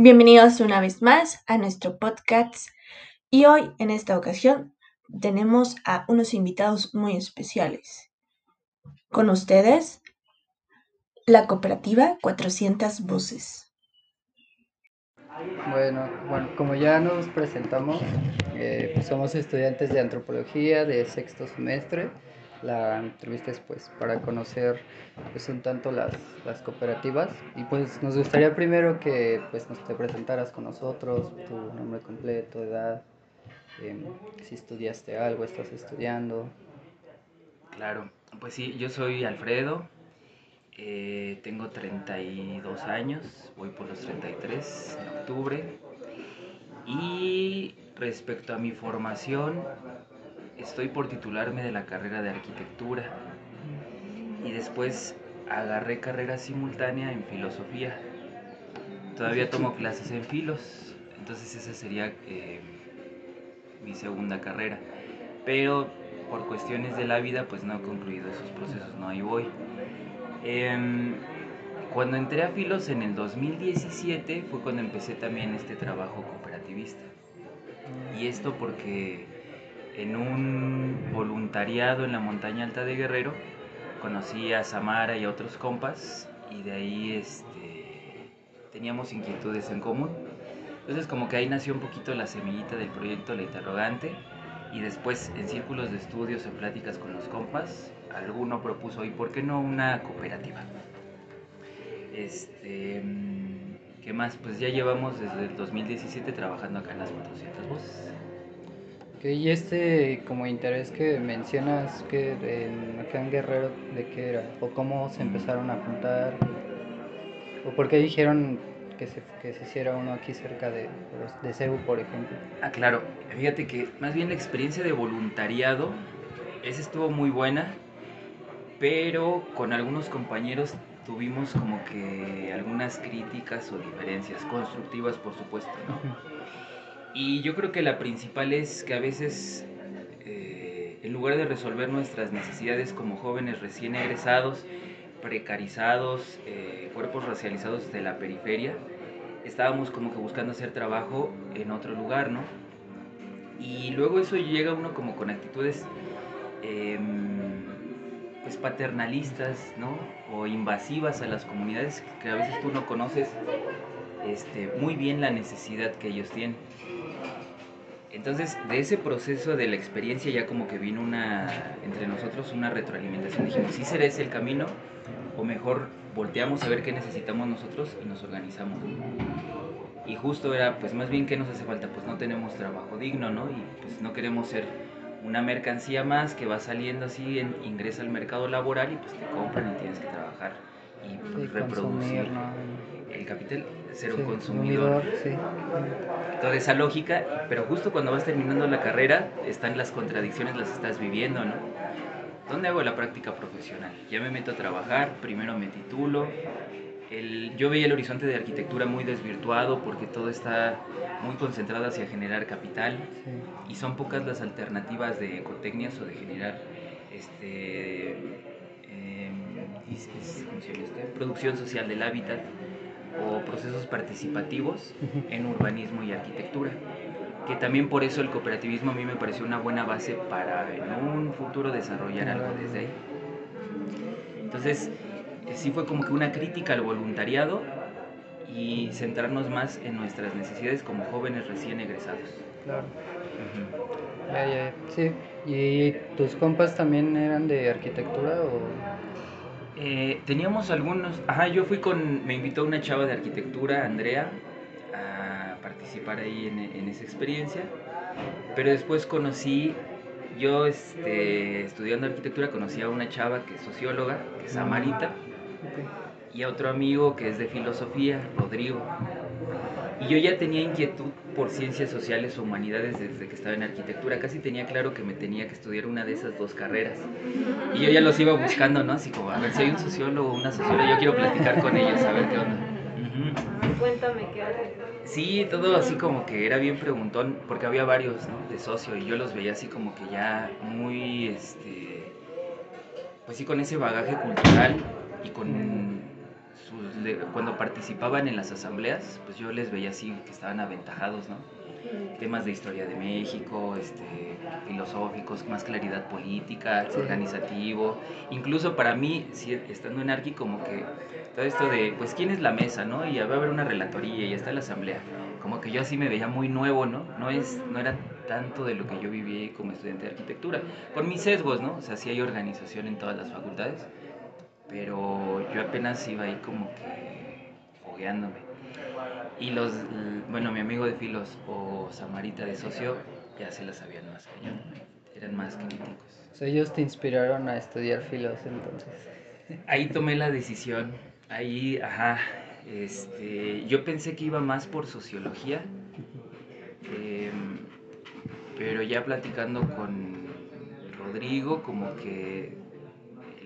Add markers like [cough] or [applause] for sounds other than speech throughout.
Bienvenidos una vez más a nuestro podcast y hoy en esta ocasión tenemos a unos invitados muy especiales. Con ustedes, la cooperativa 400 Voces. Bueno, bueno, como ya nos presentamos, eh, pues somos estudiantes de antropología de sexto semestre la entrevista es pues para conocer pues un tanto las, las cooperativas. Y pues nos gustaría primero que pues nos te presentaras con nosotros, tu nombre completo, edad, em, si estudiaste algo, estás estudiando. Claro, pues sí, yo soy Alfredo, eh, tengo 32 años, voy por los 33 en octubre. Y respecto a mi formación, estoy por titularme de la carrera de arquitectura y después agarré carrera simultánea en filosofía. Todavía tomo clases en filos, entonces esa sería eh, mi segunda carrera. Pero por cuestiones de la vida pues no he concluido esos procesos, no ahí voy. Em, cuando entré a filos en el 2017 fue cuando empecé también este trabajo cooperativista. Y esto porque en un voluntariado en la montaña alta de Guerrero conocí a Samara y a otros compas y de ahí este, teníamos inquietudes en común. Entonces como que ahí nació un poquito la semillita del proyecto La Interrogante y después en círculos de estudios, en pláticas con los compas, alguno propuso, ¿y por qué no una cooperativa? Este, ¿Qué más? Pues ya llevamos desde el 2017 trabajando acá en las 400 voces y este como interés que mencionas que en, acá en Guerrero, ¿de qué era? ¿O cómo se empezaron a juntar? ¿O por qué dijeron que se, que se hiciera uno aquí cerca de, de Cebu, por ejemplo? Ah, claro. Fíjate que más bien la experiencia de voluntariado, esa estuvo muy buena, pero con algunos compañeros tuvimos como que algunas críticas o diferencias, constructivas por supuesto, ¿no? Y yo creo que la principal es que a veces, eh, en lugar de resolver nuestras necesidades como jóvenes recién egresados, precarizados, eh, cuerpos racializados de la periferia, estábamos como que buscando hacer trabajo en otro lugar, ¿no? Y luego eso llega uno como con actitudes em, pues paternalistas, ¿no? O invasivas a las comunidades que a veces tú no conoces este, muy bien la necesidad que ellos tienen. Entonces, de ese proceso de la experiencia ya como que vino una, entre nosotros una retroalimentación. Dijimos, ¿sí será ese el camino? O mejor volteamos a ver qué necesitamos nosotros y nos organizamos. Y justo era, pues más bien, ¿qué nos hace falta? Pues no tenemos trabajo digno, ¿no? Y pues no queremos ser una mercancía más que va saliendo así, en, ingresa al mercado laboral y pues te compran y tienes que trabajar y reproducir el capital, ser un consumidor. Toda esa lógica, pero justo cuando vas terminando la carrera están las contradicciones, las estás viviendo, ¿no? ¿Dónde hago la práctica profesional? Ya me meto a trabajar, primero me titulo. El, yo veía el horizonte de arquitectura muy desvirtuado porque todo está muy concentrado hacia generar capital y son pocas las alternativas de ecotecnias o de generar este, em, producción social del hábitat o procesos participativos en urbanismo y arquitectura. Que también por eso el cooperativismo a mí me pareció una buena base para en un futuro desarrollar algo desde ahí. Entonces, sí fue como que una crítica al voluntariado y centrarnos más en nuestras necesidades como jóvenes recién egresados. Claro. Ya, ya, sí. ¿Y tus compas también eran de arquitectura o...? Eh, teníamos algunos, ajá, yo fui con, me invitó una chava de arquitectura, Andrea, a participar ahí en, esa experiencia, pero después conocí, yo este, estudiando arquitectura, conocí a una chava que es socióloga, que es Amarita, y a otro amigo que es de filosofía, Rodrigo. Y yo ya tenía inquietud por ciencias sociales o humanidades desde que estaba en arquitectura. Casi tenía claro que me tenía que estudiar una de esas dos carreras. Y yo ya los iba buscando, ¿no? Así como, a ver si hay un sociólogo o una socióloga, yo quiero platicar con ellos, a ver qué onda. Cuéntame qué haces. Sí, todo así como que era bien preguntón, porque había varios, ¿no? De socio, y yo los veía así como que ya muy, este, pues sí, con ese bagaje cultural y con le- cuando participaban en las asambleas, pues yo les veía así que estaban aventajados, ¿no? Temas de historia de México, este, filosóficos, más claridad política, Sí. organizativo. Incluso para mí, si- estando en Arqui, como que todo esto de, pues, ¿quién es la mesa, no? Y va a haber una relatoría y ya está la asamblea. Como que yo así me veía muy nuevo, ¿no? No, es, no era tanto de lo que yo viví como estudiante de arquitectura. Por mis sesgos, ¿no? O sea, sí hay organización en todas las facultades, pero yo apenas iba ahí como que fogueándome. Y los, bueno, mi amigo de Filos o Samarita de Socio ya se las sabían más cañón, eran más críticos. O sea, ellos te inspiraron a estudiar filos entonces. Ahí tomé la decisión, ahí, ajá, este, yo pensé que iba más por sociología, em, pero ya platicando con Rodrigo, como que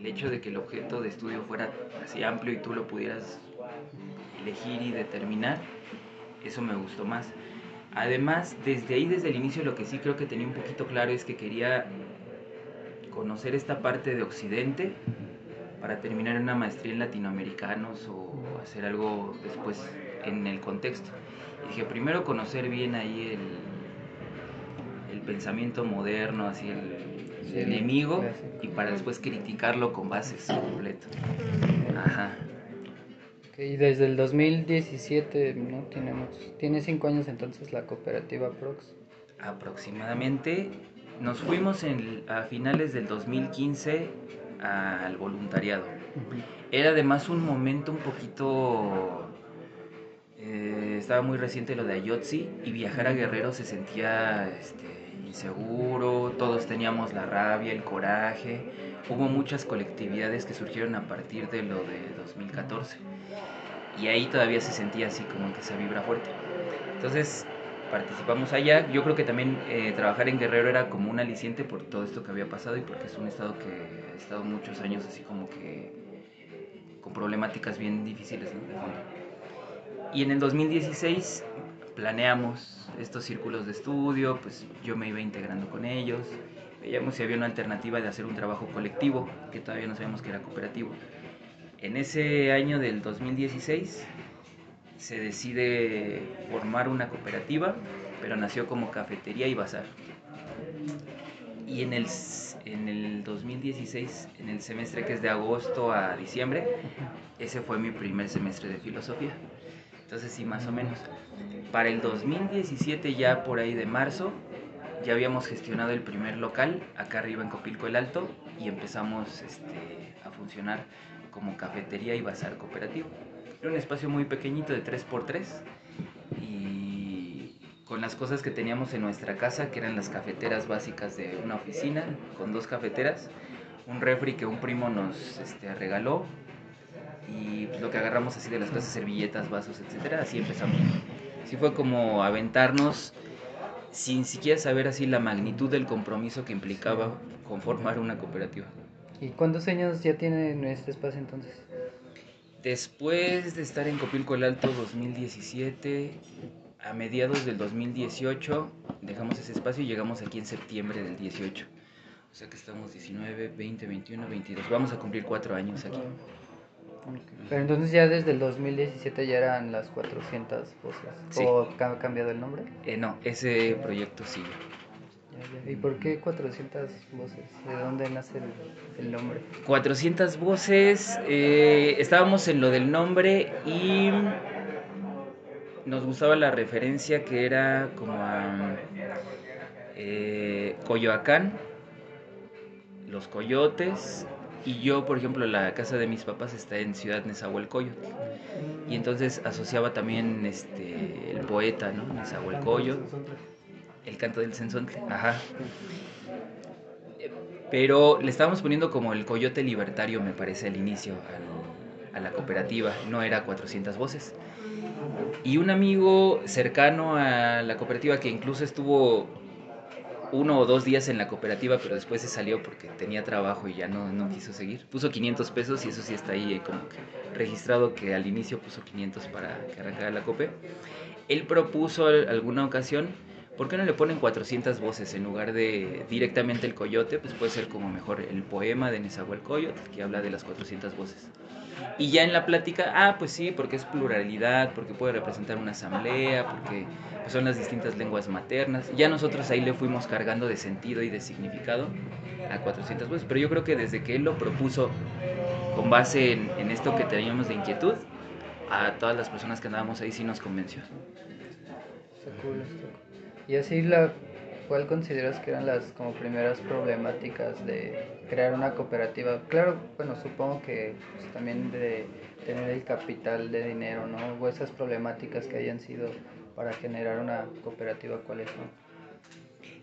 el hecho de que el objeto de estudio fuera así amplio y tú lo pudieras elegir y determinar, eso me gustó más. Además, desde ahí, desde el inicio, lo que sí creo que tenía un poquito claro es que quería conocer esta parte de Occidente para terminar una maestría en latinoamericanos o hacer algo después en el contexto. Dije, primero conocer bien ahí el, el pensamiento moderno, así el, Sí, enemigo, y para después criticarlo con bases completo. Ajá. Ok, y desde el 2017, ¿no? Tenemos, tiene cinco años entonces la cooperativa Prox. Aproximadamente nos fuimos en- a finales del 2015 al voluntariado. Era además un momento un poquito... eh, estaba muy reciente lo de Ayotzi y viajar a Guerrero se sentía este, inseguro, todos teníamos la rabia, el coraje. Hubo muchas colectividades que surgieron a partir de lo de 2014 y ahí todavía se sentía así como que esa vibra fuerte. Entonces participamos allá. Yo creo que también eh, trabajar en Guerrero era como un aliciente por todo esto que había pasado y porque es un estado que ha estado muchos años así como que con problemáticas bien difíciles ¿no? de fondo. Y en el 2016 planeamos estos círculos de estudio, pues yo me iba integrando con ellos, veíamos si había una alternativa de hacer un trabajo colectivo, que todavía no sabíamos que era cooperativo. En ese año del 2016 se decide formar una cooperativa, pero nació como cafetería y bazar. Y en el, en el 2016, en el semestre que es de agosto a diciembre, ese fue mi primer semestre de filosofía. Entonces sí, más o menos. Para el 2017, ya por ahí de marzo, ya habíamos gestionado el primer local acá arriba en Copilco el Alto y empezamos este, a funcionar como cafetería y bazar cooperativo. Era un espacio muy pequeñito de 3x3 y con las cosas que teníamos en nuestra casa, que eran las cafeteras básicas de una oficina, con dos cafeteras, un refri que un primo nos este, regaló y pues, lo que agarramos así de las cosas, servilletas, vasos, etcétera, así empezamos. Así fue como aventarnos sin siquiera saber así la magnitud del compromiso que implicaba conformar una cooperativa. ¿Y cuántos años ya tiene este espacio entonces? Después de estar en Copilco el Alto 2017, a mediados del 2018 dejamos ese espacio y llegamos aquí en septiembre del 18. O sea que estamos 19, 20, 21, 22. Vamos a cumplir cuatro años aquí. Pero entonces ya desde el 2017 ya eran las 400 voces. Sí. ¿O ha cambiado el nombre? Eh, no, ese proyecto sigue. Ya, ya. ¿Y por qué 400 voces? ¿De dónde nace el, el nombre? 400 voces, eh, estábamos en lo del nombre y nos gustaba la referencia que era como a eh, Coyoacán, los coyotes, y yo, por ejemplo, la casa de mis papás está en Ciudad Nezahualcóyotl, y entonces asociaba también este, el poeta, ¿no? Nezahualcóyotl, el canto del censontle, ajá. Pero le estábamos poniendo como el coyote libertario, me parece, al inicio, a la cooperativa. No era 400 voces. Y un amigo cercano a la cooperativa que incluso estuvo uno o dos días en la cooperativa, pero después se salió porque tenía trabajo y ya no, no quiso seguir. Puso 500 pesos y eso sí está ahí eh, como que registrado que al inicio puso 500 para que arrancara la cope. Él propuso al- alguna ocasión ¿por qué no le ponen 400 voces en lugar de directamente el coyote? Pues puede ser como mejor el poema de Nezahualcóyotl, que habla de las 400 voces. Y ya en la plática, ah, pues sí, porque es pluralidad, porque puede representar una asamblea, porque pues, son las distintas lenguas maternas. Ya nosotros ahí le fuimos cargando de sentido y de significado a 400 voces, pero yo creo que desde que él lo propuso con base en, en esto que teníamos de inquietud, a todas las personas que andábamos ahí sí nos convenció. Y así la ¿cuál consideras que eran las como primeras problemáticas de crear una cooperativa? Claro, bueno, supongo que pues, también de tener el capital de dinero, ¿no? O esas problemáticas que hayan sido para generar una cooperativa, ¿cuáles son?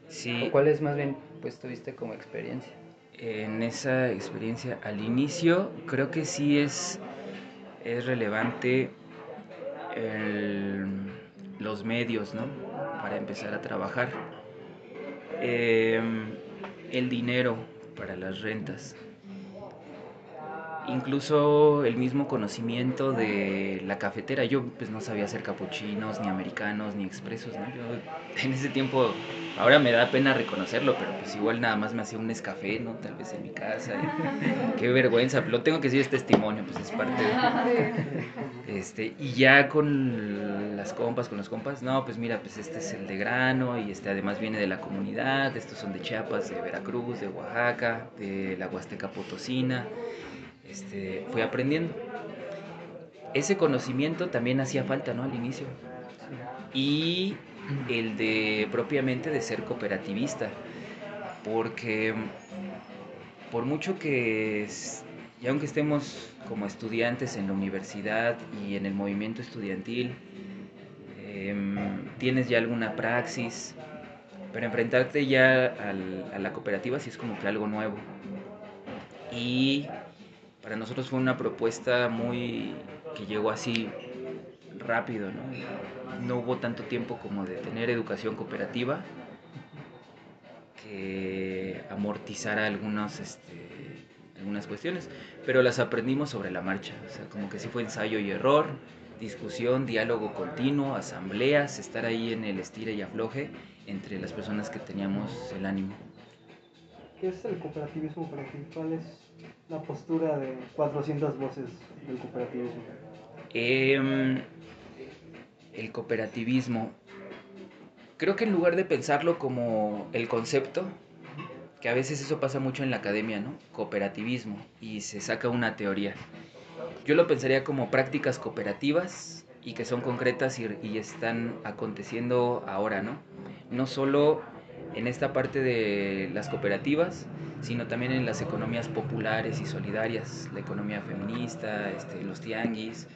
Sí. ¿O cuáles más bien pues tuviste como experiencia? En esa experiencia al inicio creo que sí es, es relevante el- los medios, ¿no? Para empezar a trabajar. Em, el dinero para las rentas. Incluso el mismo conocimiento de la cafetera. Yo pues no sabía hacer capuchinos, ni americanos, ni expresos, ¿no? Yo en ese tiempo, ahora me da pena reconocerlo, pero pues igual nada más me hacía un Nescafé, ¿no? Tal vez en mi casa. [laughs] qué vergüenza, lo tengo que decir, es testimonio, pues es parte de... Este, y ya con las compas, con los compas, no, pues mira, pues este es el de grano y este además viene de la comunidad, estos son de Chiapas, de Veracruz, de Oaxaca, de la Huasteca Potosina. Este, fui aprendiendo. Ese conocimiento también hacía falta, ¿no? Al inicio. Y el de propiamente de ser cooperativista, porque por mucho que, y aunque estemos como estudiantes en la universidad y en el movimiento estudiantil, em, tienes ya alguna praxis, pero enfrentarte ya a la cooperativa sí es como que algo nuevo. Y para nosotros fue una propuesta muy que llegó así rápido, ¿no? No hubo tanto tiempo como de tener educación cooperativa que amortizara algunos, este, algunas cuestiones, pero las aprendimos sobre la marcha, o sea, como que sí fue ensayo y error, discusión, diálogo continuo, asambleas, estar ahí en el estira y afloje entre las personas que teníamos el ánimo. ¿Qué es el cooperativismo para ti? ¿Cuál es la postura de 400 voces del cooperativismo? Em, el cooperativismo. Creo que en lugar de pensarlo como el concepto, que a veces eso pasa mucho en la academia, ¿no? Cooperativismo, y se saca una teoría. Yo lo pensaría como prácticas cooperativas y que son concretas y, y están aconteciendo ahora, ¿no? No solo en esta parte de las cooperativas, sino también en las economías populares y solidarias, la economía feminista, este, los tianguis,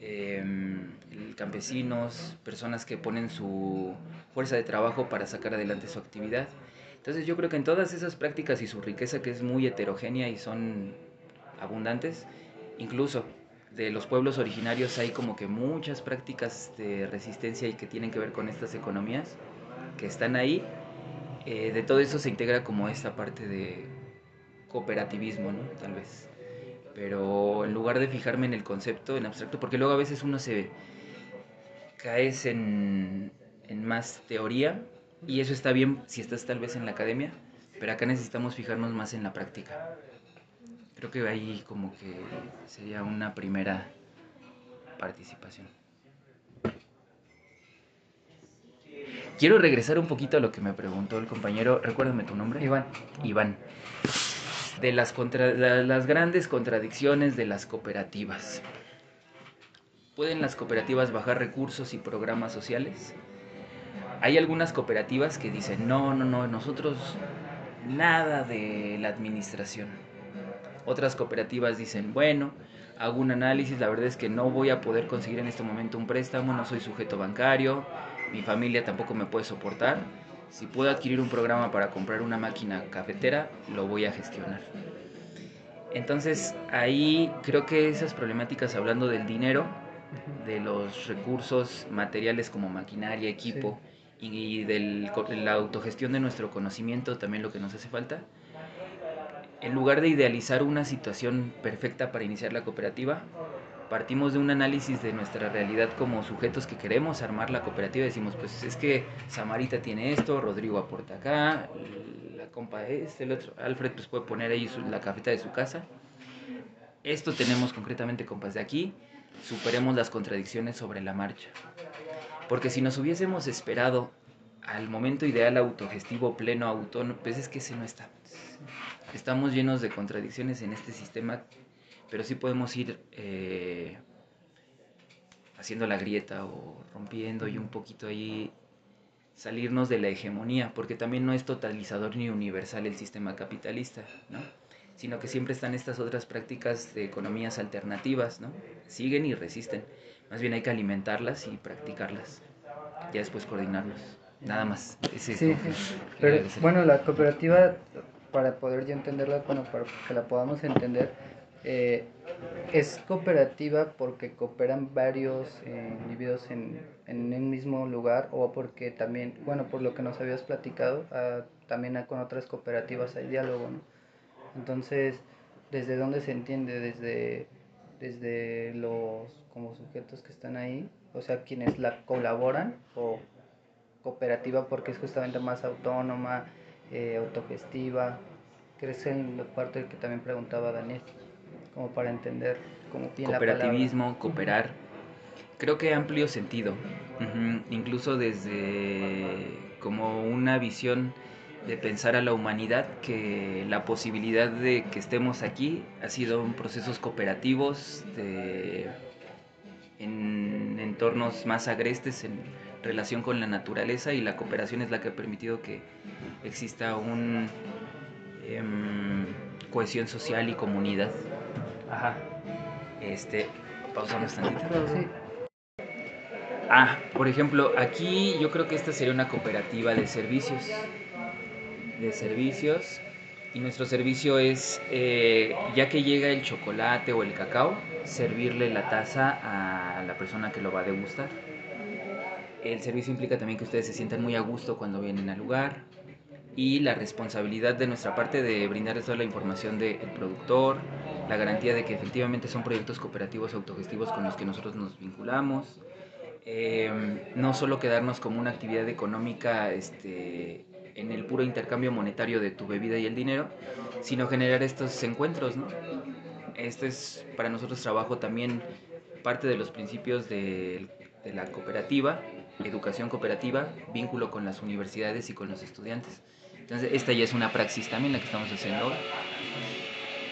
em, campesinos, personas que ponen su fuerza de trabajo para sacar adelante su actividad. Entonces yo creo que en todas esas prácticas y su riqueza que es muy heterogénea y son abundantes, incluso de los pueblos originarios hay como que muchas prácticas de resistencia y que tienen que ver con estas economías que están ahí. Eh, de todo eso se integra como esta parte de cooperativismo, ¿no? Tal vez. Pero en lugar de fijarme en el concepto, en abstracto, porque luego a veces uno se caes en, en más teoría y eso está bien si estás tal vez en la academia, pero acá necesitamos fijarnos más en la práctica. Creo que ahí como que sería una primera participación. Quiero regresar un poquito a lo que me preguntó el compañero. Recuérdame tu nombre. Iván, Iván. De las, contra- la- las grandes contradicciones de las cooperativas. ¿Pueden las cooperativas bajar recursos y programas sociales? Hay algunas cooperativas que dicen, no, no, no, nosotros nada de la administración. Otras cooperativas dicen, bueno, hago un análisis, la verdad es que no voy a poder conseguir en este momento un préstamo, no soy sujeto bancario, mi familia tampoco me puede soportar. Si puedo adquirir un programa para comprar una máquina cafetera, lo voy a gestionar. Entonces ahí creo que esas problemáticas hablando del dinero, de los recursos materiales como maquinaria, equipo y de la autogestión de nuestro conocimiento, también lo que nos hace falta. En lugar de idealizar una situación perfecta para iniciar la cooperativa, partimos de un análisis de nuestra realidad como sujetos que queremos armar la cooperativa. Decimos, pues es que Samarita tiene esto, Rodrigo aporta acá, la compa este, el otro, Alfred pues puede poner ahí la cafeta de su casa. Esto tenemos concretamente compas de aquí, superemos las contradicciones sobre la marcha. Porque si nos hubiésemos esperado al momento ideal autogestivo, pleno, autónomo, pues es que ese no está. Estamos llenos de contradicciones en este sistema, pero sí podemos ir eh, haciendo la grieta o rompiendo y un poquito ahí salirnos de la hegemonía, porque también no es totalizador ni universal el sistema capitalista, ¿no? sino que siempre están estas otras prácticas de economías alternativas, ¿no? siguen y resisten. Más bien hay que alimentarlas y practicarlas, ya después coordinarlos. Nada más. Ese es Sí, que sí. Pero bueno, la cooperativa, para poder yo entenderla, bueno, para que la podamos entender, eh, es cooperativa porque cooperan varios eh, individuos en, en un mismo lugar o porque también, bueno, por lo que nos habías platicado, ah, también con otras cooperativas hay diálogo, ¿no? Entonces, ¿desde dónde se entiende? Desde, desde los como sujetos que están ahí, o sea, quienes la colaboran o cooperativa porque es justamente más autónoma, eh, autogestiva. ¿Crees en la parte que también preguntaba Daniel? Como para entender cómo palabra. cooperativismo, cooperar. Creo que amplio sentido, incluso desde como una visión de pensar a la humanidad que la posibilidad de que estemos aquí ha sido en procesos cooperativos de, en entornos más agrestes en relación con la naturaleza y la cooperación es la que ha permitido que exista un em, cohesión social y comunidad. Ajá. Este, pausamos tantito. Sí, Ah, por ejemplo, aquí yo creo que esta sería una cooperativa de servicios. De servicios. Y nuestro servicio es, eh, ya que llega el chocolate o el cacao, servirle la taza a la persona que lo va a degustar. El servicio implica también que ustedes se sientan muy a gusto cuando vienen al lugar. Y la responsabilidad de nuestra parte de brindarles toda la información del productor, la garantía de que efectivamente son proyectos cooperativos autogestivos con los que nosotros nos vinculamos eh, no solo quedarnos como una actividad económica este, en el puro intercambio monetario de tu bebida y el dinero, sino generar estos encuentros, ¿no? Este es para nosotros trabajo también parte de los principios de, de la cooperativa, educación cooperativa, vínculo con las universidades y con los estudiantes. Esta ya es una praxis también la que estamos haciendo ahora.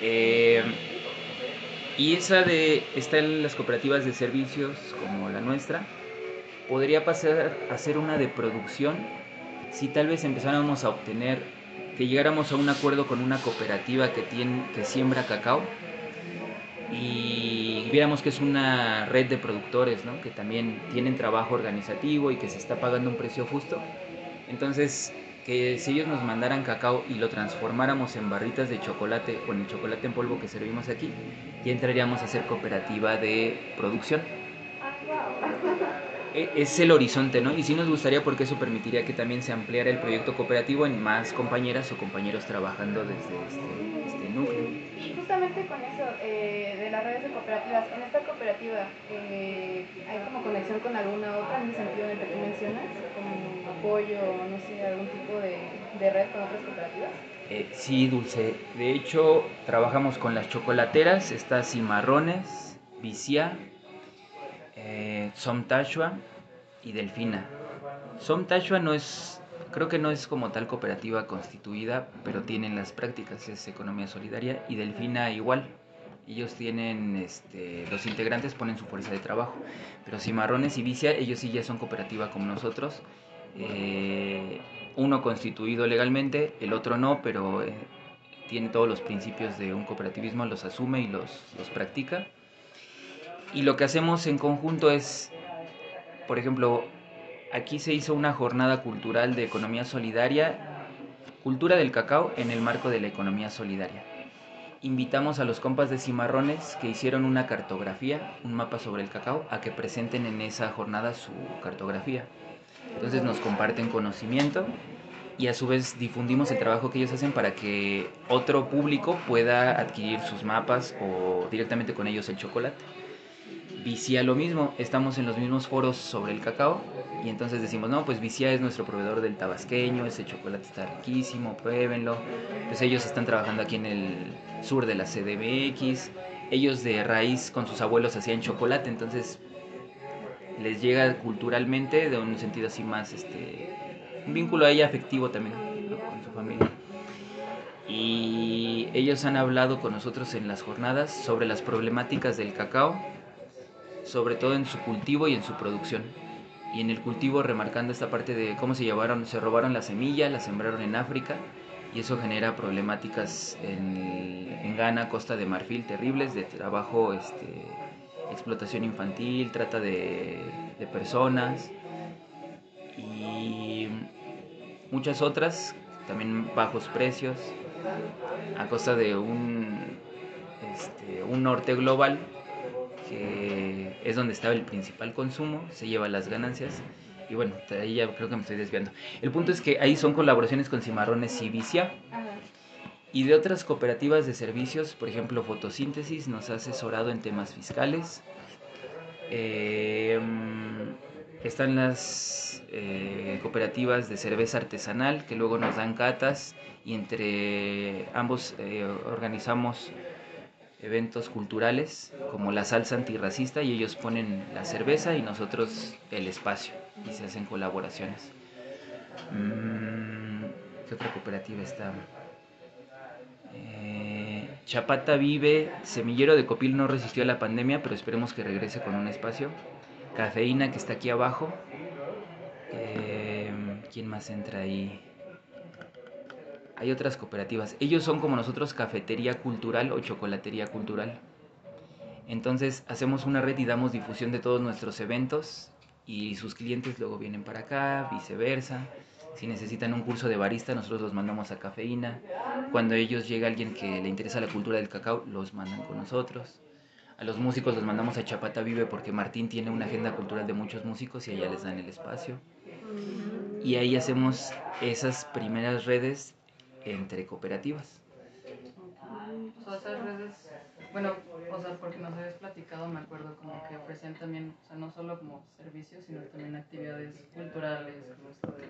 Eh, y esa de estar en las cooperativas de servicios como la nuestra, podría pasar a ser una de producción si tal vez empezáramos a obtener, que llegáramos a un acuerdo con una cooperativa que, tiene, que siembra cacao y viéramos que es una red de productores, ¿no? que también tienen trabajo organizativo y que se está pagando un precio justo. Entonces, que si ellos nos mandaran cacao y lo transformáramos en barritas de chocolate o en el chocolate en polvo que servimos aquí, ya entraríamos a ser cooperativa de producción. E- Es el horizonte, ¿no? Y sí nos gustaría porque eso permitiría que también se ampliara el proyecto cooperativo en más compañeras o compañeros trabajando desde este, este núcleo. Y justamente con eso eh, de las redes de cooperativas, en esta cooperativa eh, hay como conexión con alguna otra en el sentido en el que tú mencionas, como apoyo, no sé, algún tipo de, de red con otras cooperativas. Eh, sí, Dulce. De hecho, trabajamos con las chocolateras, está Cimarrones, Vicia, eh, Somtashua y Delfina. Somtashua no es, creo que no es como tal cooperativa constituida, pero tienen las prácticas, es economía solidaria, y Delfina igual. Ellos tienen, este, los integrantes ponen su fuerza de trabajo, pero Cimarrones y Vicia, ellos sí ya son cooperativa como nosotros. Eh, uno constituido legalmente, el otro no, pero eh, tiene todos los principios de un cooperativismo, los asume y los, los practica. Y lo que hacemos en conjunto es, por ejemplo, aquí se hizo una jornada cultural de economía solidaria, cultura del cacao en el marco de la economía solidaria. Invitamos a los compas de Cimarrones que hicieron una cartografía, un mapa sobre el cacao, a que presenten en esa jornada su cartografía. Entonces nos comparten conocimiento y a su vez difundimos el trabajo que ellos hacen para que otro público pueda adquirir sus mapas o directamente con ellos el chocolate. Vicia lo mismo, estamos en los mismos foros sobre el cacao y entonces decimos, no, pues Vicia es nuestro proveedor del tabasqueño, ese chocolate está riquísimo, pruébenlo. Pues ellos están trabajando aquí en el sur de la CDMX, ellos de raíz con sus abuelos hacían chocolate, entonces les llega culturalmente de un sentido así más, este, un vínculo ahí afectivo también con su familia. Y ellos han hablado con nosotros en las jornadas sobre las problemáticas del cacao, sobre todo en su cultivo y en su producción. Y en el cultivo remarcando esta parte de cómo se llevaron, se robaron la semilla, la sembraron en África y eso genera problemáticas en, en Ghana, Costa de Marfil, terribles de trabajo, este, explotación infantil, trata de, personas y muchas otras, también bajos precios, a costa de un, este, un norte global que es donde estaba el principal consumo, se lleva las ganancias. Y bueno, ahí ya creo que me estoy desviando. El punto es que ahí son colaboraciones con Cimarrones y Vicia. Y de otras cooperativas de servicios, por ejemplo, Fotosíntesis nos ha asesorado en temas fiscales. Eh, están las eh, cooperativas de cerveza artesanal que luego nos dan catas y entre ambos eh, organizamos eventos culturales como la salsa antirracista y ellos ponen la cerveza y nosotros el espacio y se hacen colaboraciones. Mm, ¿Qué otra cooperativa está? Chapata vive, Semillero de Copil no resistió a la pandemia, pero esperemos que regrese con un espacio. Cafeína que está aquí abajo. Eh, ¿Quién más entra ahí? Hay otras cooperativas. Ellos son como nosotros cafetería cultural o chocolatería cultural. Entonces hacemos una red y damos difusión de todos nuestros eventos y sus clientes luego vienen para acá, viceversa. Si necesitan un curso de barista, nosotros los mandamos a Cafeína. Cuando ellos llega alguien que le interesa la cultura del cacao, los mandan con nosotros. A los músicos los mandamos a Chapata Vive porque Martín tiene una agenda cultural de muchos músicos y allá les dan el espacio. Y ahí hacemos esas primeras redes entre cooperativas. Redes, bueno, o sea, porque nos habías platicado, me acuerdo como que ofrecían también, o sea, no solo como servicios, sino también actividades culturales, como esto de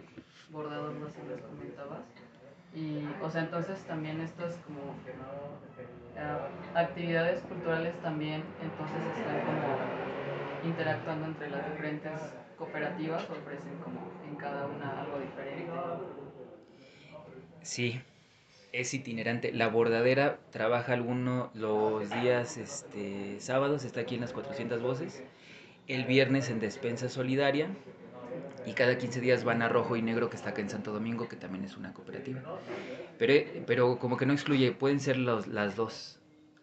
bordado, no sé, les comentabas. Y, o sea, entonces también estas como ah, actividades culturales también, entonces están como interactuando entre las diferentes cooperativas, ofrecen como en cada una algo diferente. Sí, es itinerante. La bordadera trabaja algunos los días este, sábados, está aquí en las 400 voces. El viernes en Despensa Solidaria. Y cada 15 días van a Rojo y Negro, que está acá en Santo Domingo, que también es una cooperativa. Pero, pero como que no excluye, pueden ser los, las dos.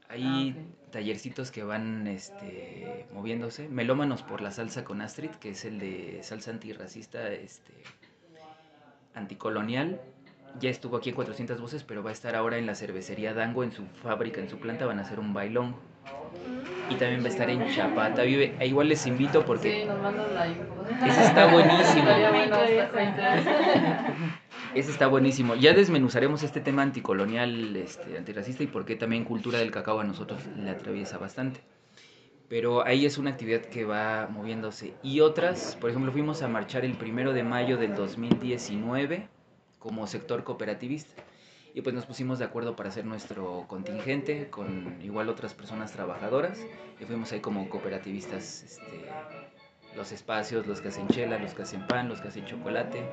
Hay Ah, tallercitos que van este, moviéndose. Melómanos por la salsa con Astrid, que es el de salsa antirracista este, anticolonial. Ya estuvo aquí en 400 voces, pero va a estar ahora en la cervecería Dango, en su fábrica, en su planta, van a hacer un bailón. Y también va a estar en Chapata Vive. E igual les invito porque Sí, nos mandan la. Ese está buenísimo. [laughs] [laughs] Ese está buenísimo. Ya desmenuzaremos este tema anticolonial, este, antirracista y por qué también cultura del cacao a nosotros le atraviesa bastante. Pero ahí es una actividad que va moviéndose. Y otras, por ejemplo, fuimos a marchar el primero de mayo del 2019 como sector cooperativista. Y pues nos pusimos de acuerdo para hacer nuestro contingente con igual otras personas trabajadoras. Y fuimos ahí como cooperativistas, este, los espacios, los que hacen chela, los que hacen pan, los que hacen chocolate.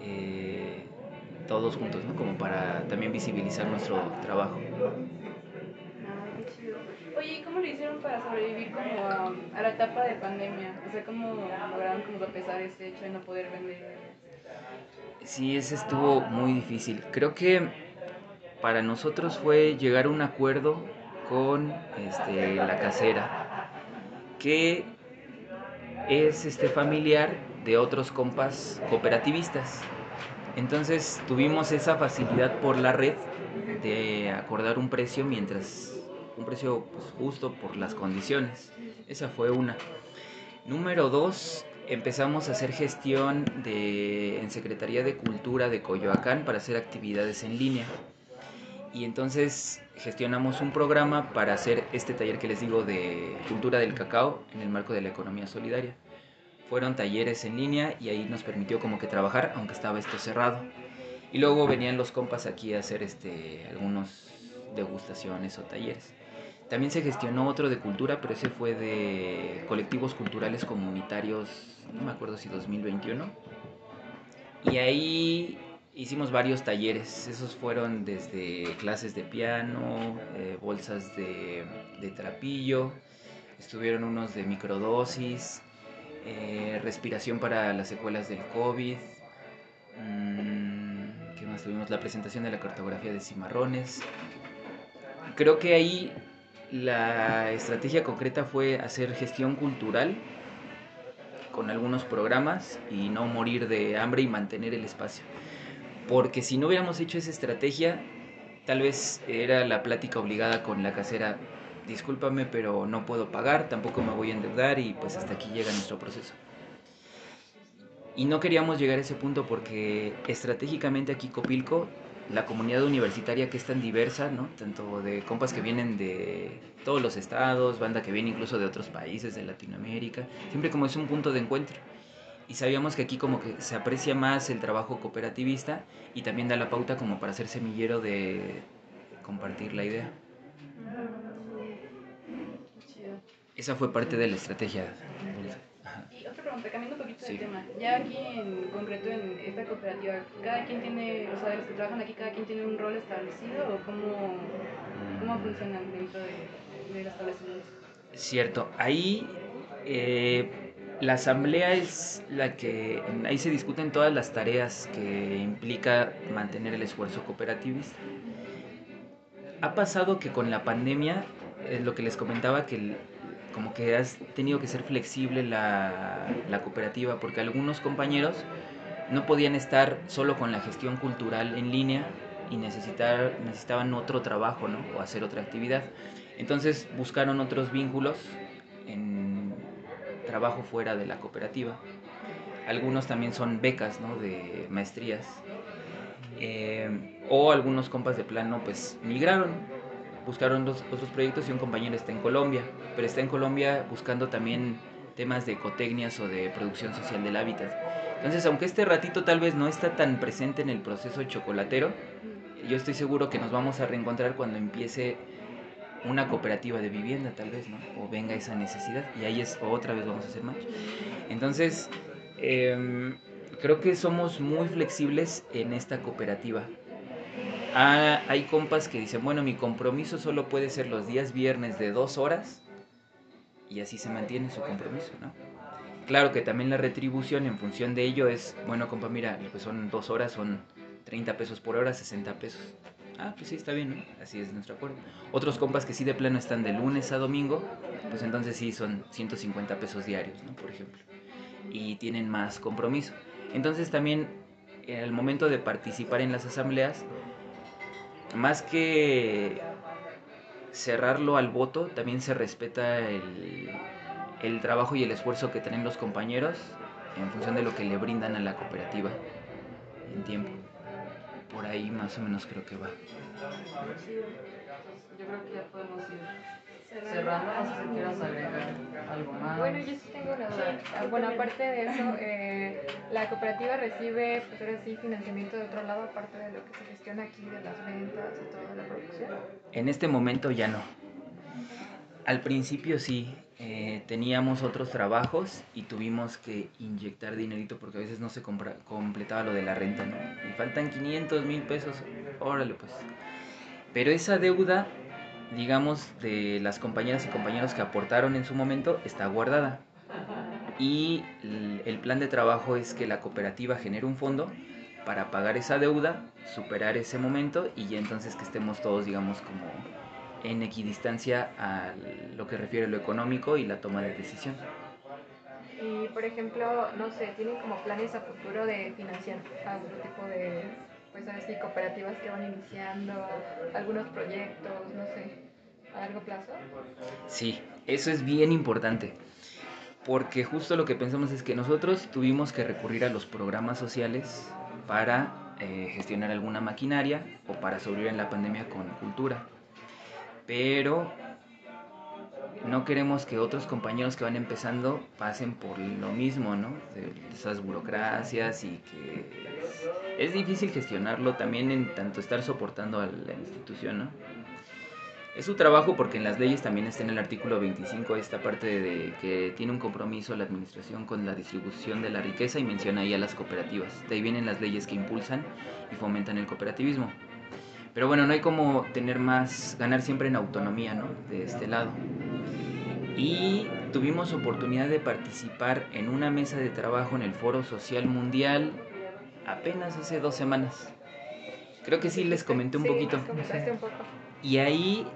eh, todos juntos, ¿no? Como para también visibilizar nuestro trabajo. Oye, ¿y cómo lo hicieron para sobrevivir como a, a la etapa de pandemia? O sea, ¿cómo lograron como sopesar ese hecho de no poder vender? Sí, ese estuvo muy difícil. Creo que para nosotros fue llegar a un acuerdo con este, la casera, que es este familiar de otros compas cooperativistas. Entonces tuvimos esa facilidad por la red de acordar un precio mientras un precio pues, justo por las condiciones. Esa fue una. Número dos, empezamos a hacer gestión en Secretaría de Cultura de Coyoacán para hacer actividades en línea. Y entonces gestionamos un programa para hacer este taller que les digo de cultura del cacao en el marco de la economía solidaria. Fueron talleres en línea y ahí nos permitió como que trabajar, aunque estaba esto cerrado. Y luego venían los compas aquí a hacer este, algunos degustaciones o talleres. También se gestionó otro de cultura, pero ese fue de colectivos culturales comunitarios, no me acuerdo si 2021. Y ahí hicimos varios talleres. Esos fueron desde clases de piano, eh, bolsas de, de, trapillo, estuvieron unos de microdosis, eh, respiración para las secuelas del COVID. Mmm, ¿Qué más tuvimos? La presentación de la cartografía de cimarrones. Creo que ahí la estrategia concreta fue hacer gestión cultural con algunos programas y no morir de hambre y mantener el espacio. Porque si no hubiéramos hecho esa estrategia, tal vez era la plática obligada con la casera, discúlpame, pero no puedo pagar, tampoco me voy a endeudar y pues hasta aquí llega nuestro proceso. Y no queríamos llegar a ese punto porque estratégicamente aquí Copilco la comunidad universitaria que es tan diversa, ¿no? Tanto de compas que vienen de todos los estados, banda que viene incluso de otros países de Latinoamérica, siempre como es un punto de encuentro. Y sabíamos que aquí como que se aprecia más el trabajo cooperativista y también da la pauta como para ser semillero de compartir la idea. Esa fue parte de la estrategia. Pregunta, cambiando un poquito sí. de tema. Ya aquí en concreto en esta cooperativa, ¿cada quien tiene, o sea, los que trabajan aquí, cada quien tiene un rol establecido o cómo, cómo funcionan dentro de, del establecimiento? Cierto, ahí eh, la asamblea es la que, ahí se discuten todas las tareas que implica mantener el esfuerzo cooperativista. Ha pasado que con la pandemia, es lo que les comentaba, que el, como que has tenido que ser flexible la, la, cooperativa porque algunos compañeros no podían estar solo con la gestión cultural en línea y necesitar, necesitaban otro trabajo ¿no? o hacer otra actividad. Entonces buscaron otros vínculos en trabajo fuera de la cooperativa. Algunos también son becas ¿no? de maestrías. Eh, o algunos compas de plano pues migraron buscaron los otros proyectos y un compañero está en Colombia, pero está en Colombia buscando también temas de ecotecnias o de producción social del hábitat. Entonces, aunque este ratito tal vez no está tan presente en el proceso chocolatero, yo estoy seguro que nos vamos a reencontrar cuando empiece una cooperativa de vivienda, tal vez, ¿no? O venga esa necesidad y ahí es otra vez vamos a hacer más. Entonces, eh, creo que somos muy flexibles en esta cooperativa. Ah, hay compas que dicen, bueno, mi compromiso solo puede ser los días viernes de dos horas y así se mantiene su compromiso, ¿no? Claro que también la retribución en función de ello es, bueno, compa, mira, pues son dos horas, son 30 pesos por hora, 60 pesos. Ah, pues sí, está bien. Así es nuestro acuerdo. Otros compas que sí de plano están de lunes a domingo, pues entonces sí son 150 pesos diarios, ¿no? Por ejemplo. Y tienen más compromiso. Entonces también, al momento de participar en las asambleas, más que cerrarlo al voto, también se respeta el, el, trabajo y el esfuerzo que tienen los compañeros en función de lo que le brindan a la cooperativa en tiempo. Por ahí más o menos creo que va. Yo creo que ya podemos ir cerrando, no sé si quieras agregar algo más. Bueno, yo sí tengo una duda. Ah, bueno, aparte de eso, eh, la cooperativa recibe, pues ahora sí, financiamiento de otro lado, aparte de lo que se gestiona aquí, de las ventas y toda la producción. En este momento ya no. Al principio sí, eh, teníamos otros trabajos y tuvimos que inyectar dinerito porque a veces no se compra, completaba lo de la renta, ¿no? Me faltan 500 mil pesos, órale pues. Pero esa deuda, digamos, de las compañeras y compañeros que aportaron en su momento, está guardada. Y el plan de trabajo es que la cooperativa genere un fondo para pagar esa deuda, superar ese momento y ya entonces que estemos todos, digamos, como en equidistancia a lo que refiere a lo económico y la toma de decisión. Y, por ejemplo, no sé, ¿tienen como planes a futuro de financiar a otro tipo de pues así cooperativas que van iniciando, algunos proyectos, no sé, a largo plazo? Sí, eso es bien importante, porque justo lo que pensamos es que nosotros tuvimos que recurrir a los programas sociales para eh, gestionar alguna maquinaria o para sobrevivir en la pandemia con cultura. Pero no queremos que otros compañeros que van empezando pasen por lo mismo, ¿no? De esas burocracias y que es, difícil gestionarlo también en tanto estar soportando a la institución, ¿no? Es su trabajo porque en las leyes también está en el artículo 25 esta parte de que tiene un compromiso la administración con la distribución de la riqueza y menciona ahí a las cooperativas. De ahí vienen las leyes que impulsan y fomentan el cooperativismo. Pero bueno, no hay como tener más, ganar siempre en autonomía, ¿no? De este lado y tuvimos oportunidad de participar en una mesa de trabajo en el Foro Social Mundial apenas hace dos semanas. Creo que sí les comenté un poquito. Y ahí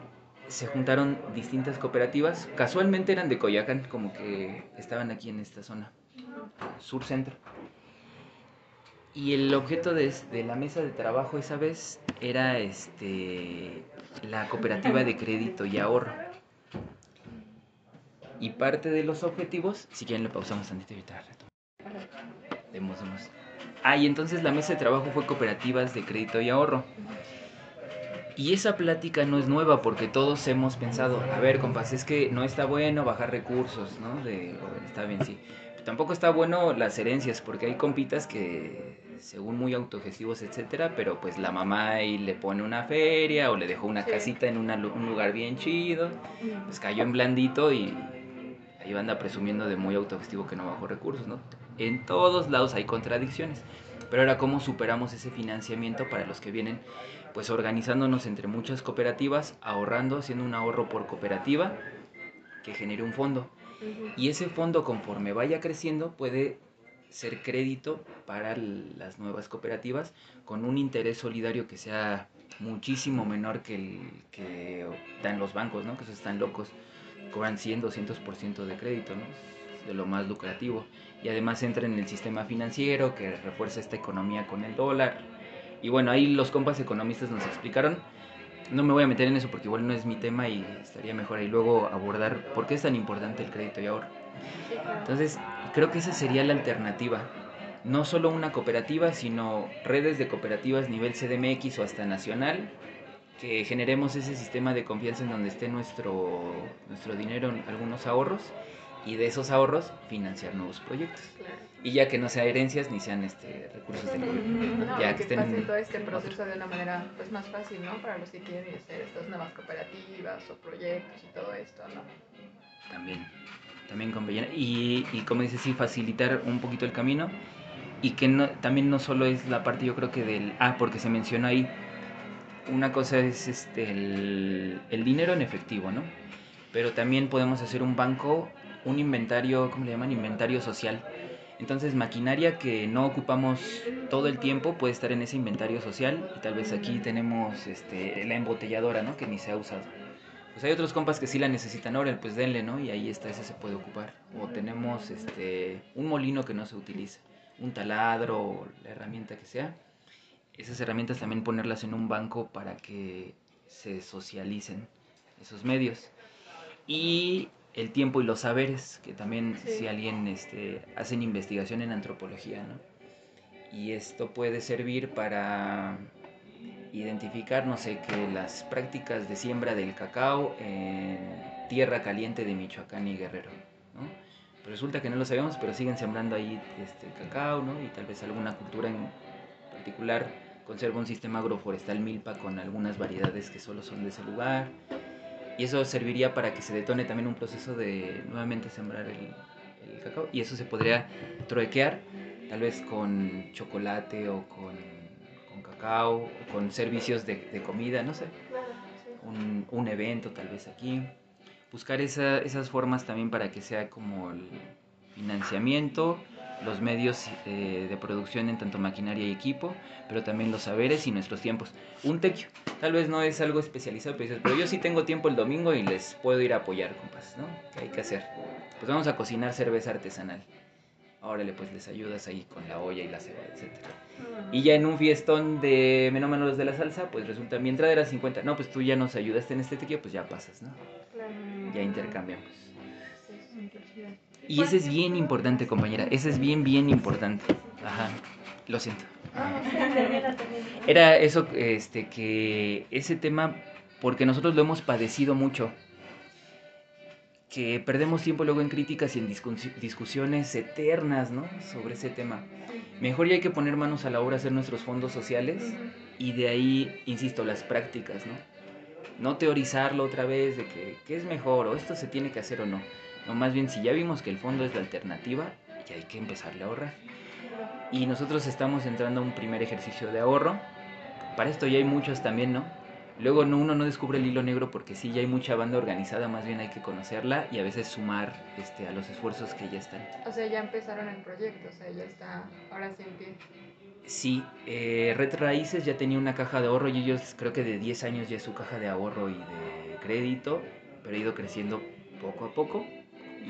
se juntaron distintas cooperativas. Casualmente eran de Coyacán, como que estaban aquí en esta zona, sur centro. Y el objeto de, de, la mesa de trabajo esa vez era este, la cooperativa de crédito y ahorro. Y parte de los objetivos, si quieren le pausamos tantito y ahorita. Ah, y entonces la mesa de trabajo fue cooperativas de crédito y ahorro. Y esa plática no es nueva porque todos hemos pensado, a ver, compas, es que no está bueno bajar recursos, ¿no? De, está bien, sí. tampoco está bueno las herencias porque hay compitas que, según muy autogestivos, etcétera, pero pues la mamá ahí le pone una feria o le dejó una casita en un lugar bien chido, pues cayó en blandito y y anda presumiendo de muy autogestivo que no bajó recursos, ¿no? En todos lados hay contradicciones. Pero ahora, ¿cómo superamos ese financiamiento para los que vienen? Pues organizándonos entre muchas cooperativas, ahorrando, haciendo un ahorro por cooperativa que genere un fondo. Y ese fondo, conforme vaya creciendo, puede ser crédito para las nuevas cooperativas con un interés solidario que sea muchísimo menor que el que dan los bancos, ¿no? Que eso están locos cobran 100, 200% de crédito, ¿no? de lo más lucrativo. Y además entra en el sistema financiero que refuerza esta economía con el dólar. Y bueno, ahí los compas economistas nos explicaron. No me voy a meter en eso porque igual no es mi tema y estaría mejor ahí luego abordar por qué es tan importante el crédito y ahorro. Entonces, creo que esa sería la alternativa. No solo una cooperativa, sino redes de cooperativas nivel CDMX o hasta nacional que generemos ese sistema de confianza en donde esté nuestro, nuestro dinero algunos ahorros y de esos ahorros financiar nuevos proyectos. Y ya que no sean herencias ni sean este recursos de gobierno. ya que, que pase todo este proceso de una manera pues más fácil, ¿no? Para los que quieren hacer estas nuevas cooperativas o proyectos y todo esto, ¿no? También, también conviene. Y, y como dices, sí, facilitar un poquito el camino y que no, también no solo es la parte yo creo que del, ah, porque se menciona ahí, una cosa es este, el, dinero en efectivo, ¿no? Pero también podemos hacer un banco, un inventario, ¿cómo le llaman? Inventario social. Entonces, maquinaria que no ocupamos todo el tiempo puede estar en ese inventario social. Y tal vez aquí tenemos este, la embotelladora, ¿no? Que ni se ha usado. Pues hay otros compas que sí la necesitan ahora, pues denle, ¿no? Y ahí está, ese se puede ocupar. O tenemos este, un molino que no se utiliza, un taladro, la herramienta que sea esas herramientas también ponerlas en un banco para que se socialicen esos medios. Y el tiempo y los saberes, que también si alguien este, hacen investigación en antropología, ¿no? Y esto puede servir para identificar, no sé, que las prácticas de siembra del cacao en tierra caliente de Michoacán y Guerrero, ¿no? resulta que no lo sabemos, pero siguen sembrando ahí este cacao, ¿no? Y tal vez alguna cultura en particular conserva un sistema agroforestal milpa con algunas variedades que solo son de ese lugar. Y eso serviría para que se detone también un proceso de nuevamente sembrar el, cacao. Y eso se podría truequear tal vez con chocolate o con, con cacao, o con servicios de, comida, no sé. Un, un, evento tal vez aquí. Buscar esa, esas formas también para que sea como el financiamiento los medios eh, de producción en tanto maquinaria y equipo, pero también los saberes y nuestros tiempos. Un tequio, tal vez no es algo especializado, pero yo sí tengo tiempo el domingo y les puedo ir a apoyar, compas, ¿no? ¿Qué hay que hacer? Pues vamos a cocinar cerveza artesanal. Órale, pues les ayudas ahí con la olla y la cebada, etc. Y ya en un fiestón de menos los de la salsa, pues resulta, mi entrada era 50. No, pues tú ya nos ayudaste en este tequio, pues ya pasas, ¿no? Ya intercambiamos. Y ese es bien importante, compañera. Ese es bien, bien importante. Ajá. Lo siento. Era eso, este, que ese tema, porque nosotros lo hemos padecido mucho, que perdemos tiempo luego en críticas y en discus- discusiones eternas, ¿no? Sobre ese tema. Mejor ya hay que poner manos a la obra, hacer nuestros fondos sociales y de ahí, insisto, las prácticas, ¿no? No teorizarlo otra vez de que qué es mejor o esto se tiene que hacer o no. No, más bien si ya vimos que el fondo es la alternativa, ya hay que empezarle a ahorrar. Y nosotros estamos entrando a un primer ejercicio de ahorro. Para esto ya hay muchos también, ¿no? Luego no, uno no descubre el hilo negro porque sí, ya hay mucha banda organizada, más bien hay que conocerla y a veces sumar este, a los esfuerzos que ya están. O sea, ya empezaron el proyecto, o sea, ya está, ahora sí en pie. Sí, eh, Red Raíces ya tenía una caja de ahorro y ellos creo que de 10 años ya es su caja de ahorro y de crédito, pero ha ido creciendo poco a poco.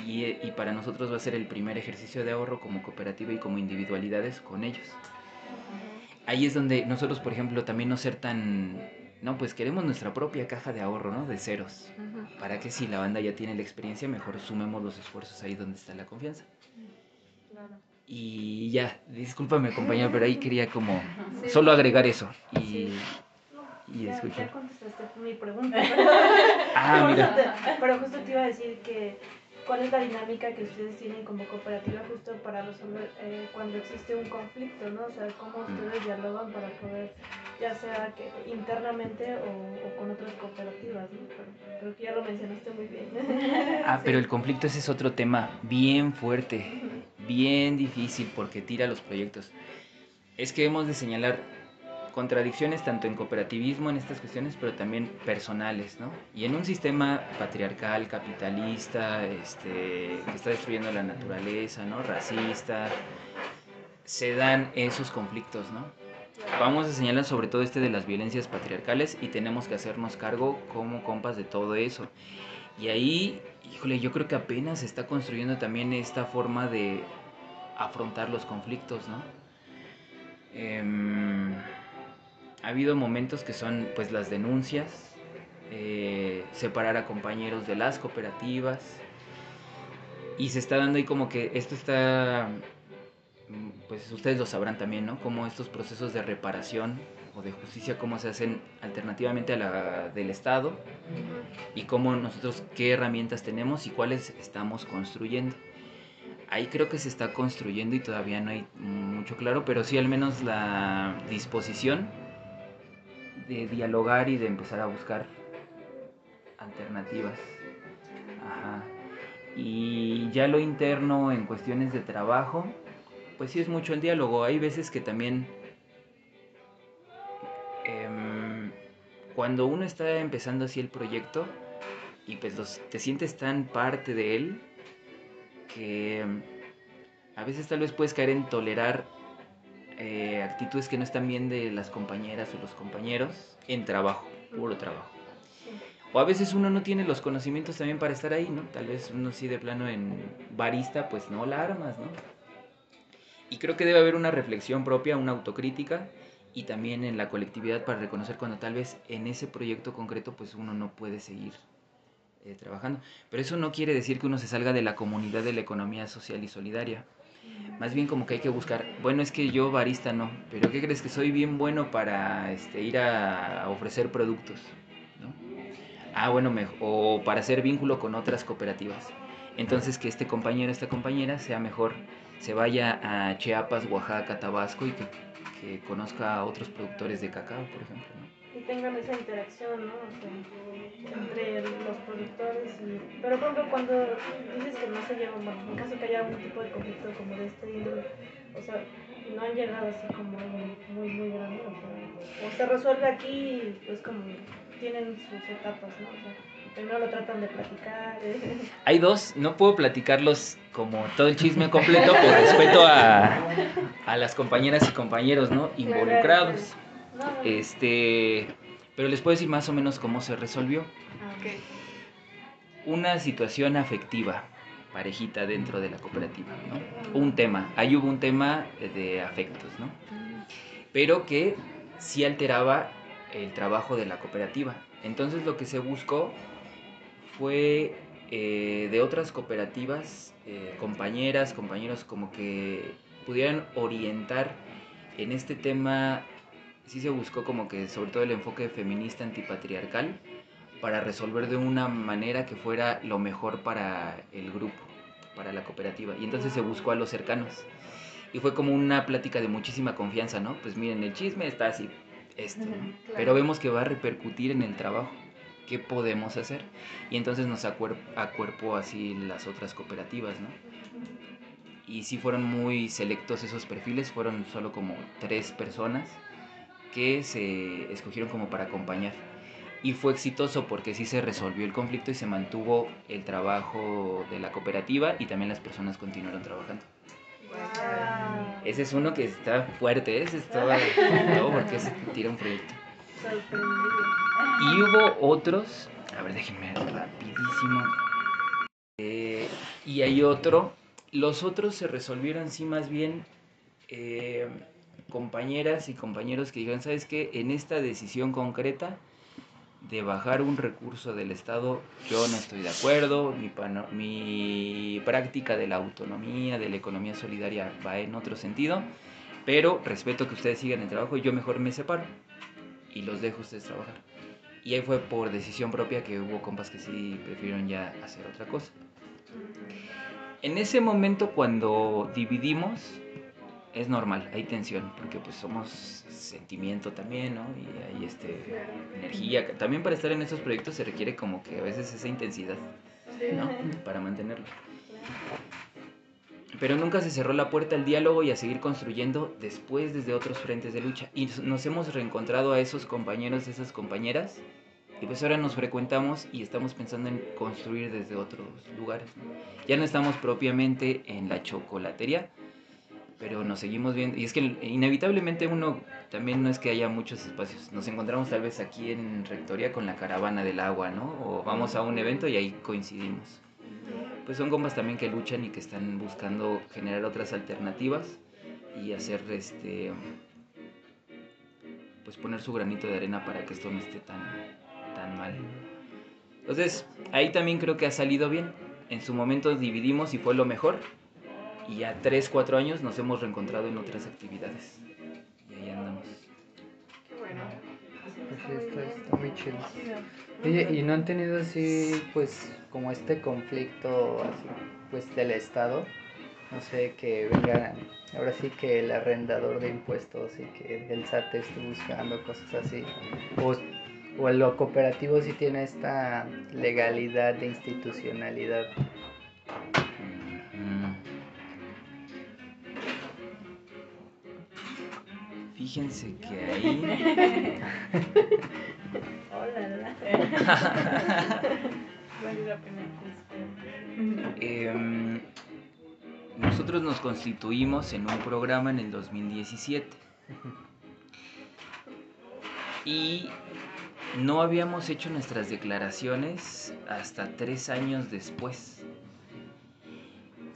Y, y para nosotros va a ser el primer ejercicio de ahorro como cooperativa y como individualidades con ellos. Ahí es donde nosotros, por ejemplo, también no ser tan... No, pues queremos nuestra propia caja de ahorro, ¿no? De ceros. Para que si la banda ya tiene la experiencia, mejor sumemos los esfuerzos ahí donde está la confianza. Claro. Y ya, discúlpame compañero, pero ahí [laughs] quería como Sí. solo agregar eso. Y, Sí. y Ya, ya contestaste mi pregunta. [laughs] Ah, Pero mira. justo- Pero justo te iba a decir que cuál es la dinámica que ustedes tienen como cooperativa justo para resolver eh, cuando existe un conflicto, ¿no? O sea, cómo Mm. ustedes dialogan para poder, ya sea que internamente o, o con otras cooperativas, ¿no? Pero creo que ya lo mencionaste muy bien. [laughs] Ah, pero el conflicto ese es otro tema bien fuerte, bien difícil porque tira los proyectos. Es que hemos de señalar contradicciones tanto en cooperativismo en estas cuestiones, pero también personales, ¿no? Y en un sistema patriarcal, capitalista, este, que está destruyendo la naturaleza, ¿no? Racista, se dan esos conflictos, ¿no? Vamos a señalar sobre todo este de las violencias patriarcales y tenemos que hacernos cargo como compas de todo eso. Y ahí, híjole, yo creo que apenas se está construyendo también esta forma de afrontar los conflictos, ¿no? Em, ha habido momentos que son pues las denuncias, eh, separar a compañeros de las cooperativas y se está dando ahí como que esto está, pues ustedes lo sabrán también, ¿no? Como estos procesos de reparación o de justicia, cómo se hacen alternativamente a la del Estado y cómo nosotros qué herramientas tenemos y cuáles estamos construyendo. Ahí creo que se está construyendo y todavía no hay mucho claro, pero sí al menos la disposición de dialogar y de empezar a buscar alternativas. Ajá. Y ya lo interno en cuestiones de trabajo, pues sí es mucho el diálogo. Hay veces que también em, cuando uno está empezando así el proyecto y pues los- te sientes tan parte de él que em, a veces tal vez puedes caer en tolerar eh, actitudes que no están bien de las compañeras o los compañeros en trabajo, puro trabajo. O a veces uno no tiene los conocimientos también para estar ahí, ¿no? Tal vez uno sí de plano en barista, pues no la armas, ¿no? Y creo que debe haber una reflexión propia, una autocrítica y también en la colectividad para reconocer cuando tal vez en ese proyecto concreto pues uno no puede seguir eh, trabajando. Pero eso no quiere decir que uno se salga de la comunidad de la economía social y solidaria. Más bien como que hay que buscar, bueno, es que yo barista no, pero ¿qué crees que soy bien bueno para este, ir a, ofrecer productos? ¿no? Ah, bueno, mej- o para hacer vínculo con otras cooperativas. Entonces que este compañero, esta compañera sea mejor, se vaya a Chiapas, Oaxaca, Tabasco y que, que conozca a otros productores de cacao, por ejemplo. ¿no? Tengan esa interacción, ¿no? O sea, entre los productores y... Pero por ejemplo, cuando dices que no se llevan, bueno, en caso que haya algún tipo de conflicto como de este índole, o sea, no han llegado así como muy, muy, muy grande, o sea, o se resuelve aquí y pues como tienen sus etapas, ¿no? O sea, primero lo tratan de platicar, eh, [laughs] Hay dos, no puedo platicarlos como todo el chisme completo por respeto a, a las compañeras y compañeros, ¿no? Involucrados. Este, pero les puedo decir más o menos cómo se resolvió. ah. Una situación afectiva, parejita dentro de la cooperativa, ¿no? Un tema, ahí hubo un tema de afectos, ¿no? Pero que sí alteraba el trabajo de la cooperativa. Entonces lo que se buscó fue eh, de otras cooperativas, eh, compañeras, compañeros, como que pudieran orientar en este tema sí se buscó como que sobre todo el enfoque feminista antipatriarcal para resolver de una manera que fuera lo mejor para el grupo, para la cooperativa. Y entonces se buscó a los cercanos. Y fue como una plática de muchísima confianza, ¿no? Pues miren, el chisme está así, esto, ¿no? Pero vemos que va a repercutir en el trabajo. ¿Qué podemos hacer? Y entonces nos acuer- acuerpó así las otras cooperativas, ¿no? Y sí fueron muy selectos esos perfiles, fueron solo como tres personas que se escogieron como para acompañar. Y fue exitoso porque sí se resolvió el conflicto y se mantuvo el trabajo de la cooperativa y también las personas continuaron trabajando. Ese es uno que está fuerte, ese estaba no, [laughs] porque se tira un proyecto. Y hubo otros, a ver, déjenme rapidísimo. Eh, y hay otro, los otros se resolvieron sí más bien eh, compañeras y compañeros que dijeron, ¿sabes qué? En esta decisión concreta de bajar un recurso del Estado, yo no estoy de acuerdo, mi práctica de la autonomía, de la economía solidaria va en otro sentido, pero respeto que ustedes sigan el trabajo y yo mejor me separo y los dejo a ustedes trabajar. Y ahí fue por decisión propia que hubo compas que sí prefirieron ya hacer otra cosa. En ese momento cuando dividimos, es normal, hay tensión, porque pues somos sentimiento también, ¿no? Y hay este, energía. También para estar en esos proyectos se requiere como que a veces esa intensidad, ¿no? Para mantenerlo. Pero nunca se cerró la puerta al diálogo y a seguir construyendo después desde otros frentes de lucha. Y nos hemos reencontrado a esos compañeros, esas compañeras, y pues ahora nos frecuentamos y estamos pensando en construir desde otros lugares. Ya no estamos propiamente en la chocolatería, pero nos seguimos viendo. Y es que inevitablemente uno también no es que haya muchos espacios. Nos encontramos tal vez aquí en Rectoría con la caravana del agua, ¿no? O vamos a un evento y ahí coincidimos. Pues son compas también que luchan y que están buscando generar otras alternativas y hacer este pues poner su granito de arena para que esto no esté tan tan mal. Entonces, ahí también creo que ha salido bien. En su momento dividimos y fue lo mejor. Y a 3, 4 años nos hemos reencontrado en otras actividades. Y ahí andamos. Qué bueno. Pues está, está muy chido. Oye, ¿y no han tenido así, pues, como este conflicto, así, pues, del Estado? No sé, que venga, ahora sí que el arrendador de impuestos y que el SAT esté buscando cosas así. O, o lo cooperativo sí tiene esta legalidad de institucionalidad. Fíjense que ahí. [laughs] [laughs] Vale la pena Em, nosotros nos constituimos en un programa en el 2017 y no habíamos hecho nuestras declaraciones hasta tres años después.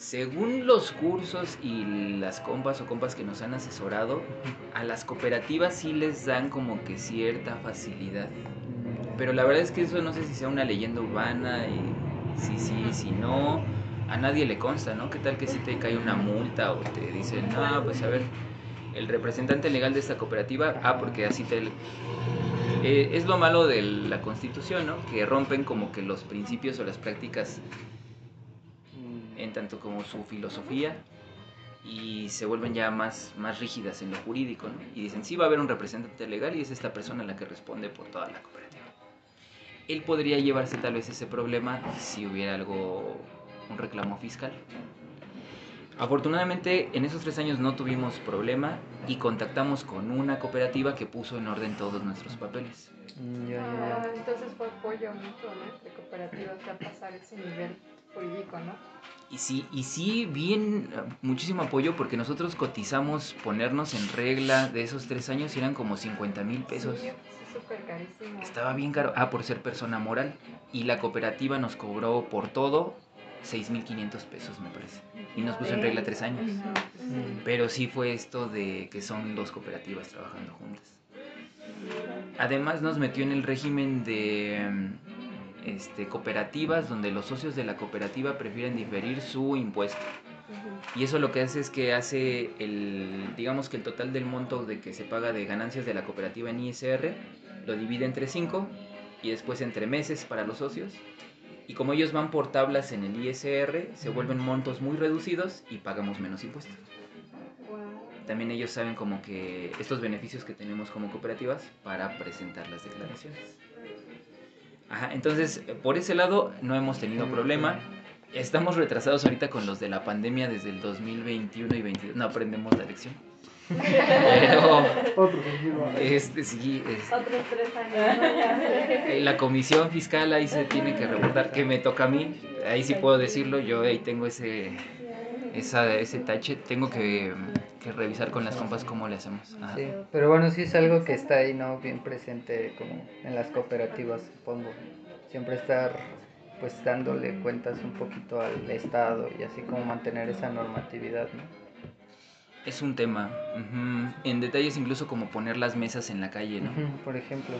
Según los cursos y las compas o compas que nos han asesorado, a las cooperativas sí les dan como que cierta facilidad. Pero la verdad es que eso no sé si sea una leyenda urbana y si sí, si no, a nadie le consta, ¿no? ¿Qué tal que si te cae una multa o te dicen, no, pues a ver, el representante legal de esta cooperativa, ah, porque así te... Eh, es lo malo de la constitución, ¿no? Que rompen como que los principios o las prácticas tanto como su filosofía y se vuelven ya más, más rígidas en lo jurídico, ¿no? Y dicen, sí va a haber un representante legal y es esta persona la que responde por toda la cooperativa. Él podría llevarse tal vez ese problema si hubiera algo, un reclamo fiscal. Afortunadamente en esos tres años no tuvimos problema y contactamos con una cooperativa que puso en orden todos nuestros papeles. Ya, ya, Ah, entonces fue apoyo mutuo, ¿no? Entre cooperativas para pasar ese nivel Y sí, y sí, bien, muchísimo apoyo porque nosotros cotizamos ponernos en regla de esos tres años y eran como 50 mil pesos. Sí, es súper carísimo. Estaba bien caro. Ah, por ser persona moral. Y la cooperativa nos cobró por todo 6.500 pesos, me parece. Y nos puso en regla tres años. Mm. Pero sí fue esto de que son dos cooperativas trabajando juntas. Además nos metió en el régimen de este, cooperativas donde los socios de la cooperativa prefieren diferir su impuesto. Y eso lo que hace es que hace el, digamos que el total del monto de que se paga de ganancias de la cooperativa en ISR, lo divide entre 5 y después entre meses para los socios. Y como ellos van por tablas en el ISR, se vuelven montos muy reducidos y pagamos menos impuestos. También ellos saben como que estos beneficios que tenemos como cooperativas para presentar las declaraciones. Ajá, entonces, por ese lado no hemos tenido problema. Estamos retrasados ahorita con los de la pandemia desde el 2021 y 2022. No aprendemos la lección. Pero, [laughs] Otro sentido. este sí, es- Otros tres años. eh, la comisión fiscal ahí se tiene que reportar que me toca a mí. Ahí sí puedo decirlo, yo ahí tengo ese, esa, ese tache. Tengo que, que revisar con las compas cómo le hacemos. Ajá. Sí, pero bueno, sí es algo que está ahí, ¿no? Bien presente como en las cooperativas, supongo. Siempre estar pues dándole cuentas un poquito al Estado y así como mantener esa normatividad, ¿no? Es un tema. ujú. En detalles incluso como poner las mesas en la calle, ¿no? Ujú, Por ejemplo.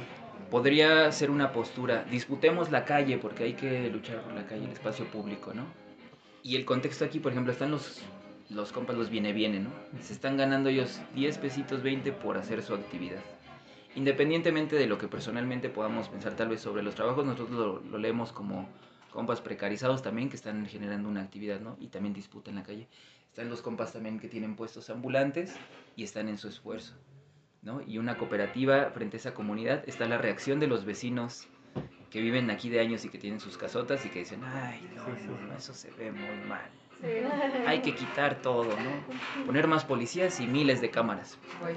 Podría ser una postura, disputemos la calle porque hay que luchar por la calle, el espacio público, ¿no? Y el contexto aquí, por ejemplo, están los, los compas, los viene, viene, ¿no? Se están ganando ellos 10 pesitos 20 por hacer su actividad. Independientemente de lo que personalmente podamos pensar tal vez sobre los trabajos, nosotros lo, lo leemos como compas precarizados también que están generando una actividad, ¿no? Y también disputa en la calle. Están los compas también que tienen puestos ambulantes y están en su esfuerzo. ¿no? Y una cooperativa frente a esa comunidad está la reacción de los vecinos que viven aquí de años y que tienen sus casotas y que dicen, ay, no, Sí, sí, no, sí. no, eso se ve muy mal. Sí. Hay que quitar todo, ¿no? Poner más policías y miles de cámaras. Guay.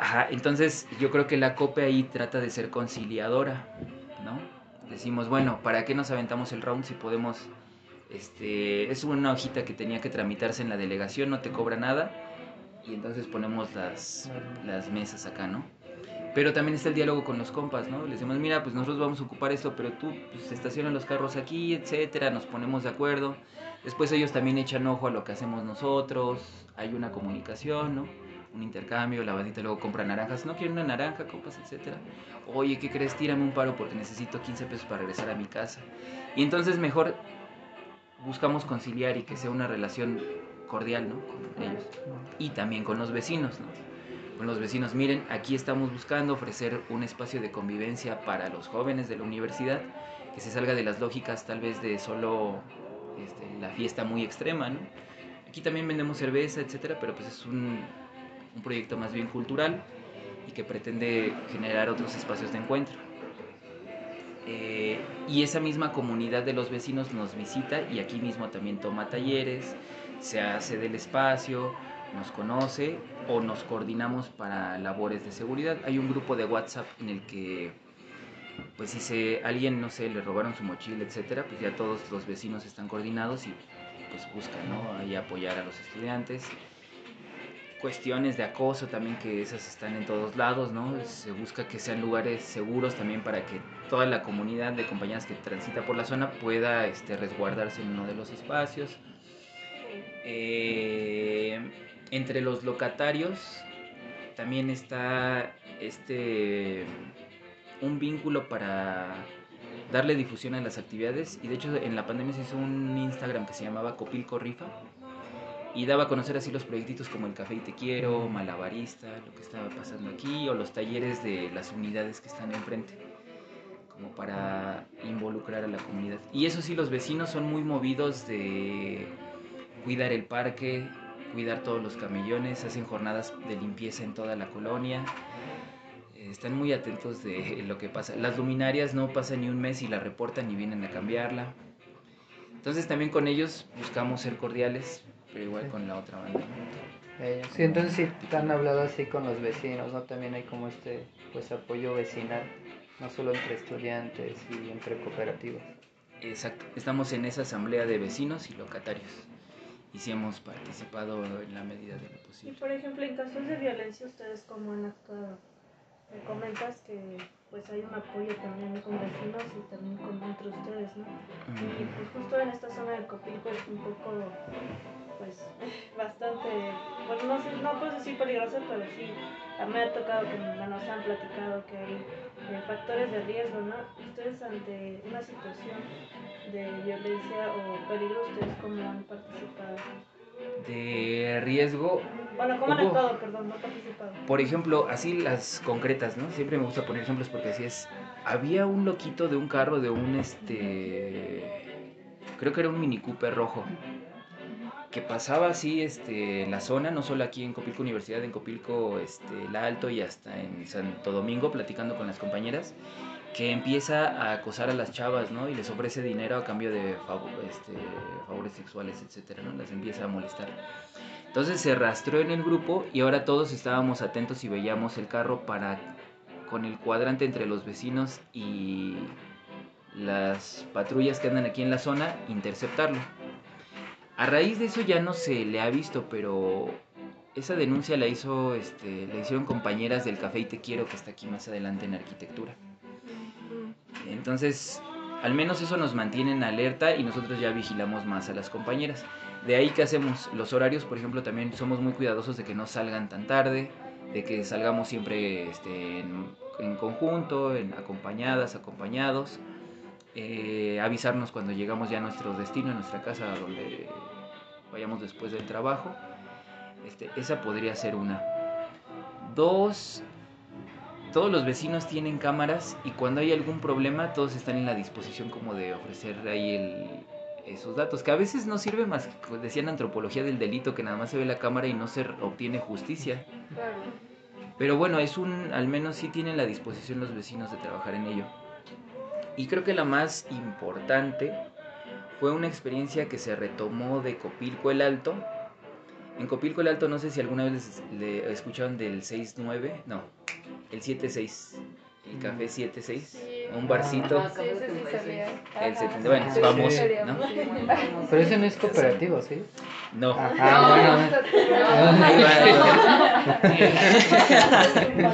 Ajá, entonces yo creo que la COPE ahí trata de ser conciliadora, ¿no? Decimos, bueno, ¿para qué nos aventamos el round si podemos... Este, es una hojita que tenía que tramitarse en la delegación, no te cobra nada, y entonces ponemos las, las mesas acá, ¿no? Pero también está el diálogo con los compas, ¿no? Les decimos, mira, pues nosotros vamos a ocupar esto, pero tú pues, estacionas los carros aquí, etcétera, nos ponemos de acuerdo. Después ellos también echan ojo a lo que hacemos nosotros, hay una comunicación, ¿no? Un intercambio, la bandita luego compra naranjas, no quiero una naranja, compas, etcétera. Oye, ¿qué crees? Tírame un paro porque necesito 15 pesos para regresar a mi casa. Y entonces mejor buscamos conciliar y que sea una relación cordial, ¿no? Con ellos. Y también con los vecinos, ¿no? Con los vecinos, miren, aquí estamos buscando ofrecer un espacio de convivencia para los jóvenes de la universidad, que se salga de las lógicas tal vez de solo este, la fiesta muy extrema, ¿no? Aquí también vendemos cerveza, etcétera, pero pues es un, un proyecto más bien cultural y que pretende generar otros espacios de encuentro. Eh, y esa misma comunidad de los vecinos nos visita y aquí mismo también toma talleres, se hace del espacio, nos conoce o nos coordinamos para labores de seguridad. Hay un grupo de WhatsApp en el que, pues si se, alguien, no sé, le robaron su mochila, etcétera, pues ya todos los vecinos están coordinados y pues buscan, ¿no? Ahí apoyar a los estudiantes. Cuestiones de acoso también que esas están en todos lados, ¿no? Se busca que sean lugares seguros también para que toda la comunidad de compañeras que transita por la zona pueda este, resguardarse en uno de los espacios. Eh, entre los locatarios también está este un vínculo para darle difusión a las actividades y de hecho en la pandemia se hizo un Instagram que se llamaba Copilco Rifa y daba a conocer así los proyectitos como el Café y Te Quiero, Malabarista, lo que estaba pasando aquí o los talleres de las unidades que están enfrente como para involucrar a la comunidad. Y eso sí, los vecinos son muy movidos de cuidar el parque, cuidar todos los camellones, hacen jornadas de limpieza en toda la colonia. Eh, Están muy atentos de [laughs] lo que pasa. Las luminarias no pasan ni un mes y la reportan y vienen a cambiarla. Entonces también con ellos buscamos ser cordiales, pero igual con la otra banda. sí, entonces sí te han hablado así con los vecinos, ¿no? También hay como este pues apoyo vecinal, no solo entre estudiantes y entre cooperativas. Exacto. Estamos en esa asamblea de vecinos y locatarios. Y sí hemos participado en la medida de lo Y posible. por ejemplo, en casos de violencia, ¿ustedes cómo han actuado? Me comentas que pues hay un apoyo también con vecinos y también con entre ustedes, ¿no? Y pues justo en esta zona de Copilco es un poco, pues, [laughs] bastante, bueno, no sé, no puedo decir peligroso, pero sí, a mí me ha tocado que me nos han platicado que hay eh, factores de riesgo, ¿no? Ustedes ante una situación de violencia o peligro ustedes cómo han participado? De riesgo, Bueno, ¿cómo han actuado? Perdón, no participado. por ejemplo, así las concretas, ¿no? Siempre me gusta poner ejemplos porque así es. Había un loquito de un carro, de un este. Creo que era un Mini Cooper rojo. Que pasaba así este, en la zona, no solo aquí en Copilco Universidad, en Copilco este, La Alto y hasta en Santo Domingo, platicando con las compañeras, que empieza a acosar a las chavas, ¿no? Y les ofrece dinero a cambio de fav- este, favores sexuales, etcétera, ¿no? Las empieza a molestar. Entonces se rastreó en el grupo y ahora todos estábamos atentos y veíamos el carro para, con el cuadrante entre los vecinos y las patrullas que andan aquí en la zona, interceptarlo. A raíz de eso ya no se le ha visto, pero esa denuncia la hizo, este, la hicieron compañeras del Café y Te Quiero que está aquí más adelante en arquitectura. Entonces, al menos eso nos mantiene en alerta y nosotros ya vigilamos más a las compañeras. De ahí que hacemos los horarios, por ejemplo, también somos muy cuidadosos de que no salgan tan tarde, de que salgamos siempre este, en, en conjunto, en acompañadas, acompañados. Eh, avisarnos cuando llegamos ya a nuestro destino, a nuestra casa, a donde vayamos después del trabajo. Este, esa podría ser una. Dos, todos los vecinos tienen cámaras y cuando hay algún problema todos están en la disposición como de ofrecer ahí el, esos datos, que a veces no sirve más, que decían antropología del delito, que nada más se ve la cámara y no se obtiene justicia. Pero bueno, es un, al menos sí tienen la disposición los vecinos de trabajar en ello. Y creo que la más importante fue una experiencia que se retomó de Copilco el Alto. En Copilco el Alto no sé si alguna vez le escucharon del 6-9, no, el 7-6, el café 7-6, Sí. un barcito. Ah. El Ajá. 70, bueno, es famoso. ¿no? Pero ese no es cooperativo, ¿sí? No, Ajá, bueno. ahí [laughs] va.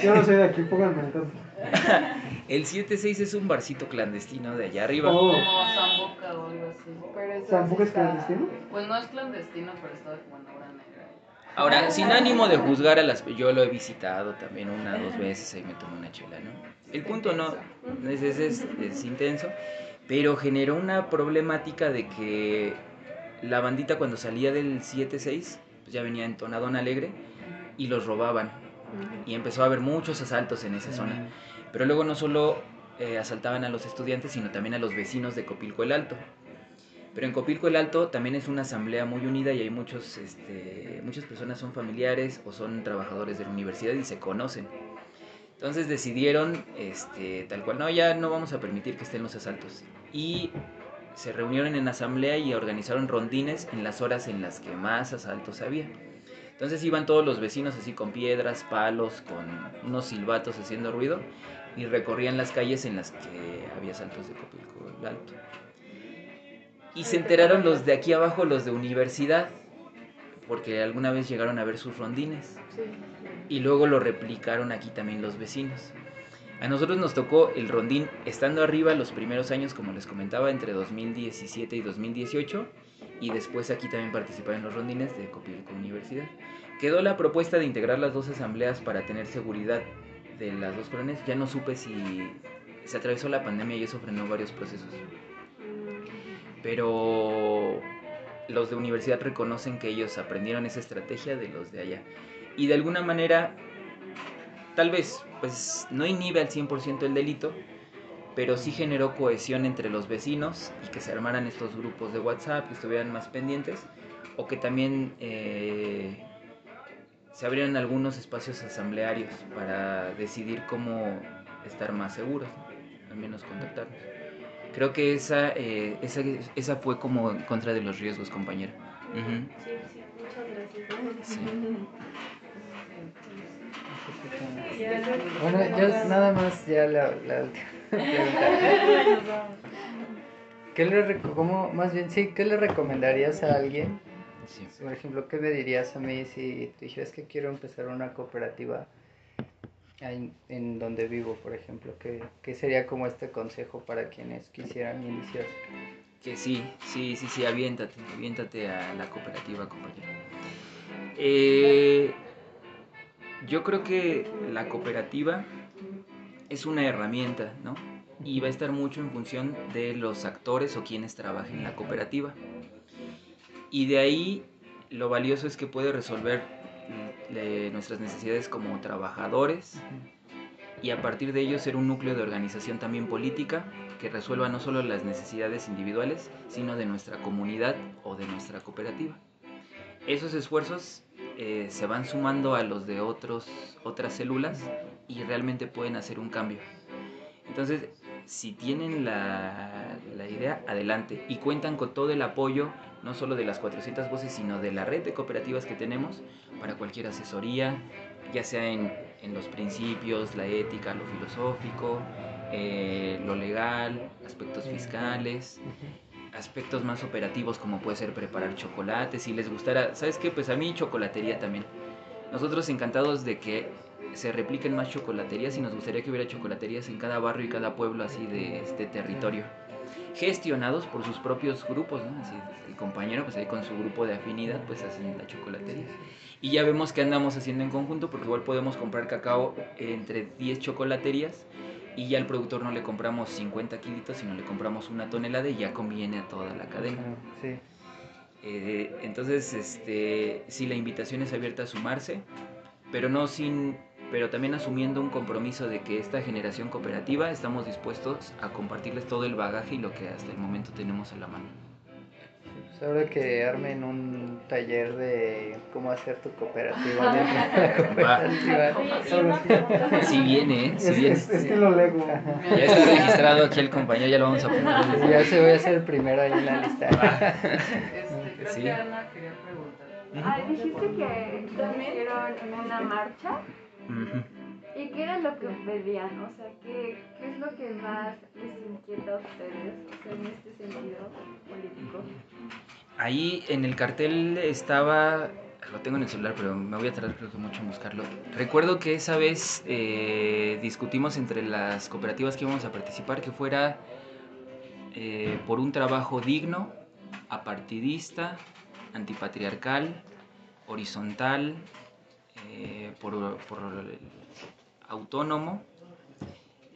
[laughs] Yo no soy de aquí, pónganme tanto. [laughs] el 7-6 es un barcito clandestino de allá arriba. Oh, Como Zamboca o algo así. Pero eso ¿Tampoco sí es está- clandestino? Pues no es clandestino, pero está como en hora negra. Ahora, sin ánimo de juzgar a las... Yo lo he visitado también una dos veces, ahí me tomo una chela, ¿no? El punto no, es, es, es- es intenso, pero generó una problemática de que la bandita cuando salía del 7-6, pues ya venía entonadón alegre, y los robaban. Y empezó a haber muchos asaltos en esa zona. Pero luego no solo eh, asaltaban a los estudiantes, sino también a los vecinos de Copilco el Alto. Pero en Copilco el Alto también es una asamblea muy unida y hay muchos, este, muchas personas son familiares o son trabajadores de la universidad y se conocen. Entonces decidieron, este, tal cual, no, ya no vamos a permitir que estén los asaltos. Y se reunieron en asamblea y organizaron rondines en las horas en las que más asaltos había. Entonces iban todos los vecinos así con piedras, palos, con unos silbatos haciendo ruido y recorrían las calles en las que había asaltos de Copilco el Alto. Y se enteraron los de aquí abajo, los de universidad, porque alguna vez llegaron a ver sus rondines. Sí. Y luego lo replicaron aquí también los vecinos. A nosotros nos tocó el rondín estando arriba los primeros años, como les comentaba, entre 2017 y 2018. Y después aquí también participaron los rondines de Copilco Universidad. Quedó la propuesta de integrar las dos asambleas para tener seguridad de las dos colonias. Ya no supe si se atravesó la pandemia y eso frenó varios procesos. Pero los de universidad reconocen que ellos aprendieron esa estrategia de los de allá. Y de alguna manera, tal vez, pues no inhibe al 100% el delito, pero sí generó cohesión entre los vecinos y que se armaran estos grupos de WhatsApp, que estuvieran más pendientes, o que también eh, se abrieran algunos espacios asamblearios para decidir cómo estar más seguros, ¿no? al menos contactarnos. Creo que esa, eh, esa, esa fue como en contra de los riesgos, compañera. Ujú. Sí, sí, muchas gracias. Sí. Bueno, yo nada más ya la, la última pregunta. [laughs] ¿Qué le, cómo, más bien, sí, ¿qué le recomendarías a alguien? Sí. Por ejemplo, ¿qué me dirías a mí si dijeras que quiero empezar una cooperativa en, en donde vivo, por ejemplo? ¿Qué, ¿Qué sería como este consejo para quienes quisieran iniciar? Que sí, sí, sí, sí, aviéntate, aviéntate a la cooperativa, compañero. Eh, yo creo que la cooperativa es una herramienta, ¿no? y va a estar mucho en función de los actores o quienes trabajen en la cooperativa. Y de ahí lo valioso es que puede resolver mm, le- nuestras necesidades como trabajadores y a partir de ello ser un núcleo de organización también política que resuelva no solo las necesidades individuales, sino de nuestra comunidad o de nuestra cooperativa. Esos esfuerzos eh, se van sumando a los de otros, otras células y realmente pueden hacer un cambio. Entonces, si tienen la, la idea, adelante. Y cuentan con todo el apoyo, no solo de las 400 voces, sino de la red de cooperativas que tenemos para cualquier asesoría, ya sea en, en los principios, la ética, lo filosófico, eh, lo legal, aspectos fiscales, aspectos más operativos como puede ser preparar chocolates. Si les gustara, ¿sabes qué? Pues a mí chocolatería también. Nosotros encantados de que se repliquen más chocolaterías y nos gustaría que hubiera chocolaterías en cada barrio y cada pueblo así de este territorio. Gestionados por sus propios grupos, ¿no? Así, el compañero, pues ahí con su grupo de afinidad, pues hacen la chocolatería. Y ya vemos que andamos haciendo en conjunto, porque igual podemos comprar cacao entre 10 chocolaterías y ya al productor no le compramos 50 kilitos, sino le compramos una tonelada y ya conviene a toda la cadena. Sí. Eh, entonces, este, sí, la invitación es abierta a sumarse, pero no sin, pero también asumiendo un compromiso de que esta generación cooperativa estamos dispuestos a compartirles todo el bagaje y lo que hasta el momento tenemos a la mano. Pues ahora que armen un taller de cómo hacer tu cooperativa dentro de la cooperativa. Si viene, ¿eh? Si Es, viene. es- estilo Lego. Ya está registrado aquí el compañero, ya lo vamos a poner. Ya se voy a ser el primero ahí en la lista. Este, creo Sí. que Ana quería preguntar. Ah, dijiste que también hicieron una marcha. ¿Y qué era lo que pedían? O sea, ¿qué, qué es lo que más les inquieta a ustedes? O sea, en este sentido político. Ahí en el cartel estaba, lo tengo en el celular, pero me voy a tardar creo que mucho en buscarlo. Recuerdo que esa vez eh, discutimos entre las cooperativas que íbamos a participar que fuera eh, por un trabajo digno, apartidista, antipatriarcal, horizontal, eh, por, el autónomo.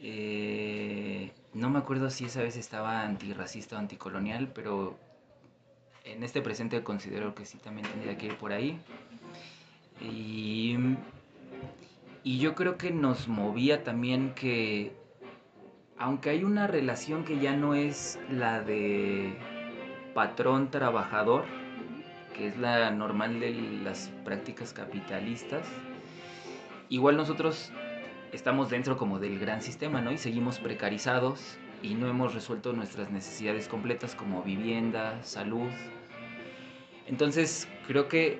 eh, no me acuerdo si esa vez estaba antirracista o anticolonial, pero en este presente considero que sí también tendría que ir por ahí. Y, y yo creo que nos movía también que, aunque hay una relación que ya no es la de patrón-trabajador, que es la normal de las prácticas capitalistas, igual nosotros estamos dentro como del gran sistema, ¿no? Y seguimos precarizados y no hemos resuelto nuestras necesidades completas como vivienda, salud. Entonces, creo que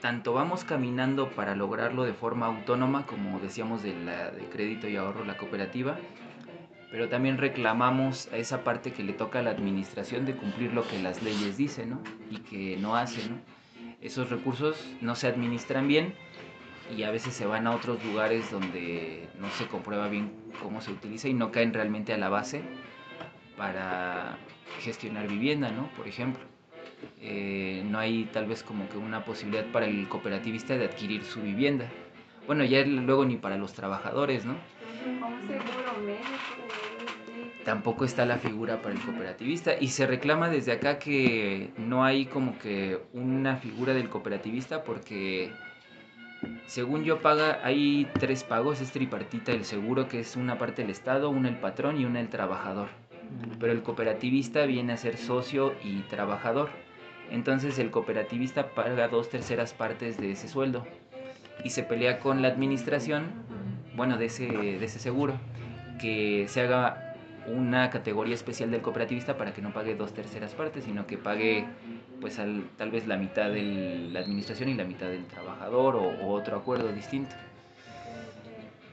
tanto vamos caminando para lograrlo de forma autónoma, como decíamos de la de crédito y ahorro, la cooperativa, pero también reclamamos a esa parte que le toca a la administración de cumplir lo que las leyes dicen, ¿no? Y que no hace, ¿no? Esos recursos no se administran bien y a veces se van a otros lugares donde no se comprueba bien cómo se utiliza y no caen realmente a la base para gestionar vivienda, ¿no? Por ejemplo. Eh, no hay tal vez como que una posibilidad para el cooperativista de adquirir su vivienda. Bueno, ya luego ni para los trabajadores, ¿no? O un seguro médico. sí. tampoco está la figura para el cooperativista y se reclama desde acá que no hay como que una figura del cooperativista porque según yo paga hay tres pagos es tripartita el seguro que es una parte del estado una el patrón y una el trabajador pero el cooperativista viene a ser socio y trabajador entonces el cooperativista paga dos terceras partes de ese sueldo y se pelea con la administración bueno de ese de ese seguro que se haga una categoría especial del cooperativista para que no pague dos terceras partes, sino que pague pues al- tal vez la mitad de la administración y la mitad del trabajador o, o otro acuerdo distinto.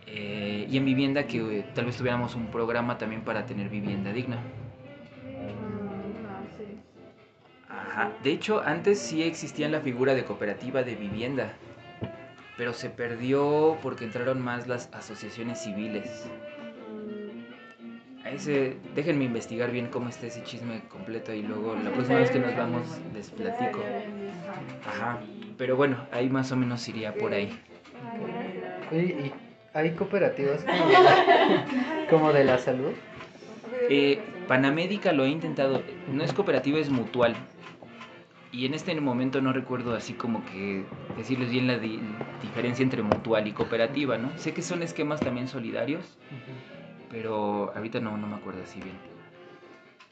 Eh, y en vivienda que eh, tal vez tuviéramos un programa también para tener vivienda digna. Sí. Ajá. De hecho, antes sí existía la figura de cooperativa de vivienda, pero se perdió porque entraron más las asociaciones civiles. A ese, déjenme investigar bien cómo está ese chisme completo y luego la próxima vez que nos vamos les platico. Ajá. Pero bueno, ahí más o menos iría por ahí. Oye, ¿y hay cooperativas como de la, [laughs] como de la salud? Eh, Panamédica lo he intentado, no es cooperativa, es mutual. Y en este momento no recuerdo así como que decirles bien la di- diferencia entre mutual y cooperativa, ¿no? Sé que son esquemas también solidarios, pero ahorita no, no me acuerdo así bien.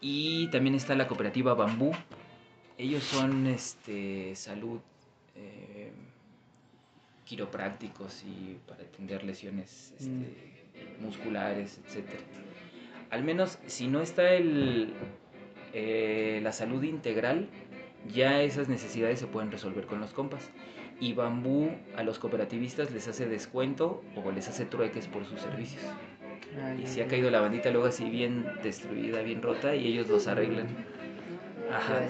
Y también está la cooperativa Bambú. Ellos son este, salud, eh, quiroprácticos y para atender lesiones este, musculares, etc. Al menos si no está el, eh, la salud integral, ya esas necesidades se pueden resolver con los compas. Y Bambú a los cooperativistas les hace descuento o les hace trueques por sus servicios. Ah, Y si ha caído la bandita luego así bien destruida, bien rota, y ellos los arreglan. Ajá.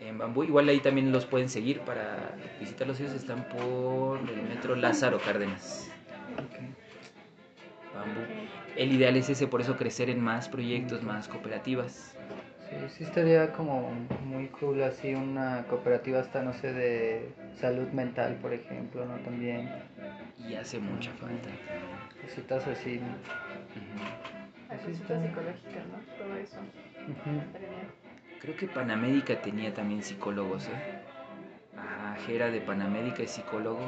En Bambú, igual ahí también los pueden seguir para visitarlos. Ellos están por el metro Lázaro Cárdenas. Bambú. El ideal es ese, por eso crecer en más proyectos, más cooperativas. Sí, sí estaría como muy cool así una cooperativa hasta, no sé, de salud mental, por ejemplo, ¿no? También Y hace mucha falta. cositas así. consultas está. psicológicas, ¿no? Todo eso. Creo que Panamédica tenía también psicólogos, ¿eh? Ajá, Jera de Panamédica es psicólogo.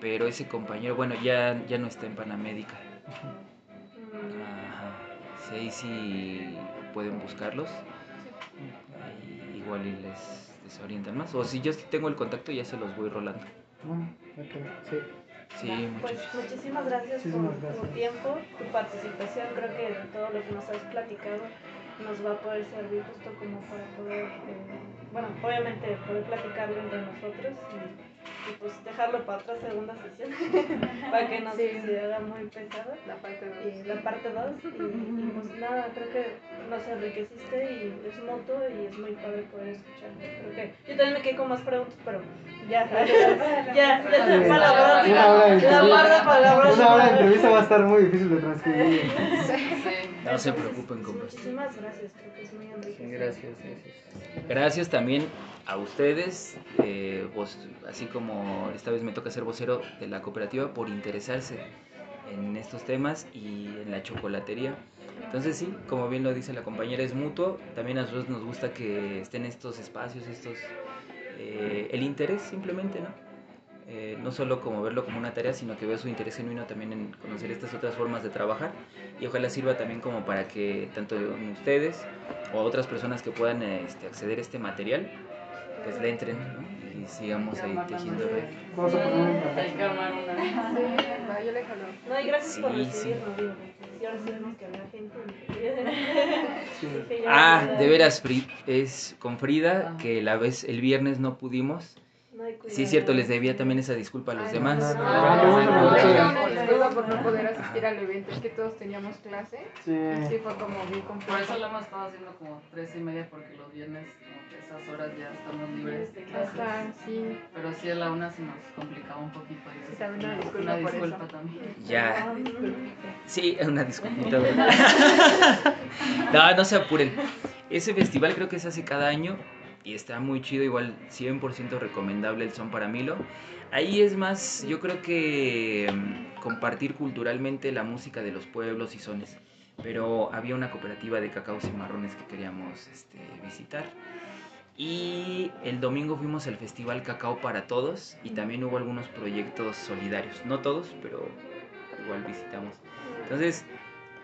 Pero ese compañero, bueno, ya, ya no está en Panamédica. Ajá. Sí, sí pueden buscarlos. Ahí igual y les, les orientan más. O si yo sí tengo el contacto, ya se los voy rolando. Ah, ok, sí. Sí, Pues muchísimas gracias por Muchísimas tu gracias. tiempo, tu participación. Creo que todo lo que nos has platicado nos va a poder servir justo como para poder, eh, bueno, obviamente poder platicarlo entre nosotros y, y, pues dejarlo para otra segunda sesión para que no Sí. se haga muy pesado. La parte Y 2. la parte 2 y, y, pues nada, creo que nos enriqueciste y es mutuo y es muy padre poder escucharte. Creo que yo también me quedé con más preguntas, pero ya, ya, ya, para la entrevista, próxima. una hora de entrevista va a estar muy difícil de transcribir. No se preocupen, compas. Muchísimas gracias, creo que es muy enriquecedor. gracias, gracias. Gracias también a ustedes, eh, vos- así como esta vez me toca ser vocero de la cooperativa, por interesarse en estos temas y en la chocolatería. Entonces sí, como bien lo dice la compañera, es mutuo. También a nosotros nos gusta que estén estos espacios, estos eh, el interés simplemente, ¿no? Eh, no solo como verlo como una tarea, sino que veo su interés genuino también en conocer estas otras formas de trabajar y ojalá sirva también como para que tanto ustedes o otras personas que puedan este, acceder a este material, pues le entren ¿no? y sigamos ahí tejiendo red. Vamos a poner un Hay que armar una. Sí, yo le jalo. No, y gracias por recibirnos, digo, si ahora [laughs] sí que hablar gente. Ah, de veras, es con Frida, Ajá. que la vez el viernes no pudimos. Hay Sí, es cuidado. cierto, les debía también esa disculpa a los Ay, demás. no, No, no, disculpa por no poder asistir al evento, es que todos teníamos clase. Sí. y Sí, fue como bien Por eso lo hemos estado haciendo como tres y media porque los viernes como que esas horas ya estamos libres de clases. Ajá, sí. Pero sí a la una se nos complicaba un poquito. y Sí, también una disculpa una por disculpa eso. también. Ya, sí, una disculpita. [laughs] no, no se apuren. Ese festival creo que se hace cada año y está muy chido, igual 100% recomendable el Son para Milo. Ahí es más, yo creo que mm, compartir culturalmente la música de los pueblos y sones. Pero había una cooperativa de cacaos y marrones que queríamos este, visitar. Y el domingo fuimos al Festival Cacao para Todos y también hubo algunos proyectos solidarios. No todos, pero igual visitamos. Entonces,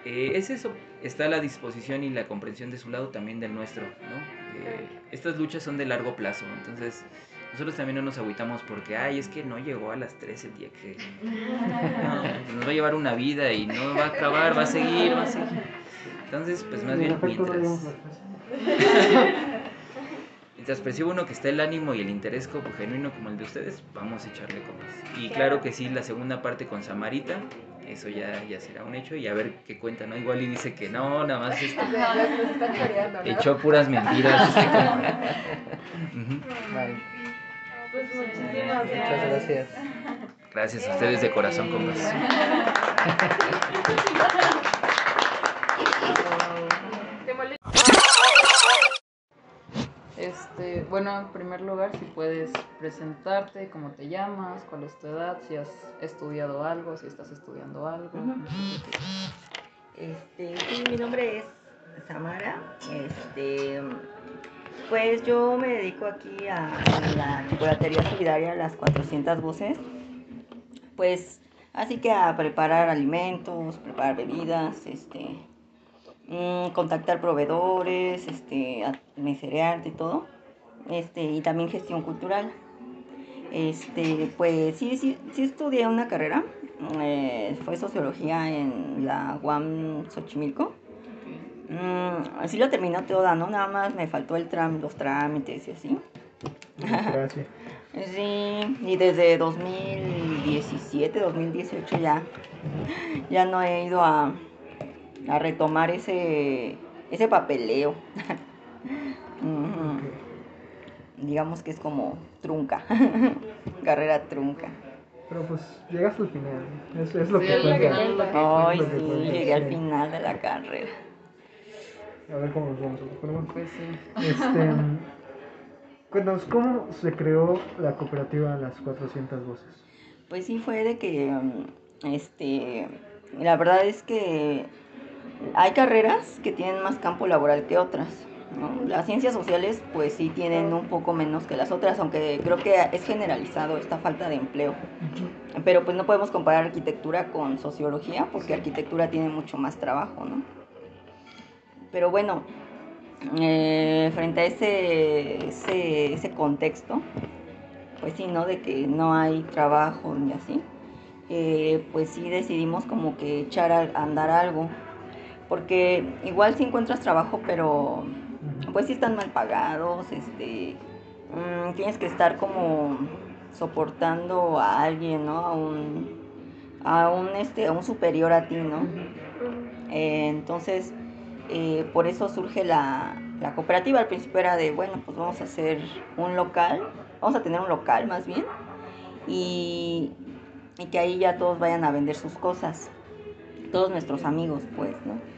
eh, es eso. Está la disposición y la comprensión de su lado, también del nuestro, ¿no? Eh, estas luchas son de largo plazo, entonces nosotros también no nos agüitamos porque, ay, es que no llegó a las 3 el día que... No, [laughs] nos va a llevar una vida y no va a acabar, va a seguir, va a seguir. Entonces, pues más En bien mientras... [laughs] Mientras percibo uno que está el ánimo y el interés como genuino como el de ustedes, vamos a echarle copas. Y claro que sí, la segunda parte con Samarita, eso ya, ya será un hecho y a ver qué cuenta, ¿no? Igual y dice que no, nada más [laughs] este, ¿no? echó puras mentiras. este. [laughs] Vale, Pues muchísimas muchas gracias. gracias. Gracias a ustedes de corazón, compas. [laughs] Este, bueno, en primer lugar, si puedes presentarte, cómo te llamas, cuál es tu edad, si has estudiado algo, si estás estudiando algo. Este, sí, mi nombre es Samara. Este, pues yo me dedico aquí a la chocolatería solidaria Las 400 Voces. Pues así que a preparar alimentos, preparar bebidas, este, mm, contactar proveedores, este, a meserear y todo. Este, y también gestión cultural. Este, pues sí, sí, sí estudié una carrera, eh, fue sociología en la UAM Xochimilco. Mm, así lo terminó toda, ¿no? Nada más me faltó el tram, los trámites y así. Gracias. [laughs] Sí, y desde 2017, 2018 ya, ya no he ido a, a retomar ese, ese papeleo. [laughs] Digamos que es como trunca, [laughs] carrera trunca. Pero pues llegaste al final. Es, es lo Sí, que cuenta. Ay, que sí, cuenta, llegué al final de la carrera. A ver cómo nos vamos. Bueno. Pues sí. Este, [laughs] cuéntanos, ¿cómo se creó la cooperativa Las 400 Voces? Pues sí, fue de que, este, la verdad es que hay carreras que tienen más campo laboral que otras. ¿no? Las ciencias sociales, pues sí tienen un poco menos que las otras, aunque creo que es generalizado esta falta de empleo. Pero pues no podemos comparar arquitectura con sociología, porque arquitectura tiene mucho más trabajo, ¿no? Pero bueno, eh, frente a ese, ese, ese contexto, pues sí, ¿no? De que no hay trabajo ni así, eh, pues sí decidimos como que echar a a andar algo. Porque igual si encuentras trabajo, pero pues sí están mal pagados, este, mm, tienes que estar como soportando a alguien, ¿no? A un, a un, este, a un superior a ti, ¿no? Eh, entonces, eh, por eso surge la, la cooperativa. Al principio era de, bueno, pues vamos a hacer un local, vamos a tener un local más bien, y, y que ahí ya todos vayan a vender sus cosas, todos nuestros amigos, pues, ¿no?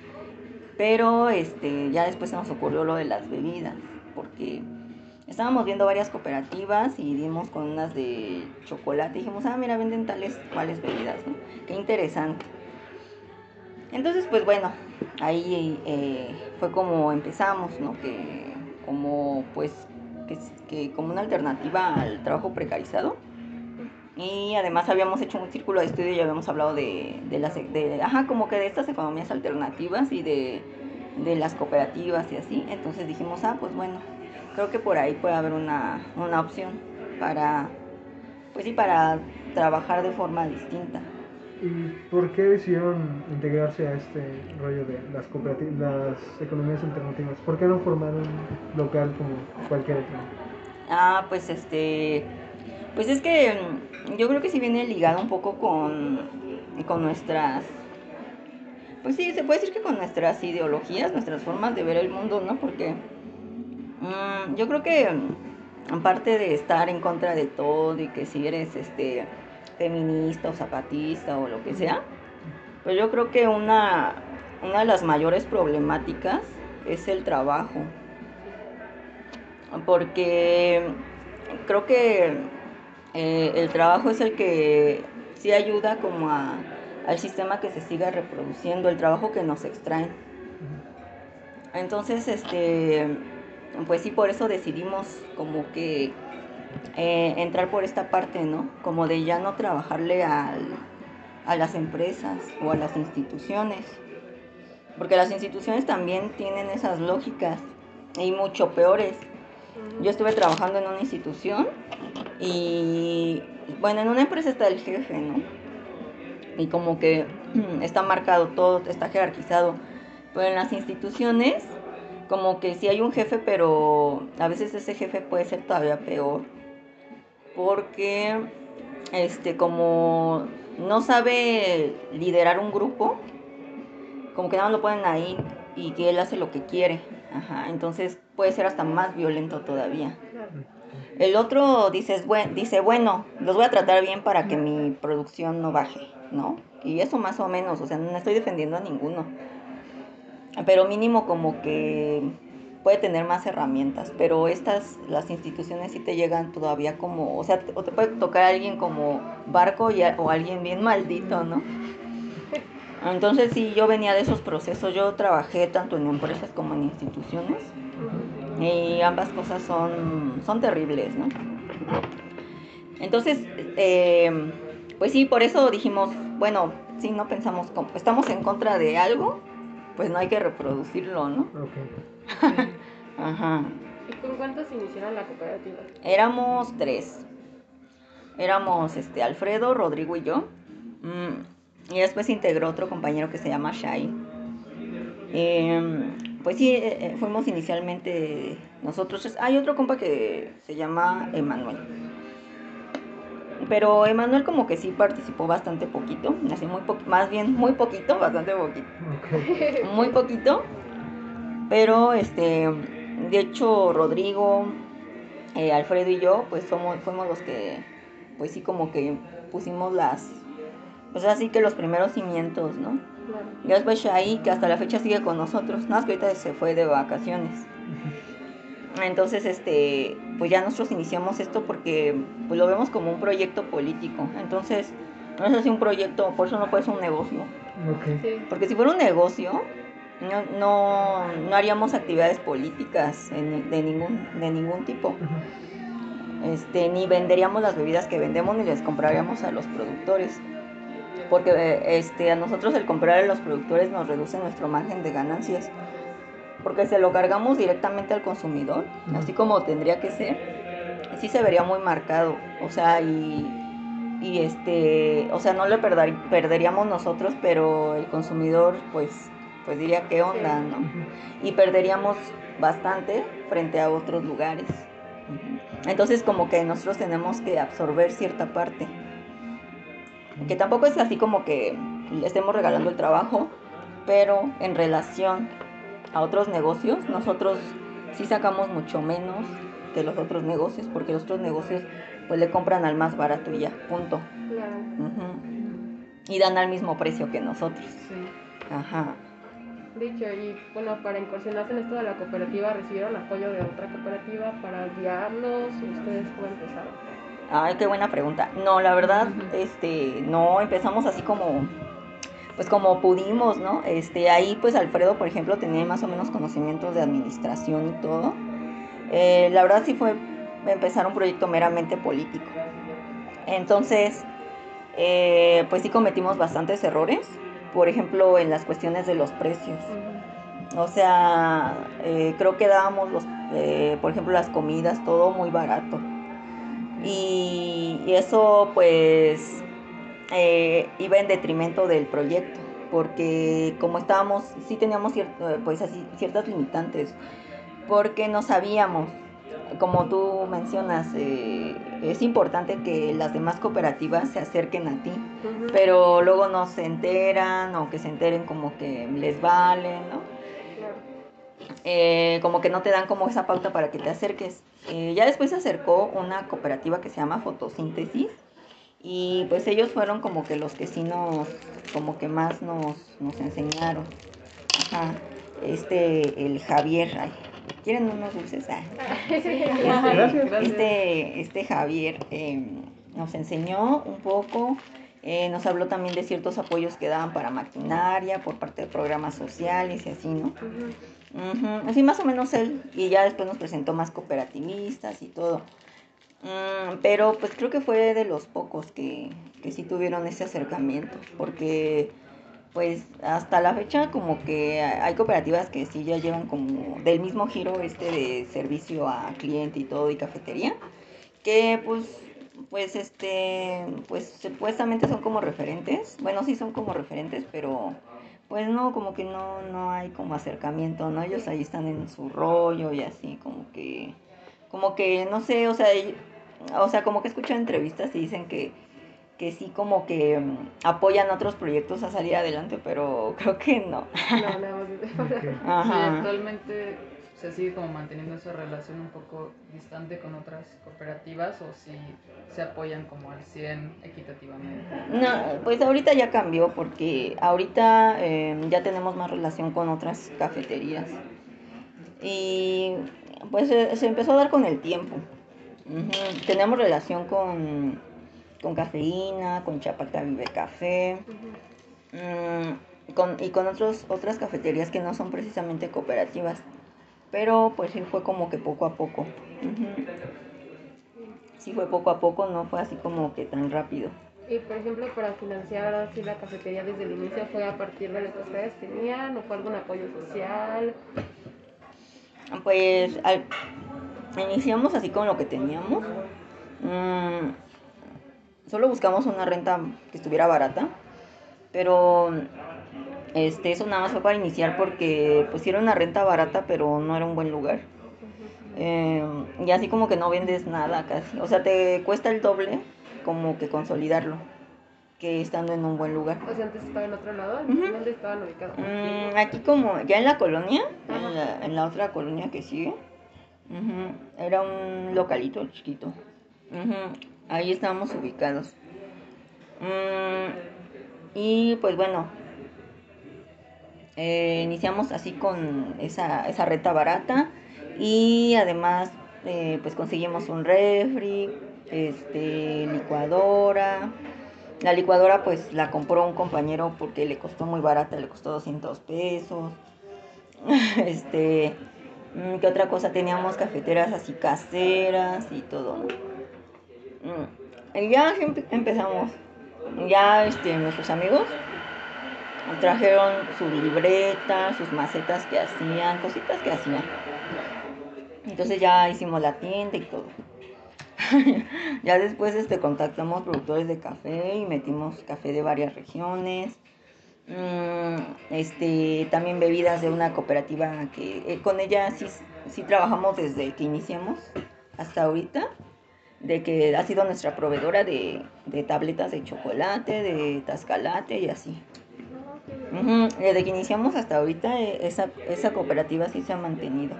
Pero este, ya después se nos ocurrió lo de las bebidas, porque estábamos viendo varias cooperativas y dimos con unas de chocolate. Y dijimos, ah, mira, venden tales cuales bebidas, ¿no? Qué interesante. Entonces, pues bueno, ahí eh, fue como empezamos, ¿no? Que como, pues, que, que como una alternativa al trabajo precarizado. Y además habíamos hecho un círculo de estudio y habíamos hablado de, de las, de, ajá, como que de estas economías alternativas y de, de las cooperativas y así. Entonces dijimos, ah, pues bueno, creo que por ahí puede haber una, una opción para, pues sí, para trabajar de forma distinta. ¿Y por qué decidieron integrarse a este rollo de las cooperativas, las economías alternativas? ¿Por qué no formar un local como cualquier otro? Ah, pues este, pues es que mm, yo creo que sí viene ligado un poco con, con nuestras, pues sí, se puede decir que con nuestras ideologías, nuestras formas de ver el mundo, ¿no? Porque mm, yo creo que mm, aparte de estar en contra de todo y que si eres este feminista o zapatista o lo que sea, pues yo creo que una, una de las mayores problemáticas es el trabajo. Porque creo que eh, el trabajo es el que sí ayuda como a, al sistema que se siga reproduciendo, el trabajo que nos extraen. Entonces, este, pues sí, por eso decidimos como que eh, entrar por esta parte, ¿no? Como de ya no trabajarle al, a las empresas o a las instituciones. Porque las instituciones también tienen esas lógicas y mucho peores. Yo estuve trabajando en una institución y, bueno, en una empresa está el jefe, ¿no? Y como que [clears throat] está marcado todo, está jerarquizado. Pero en las instituciones, como que sí hay un jefe, pero a veces ese jefe puede ser todavía peor. Porque, este, como no sabe liderar un grupo, como que nada más lo ponen ahí y que él hace lo que quiere. Ajá, entonces puede ser hasta más violento todavía. El otro dice, buen, dice, bueno, los voy a tratar bien para que mi producción no baje, ¿no? Y eso más o menos, o sea, no estoy defendiendo a ninguno. Pero mínimo como que puede tener más herramientas, pero estas, las instituciones sí te llegan todavía como, o sea, o te puede tocar alguien como barco a- o alguien bien maldito, ¿no? Entonces sí, yo venía de esos procesos, yo trabajé tanto en empresas como en instituciones y ambas cosas son, son terribles, ¿no? Entonces, eh, pues sí, por eso dijimos, bueno, si no pensamos, como estamos en contra de algo, pues no hay que reproducirlo, ¿no? Ok. [laughs] Ajá. ¿Y con cuántos iniciaron la cooperativa? Éramos tres. Éramos este Alfredo, Rodrigo y yo. Mm, y después se integró otro compañero que se llama Shai. Em, pues sí, eh, eh, fuimos inicialmente nosotros. tres. Hay otro compa que se llama Emanuel. Pero Emanuel como que sí participó bastante poquito, así muy po- más bien muy poquito, [laughs] bastante poquito muy poquito, pero este, de hecho Rodrigo, eh, Alfredo y yo, pues somos, fuimos los que, pues sí como que pusimos las, pues así que los primeros cimientos, ¿no? Claro. Ya después Shai, que hasta la fecha sigue con nosotros, nada más que ahorita se fue de vacaciones. Entonces, este, pues ya nosotros iniciamos esto porque pues lo vemos como un proyecto político. Entonces, no es así un proyecto, por eso no puede ser un negocio. Sí. Porque si fuera un negocio, no, no, no haríamos actividades políticas en- de, ningún, de ningún tipo. Este, ni venderíamos las bebidas que vendemos ni les compraríamos a los productores. Porque eh, este, a nosotros el comprar a los productores nos reduce nuestro margen de ganancias. Porque se lo cargamos directamente al consumidor, Ujú. así como tendría que ser. Sí se vería muy marcado. O sea, y, y este, o sea, no le perder- perderíamos nosotros, pero el consumidor pues, pues diría qué onda. ¿no? Y perderíamos bastante frente a otros lugares. Entonces como que nosotros tenemos que absorber cierta parte. Que tampoco es así como que le estemos regalando el trabajo, pero en relación a otros negocios, nosotros sí sacamos mucho menos que los otros negocios, porque los otros negocios pues le compran al más barato y ya, punto. Claro. Y dan al mismo precio que nosotros. Sí. Ajá. Dicho, y bueno, para incursionarse en esto de la cooperativa, ¿recibieron apoyo de otra cooperativa para guiarlos? ¿O ustedes cómo empezaron? Ay, qué buena pregunta. No, la verdad, este, no, empezamos así como, pues como pudimos, ¿no? Este, ahí pues Alfredo, por ejemplo, tenía más o menos conocimientos de administración y todo. Eh, la verdad sí fue empezar un proyecto meramente político. Entonces, eh, pues sí cometimos bastantes errores. Por ejemplo, en las cuestiones de los precios. O sea, eh, creo que dábamos, los, por ejemplo, las comidas, todo muy barato. Y, y eso pues eh, iba en detrimento del proyecto, porque como estábamos, sí teníamos cierto, pues así, ciertas limitantes, porque no sabíamos, como tú mencionas, eh, es importante que las demás cooperativas se acerquen a ti, pero luego no se enteran o que se enteren como que les vale, ¿no? Claro. eh, como que no te dan como esa pauta para que te acerques. Eh, ya después se acercó una cooperativa que se llama Fotosíntesis y pues ellos fueron como que los que sí nos, como que más nos, nos enseñaron. Ajá. Este, el Javier, ay, ¿quieren unos dulces? Ah. [laughs] Gracias. Este, este Javier eh, nos enseñó un poco, eh, nos habló también de ciertos apoyos que daban para maquinaria por parte de programas sociales y así, ¿no? Ujú, Así más o menos él, y ya después nos presentó más cooperativistas y todo. Mm, pero pues creo que fue de los pocos que, que sí tuvieron ese acercamiento, porque pues hasta la fecha como que hay cooperativas que sí ya llevan como del mismo giro este de servicio a cliente y todo y cafetería, que pues pues este pues supuestamente son como referentes, bueno sí son como referentes, pero pues no, como que no, no hay como acercamiento, ¿no? Ellos ahí están en su rollo y así, como que, como que, no sé, o sea, o sea, como que escuchan entrevistas y dicen que, que sí como que mm, apoyan otros proyectos a salir adelante, pero [laughs] creo que no. No, de Ok. Sí, actualmente se sigue como manteniendo esa relación un poco distante con otras cooperativas o si se apoyan como al 100 equitativamente. No, pues ahorita ya cambió porque ahorita eh, ya tenemos más relación con otras cafeterías. Y pues se, se empezó a dar con el tiempo. Tenemos relación con, con cafeína, con Chapata Vive Café. Mm, con, y con otros, otras cafeterías que no son precisamente cooperativas. Pero pues sí fue como que poco a poco. Sí fue poco a poco, no fue así como que tan rápido. Y por ejemplo, para financiar así la cafetería desde el inicio, ¿fue a partir de lo que ustedes tenían o fue algún apoyo social? Pues al- iniciamos así con lo que teníamos. Mm, solo buscamos una renta que estuviera barata. Pero este, eso nada más fue para iniciar porque pues era una renta barata, pero no era un buen lugar. Eh, y así como que no vendes nada casi. O sea, te cuesta el doble como que consolidarlo que estando en un buen lugar. O sea, antes estaba en otro lado. ¿dónde estaban ubicados? Mm, aquí como ya en la colonia, en la, en la otra colonia que sigue, era un localito chiquito. Ahí estábamos ubicados. Mm, y pues bueno, eh, iniciamos así con esa, esa reta barata y además eh, pues conseguimos un refri, este, licuadora. La licuadora pues la compró un compañero porque le costó muy barata, le costó 200 pesos. [laughs] este, mm, ¿qué otra cosa? Teníamos cafeteras así caseras y todo. Mm, Y ya empezamos. Ya este, nuestros amigos trajeron su libreta, sus macetas que hacían, cositas que hacían. Entonces ya hicimos la tienda y todo. [laughs] ya después este, contactamos productores de café y metimos café de varias regiones. Mm, este, también bebidas de una cooperativa que eh, con ella sí, sí trabajamos desde que iniciamos hasta ahorita. De que ha sido nuestra proveedora de, de tabletas de chocolate, de tascalate y así. Desde que iniciamos hasta ahorita, eh, esa, esa cooperativa sí se ha mantenido.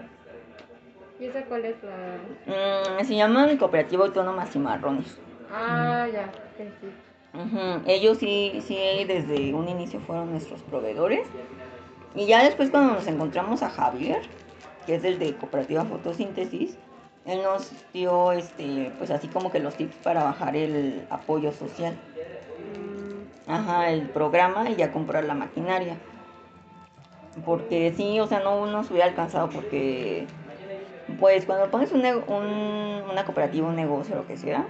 ¿Y esa cuál es la...? Mm, se llaman Cooperativa Autónoma Cimarrones. Ah, ya, sí. Ujú, Ellos sí, sí, desde un inicio fueron nuestros proveedores. Y ya después cuando nos encontramos a Javier, que es el de Cooperativa Fotosíntesis, él nos dio, este, pues así como que los tips para bajar el apoyo social. Ajá, el programa y ya comprar la maquinaria. Porque sí, o sea, no nos hubiera alcanzado porque, pues cuando pones un, un- una cooperativa, un negocio, lo que sea,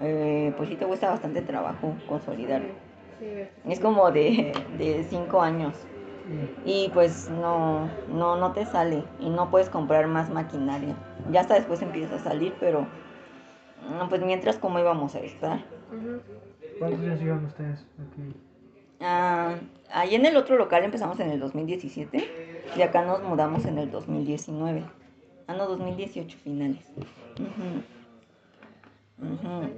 eh, pues sí te cuesta bastante trabajo consolidarlo. Es como de, de cinco años. Y pues no, no, no te sale y no puedes comprar más maquinaria. Ya hasta después empieza a salir, pero pues mientras cómo íbamos a estar. Ujú. ¿Cuántos años llevan ustedes aquí? Ah, ahí en el otro local empezamos en el 2017 y acá nos mudamos en el 2019. Ah, no, 2018 finales. Ujú. Ujú.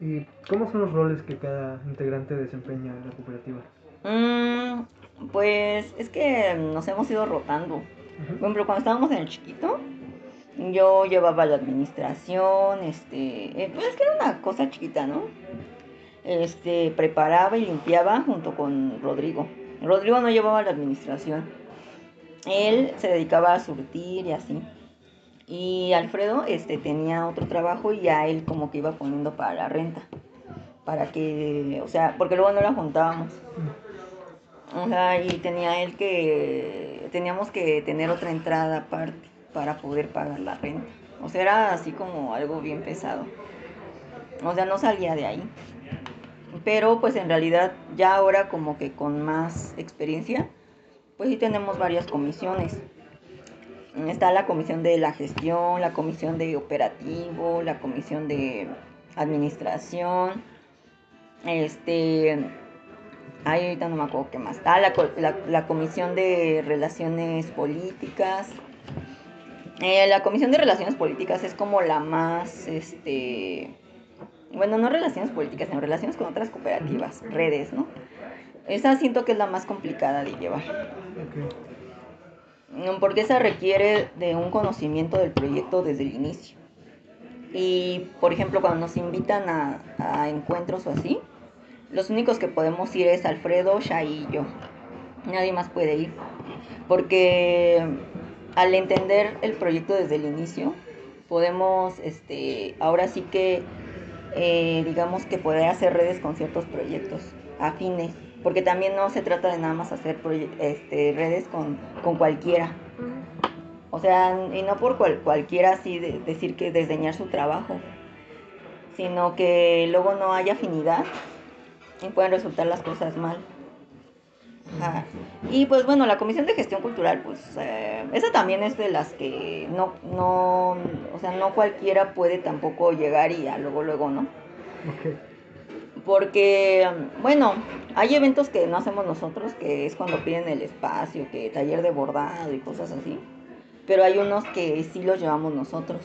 ¿Y cómo son los roles que cada integrante desempeña en la cooperativa? Mm, pues es que nos hemos ido rotando. Por ejemplo, cuando estábamos en el chiquito, yo llevaba la administración, este, eh, pues es que era una cosa chiquita, ¿no? Este, preparaba y limpiaba junto con Rodrigo. Rodrigo no llevaba la administración. Él se dedicaba a surtir y así. Y Alfredo, este, tenía otro trabajo y ya él como que iba poniendo para la renta. Para que, o sea, porque luego no la juntábamos. O sea, y tenía él que, teníamos que tener otra entrada aparte para poder pagar la renta. O sea, era así como algo bien pesado. O sea, no salía de ahí. Pero pues en realidad ya ahora como que con más experiencia, pues sí tenemos varias comisiones. Está la comisión de la gestión, la comisión de operativo, la comisión de administración, este, Ay, ahorita no me acuerdo qué más. Ah, co- la, la Comisión de Relaciones Políticas. Eh, la Comisión de Relaciones Políticas es como la más, este... Bueno, no relaciones políticas, sino relaciones con otras cooperativas, redes, ¿no? Esa siento que es la más complicada de llevar. Ok. Mm, Porque esa requiere de un conocimiento del proyecto desde el inicio. Y, por ejemplo, cuando nos invitan a, a encuentros o así, los únicos que podemos ir es Alfredo, Shai y yo. Nadie más puede ir. Porque al entender el proyecto desde el inicio, podemos, este, ahora sí que, eh, digamos que poder hacer redes con ciertos proyectos afines. porque también no se trata de nada más hacer este, redes con, con cualquiera. O sea, y no por cual- cualquiera así de- decir que desdeñar su trabajo, sino que luego no haya afinidad y pueden resultar las cosas mal. Ajá. Y pues bueno, la Comisión de Gestión Cultural, pues eh, esa también es de las que no, no, o sea, no cualquiera puede tampoco llegar y ya luego, luego, ¿no? Porque, bueno, hay eventos que no hacemos nosotros, que es cuando piden el espacio, que taller de bordado y cosas así. Pero hay unos que sí los llevamos nosotros.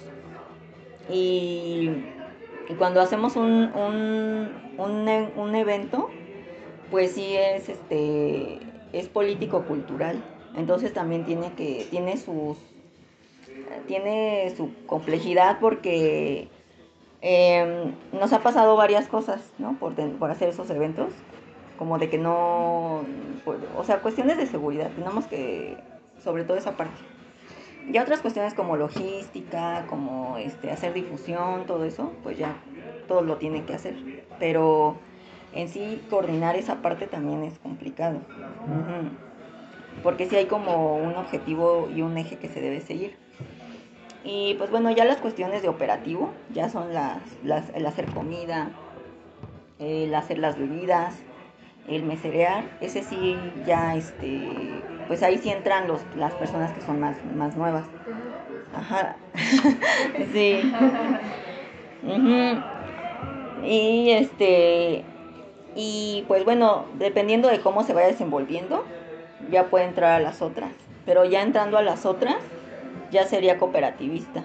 Y, y cuando hacemos un, un, un, un evento, pues sí es este es político cultural. Entonces también tiene que, tiene sus tiene su complejidad porque eh, nos ha pasado varias cosas, ¿no? Por, por hacer esos eventos, como de que no, por- o sea, cuestiones de seguridad, tenemos que, sobre todo esa parte. Ya otras cuestiones como logística, como este, hacer difusión, todo eso, pues ya todos lo tienen que hacer. Pero en sí coordinar esa parte también es complicado. Porque sí hay como un objetivo y un eje que se debe seguir. Y pues bueno, ya las cuestiones de operativo, ya son las, las- el hacer comida, el hacer las bebidas, el meserear, ese sí ya este, pues ahí sí entran los, las personas que son más, más nuevas. Ajá. [laughs] sí. [laughs] Ujú. Y este, y pues bueno, dependiendo de cómo se vaya desenvolviendo, ya puede entrar a las otras. Pero ya entrando a las otras, ya sería cooperativista.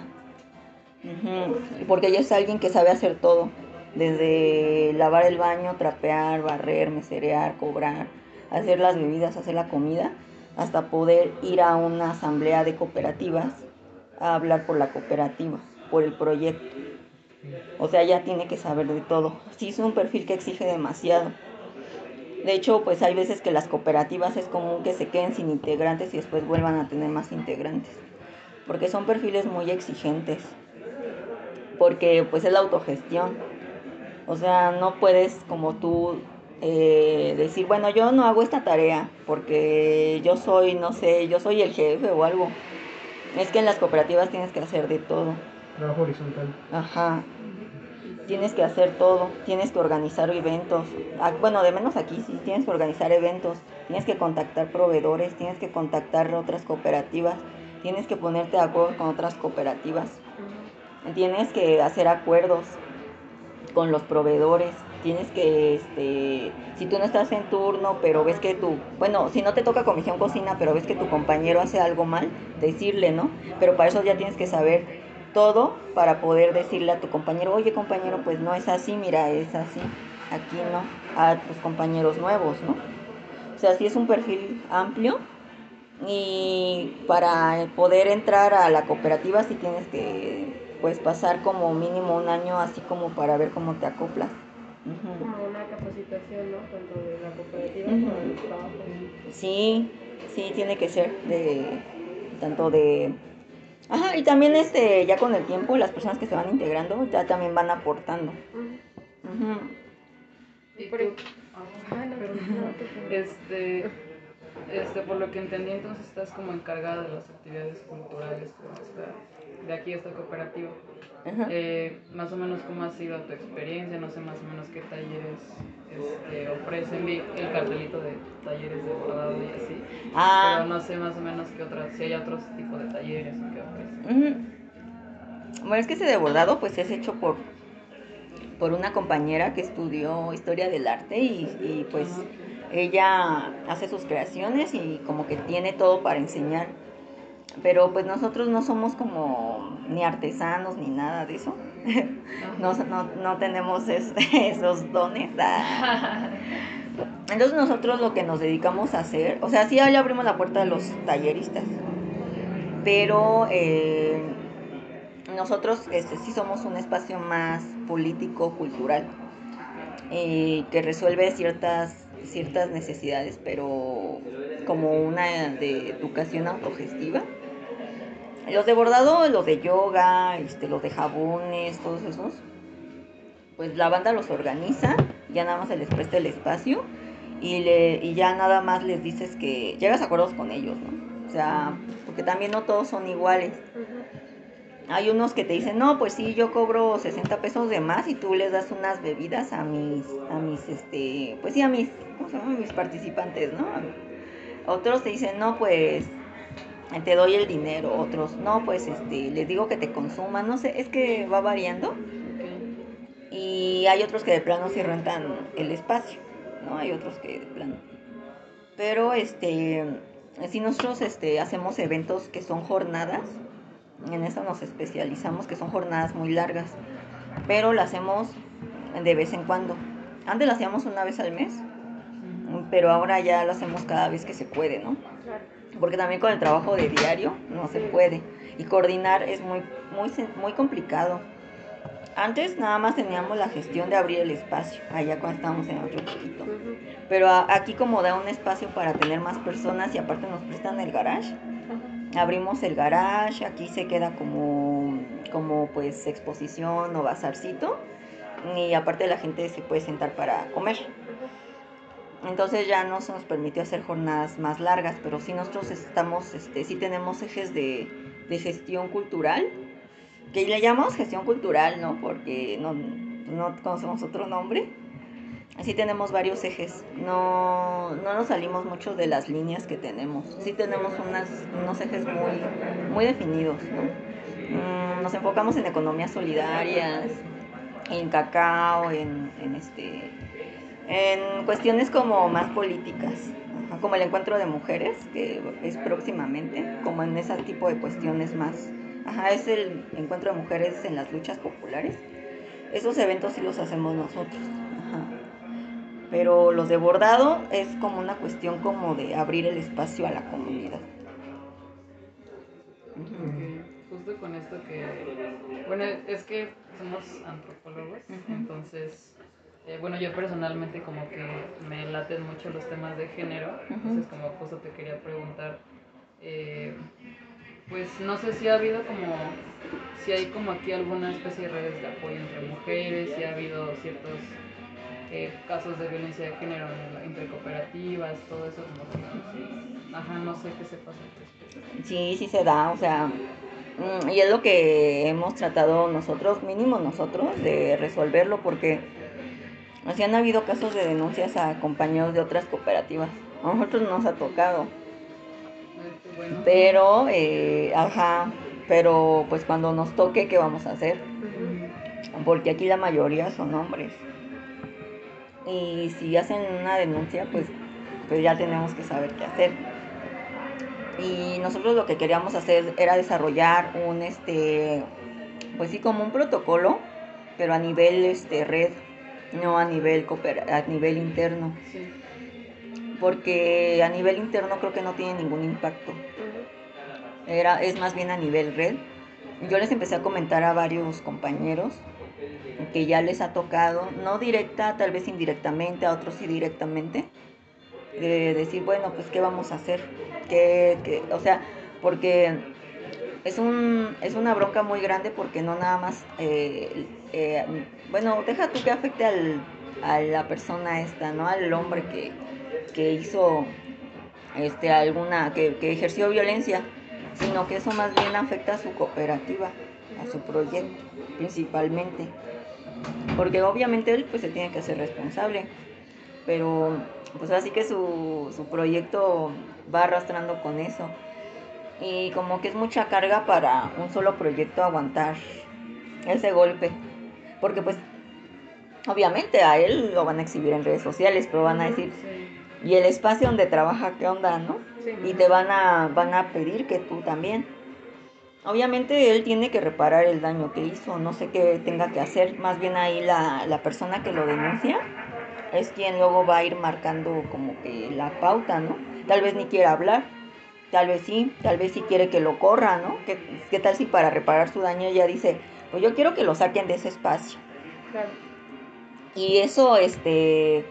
Porque ya es alguien que sabe hacer todo. Desde lavar el baño, trapear, barrer, meserear, cobrar, hacer las bebidas, hacer la comida, hasta poder ir a una asamblea de cooperativas a hablar por la cooperativa, por el proyecto. O sea, ya tiene que saber de todo. Sí, es un perfil que exige demasiado. De hecho, pues hay veces que las cooperativas es común que se queden sin integrantes y después vuelvan a tener más integrantes. Porque son perfiles muy exigentes. Porque pues es la autogestión. O sea, no puedes como tú eh, decir, bueno, yo no hago esta tarea porque yo soy, no sé, yo soy el jefe o algo. Es que en las cooperativas tienes que hacer de todo. Trabajo horizontal. Ajá. Tienes que hacer todo, tienes que organizar eventos. Ah, Bueno, de menos aquí sí, tienes que organizar eventos, tienes que contactar proveedores, tienes que contactar otras cooperativas, tienes que ponerte de acuerdo con otras cooperativas, tienes que hacer acuerdos con los proveedores, tienes que, este, si tú no estás en turno, pero ves que tu, bueno, si no te toca comisión cocina, pero ves que tu compañero hace algo mal, decirle, ¿no? Pero para eso ya tienes que saber todo para poder decirle a tu compañero, oye compañero, pues no es así, mira, es así, aquí no, a tus compañeros nuevos, ¿no? O sea, sí es un perfil amplio y para poder entrar a la cooperativa sí tienes que pues pasar como mínimo un año así como para ver cómo te acoplas. Como una capacitación, ¿no? Tanto de la cooperativa Ujú. como del trabajo. Sí, sí, tiene que ser de tanto de Ajá, y también este ya con el tiempo las personas que se van integrando ya también van aportando. Y Por primero. Este, este, por lo que entendí, entonces estás como encargada de las actividades culturales de aquí, esta cooperativa. Eh, más o menos cómo ha sido tu experiencia, no sé más o menos qué talleres este, ofrecen, vi el cartelito de talleres de bordado y así, Ah. pero no sé más o menos qué otras, si hay otros tipos de talleres o qué ofrecen. Bueno, es que ese de bordado pues es hecho por, por una compañera que estudió historia del arte y, y, pues ella hace sus creaciones y como que tiene todo para enseñar. Pero pues nosotros no somos como ni artesanos ni nada de eso. [laughs] No, no, no tenemos es- [laughs] esos dones. Entonces nosotros lo que nos dedicamos a hacer, o sea, sí ya abrimos la puerta a los talleristas, pero eh, nosotros este, sí somos un espacio más político, cultural, eh, que resuelve ciertas, ciertas necesidades, pero como una de educación autogestiva. Los de bordado, los de yoga, este, los de jabones, todos esos, pues la banda los organiza, ya nada más se les presta el espacio y, le, y ya nada más les dices que llegas a acuerdos con ellos, ¿no? O sea, porque también no todos son iguales. Hay unos que te dicen, no, pues sí, yo cobro 60 pesos de más y tú les das unas bebidas a mis, a mis, este, pues sí, a mis, ¿cómo se llama? Mis participantes, ¿no? Otros te dicen, no, pues te doy el dinero. Otros, no, pues este, les digo que te consuman. No sé, es que va variando. Y hay otros que de plano sí rentan el espacio, ¿no? Hay otros que de plano. Pero este, si nosotros este, hacemos eventos que son jornadas, en eso nos especializamos, que son jornadas muy largas, pero lo hacemos de vez en cuando. Antes lo hacíamos una vez al mes, pero ahora ya lo hacemos cada vez que se puede, ¿no? Porque también con el trabajo de diario no se puede. Y coordinar es muy, muy, muy complicado. Antes nada más teníamos la gestión de abrir el espacio, allá cuando estábamos en otro poquito. Pero aquí como da un espacio para tener más personas y aparte nos prestan el garage, abrimos el garage, aquí se queda como, como pues exposición o bazarcito y aparte la gente se puede sentar para comer. Entonces ya no se nos permitió hacer jornadas más largas, pero sí nosotros estamos, este, sí tenemos ejes de, de gestión cultural, que le llamamos gestión cultural, ¿no? Porque no, no conocemos otro nombre Así tenemos varios ejes. No, no nos salimos mucho de las líneas que tenemos. Sí tenemos unas, unos ejes muy, muy definidos. Mm, nos enfocamos en economías solidarias, en cacao, en, en, este, en cuestiones como más políticas, como el encuentro de mujeres, que es próximamente, como en ese tipo de cuestiones más. Ajá, es el encuentro de mujeres en las luchas populares. Esos eventos sí los hacemos nosotros. Ajá. Pero los de bordado es como una cuestión como de abrir el espacio a la comunidad. Justo con esto que, bueno, es que somos antropólogos, entonces, eh, bueno, yo personalmente como que me laten mucho los temas de género, entonces como justo te quería preguntar, eh, pues no sé si ha habido como, si hay como aquí alguna especie de redes de apoyo entre mujeres, si ha habido ciertos eh, casos de violencia de género entre cooperativas, todo eso como ajá, no sé qué se pasa. Sí, sí se da, o sea, mm, y es lo que hemos tratado nosotros, mínimo nosotros, de resolverlo porque así han habido casos de denuncias a compañeros de otras cooperativas. A nosotros nos ha tocado. Pero, eh, ajá, pero pues cuando nos toque, ¿qué vamos a hacer? Porque aquí la mayoría son hombres y si hacen una denuncia, pues, pues ya tenemos que saber qué hacer. Y nosotros lo que queríamos hacer era desarrollar un, este, pues sí, como un protocolo, pero a nivel este, red, no a nivel, a nivel interno. Porque a nivel interno creo que no tiene ningún impacto. Era, es más bien a nivel red. Yo les empecé a comentar a varios compañeros que ya les ha tocado, no directa, tal vez indirectamente, a otros sí directamente, de decir, bueno, pues qué vamos a hacer, que, o sea, porque es, un, es una bronca muy grande porque no nada más, eh, eh, bueno, deja tú que afecte al, a la persona esta, ¿no? Al hombre que, que hizo este, alguna, que, que ejerció violencia, sino que eso más bien afecta a su cooperativa, a su proyecto principalmente. Porque obviamente él pues se tiene que hacer responsable, pero pues así que su, su proyecto va arrastrando con eso. Y como que es mucha carga para un solo proyecto aguantar ese golpe, porque pues obviamente a él lo van a exhibir en redes sociales, pero van a decir, y el espacio donde trabaja, ¿qué onda, no? Y te van a, van a pedir que tú también. Obviamente él tiene que reparar el daño que hizo, no sé qué tenga que hacer, más bien ahí la, la persona que lo denuncia es quien luego va a ir marcando como que la pauta, ¿no? Tal vez ni quiera hablar, tal vez sí, tal vez sí quiere que lo corra, ¿no? ¿Qué, qué tal si para reparar su daño ella dice, pues yo quiero que lo saquen de ese espacio? Claro. Y eso, este,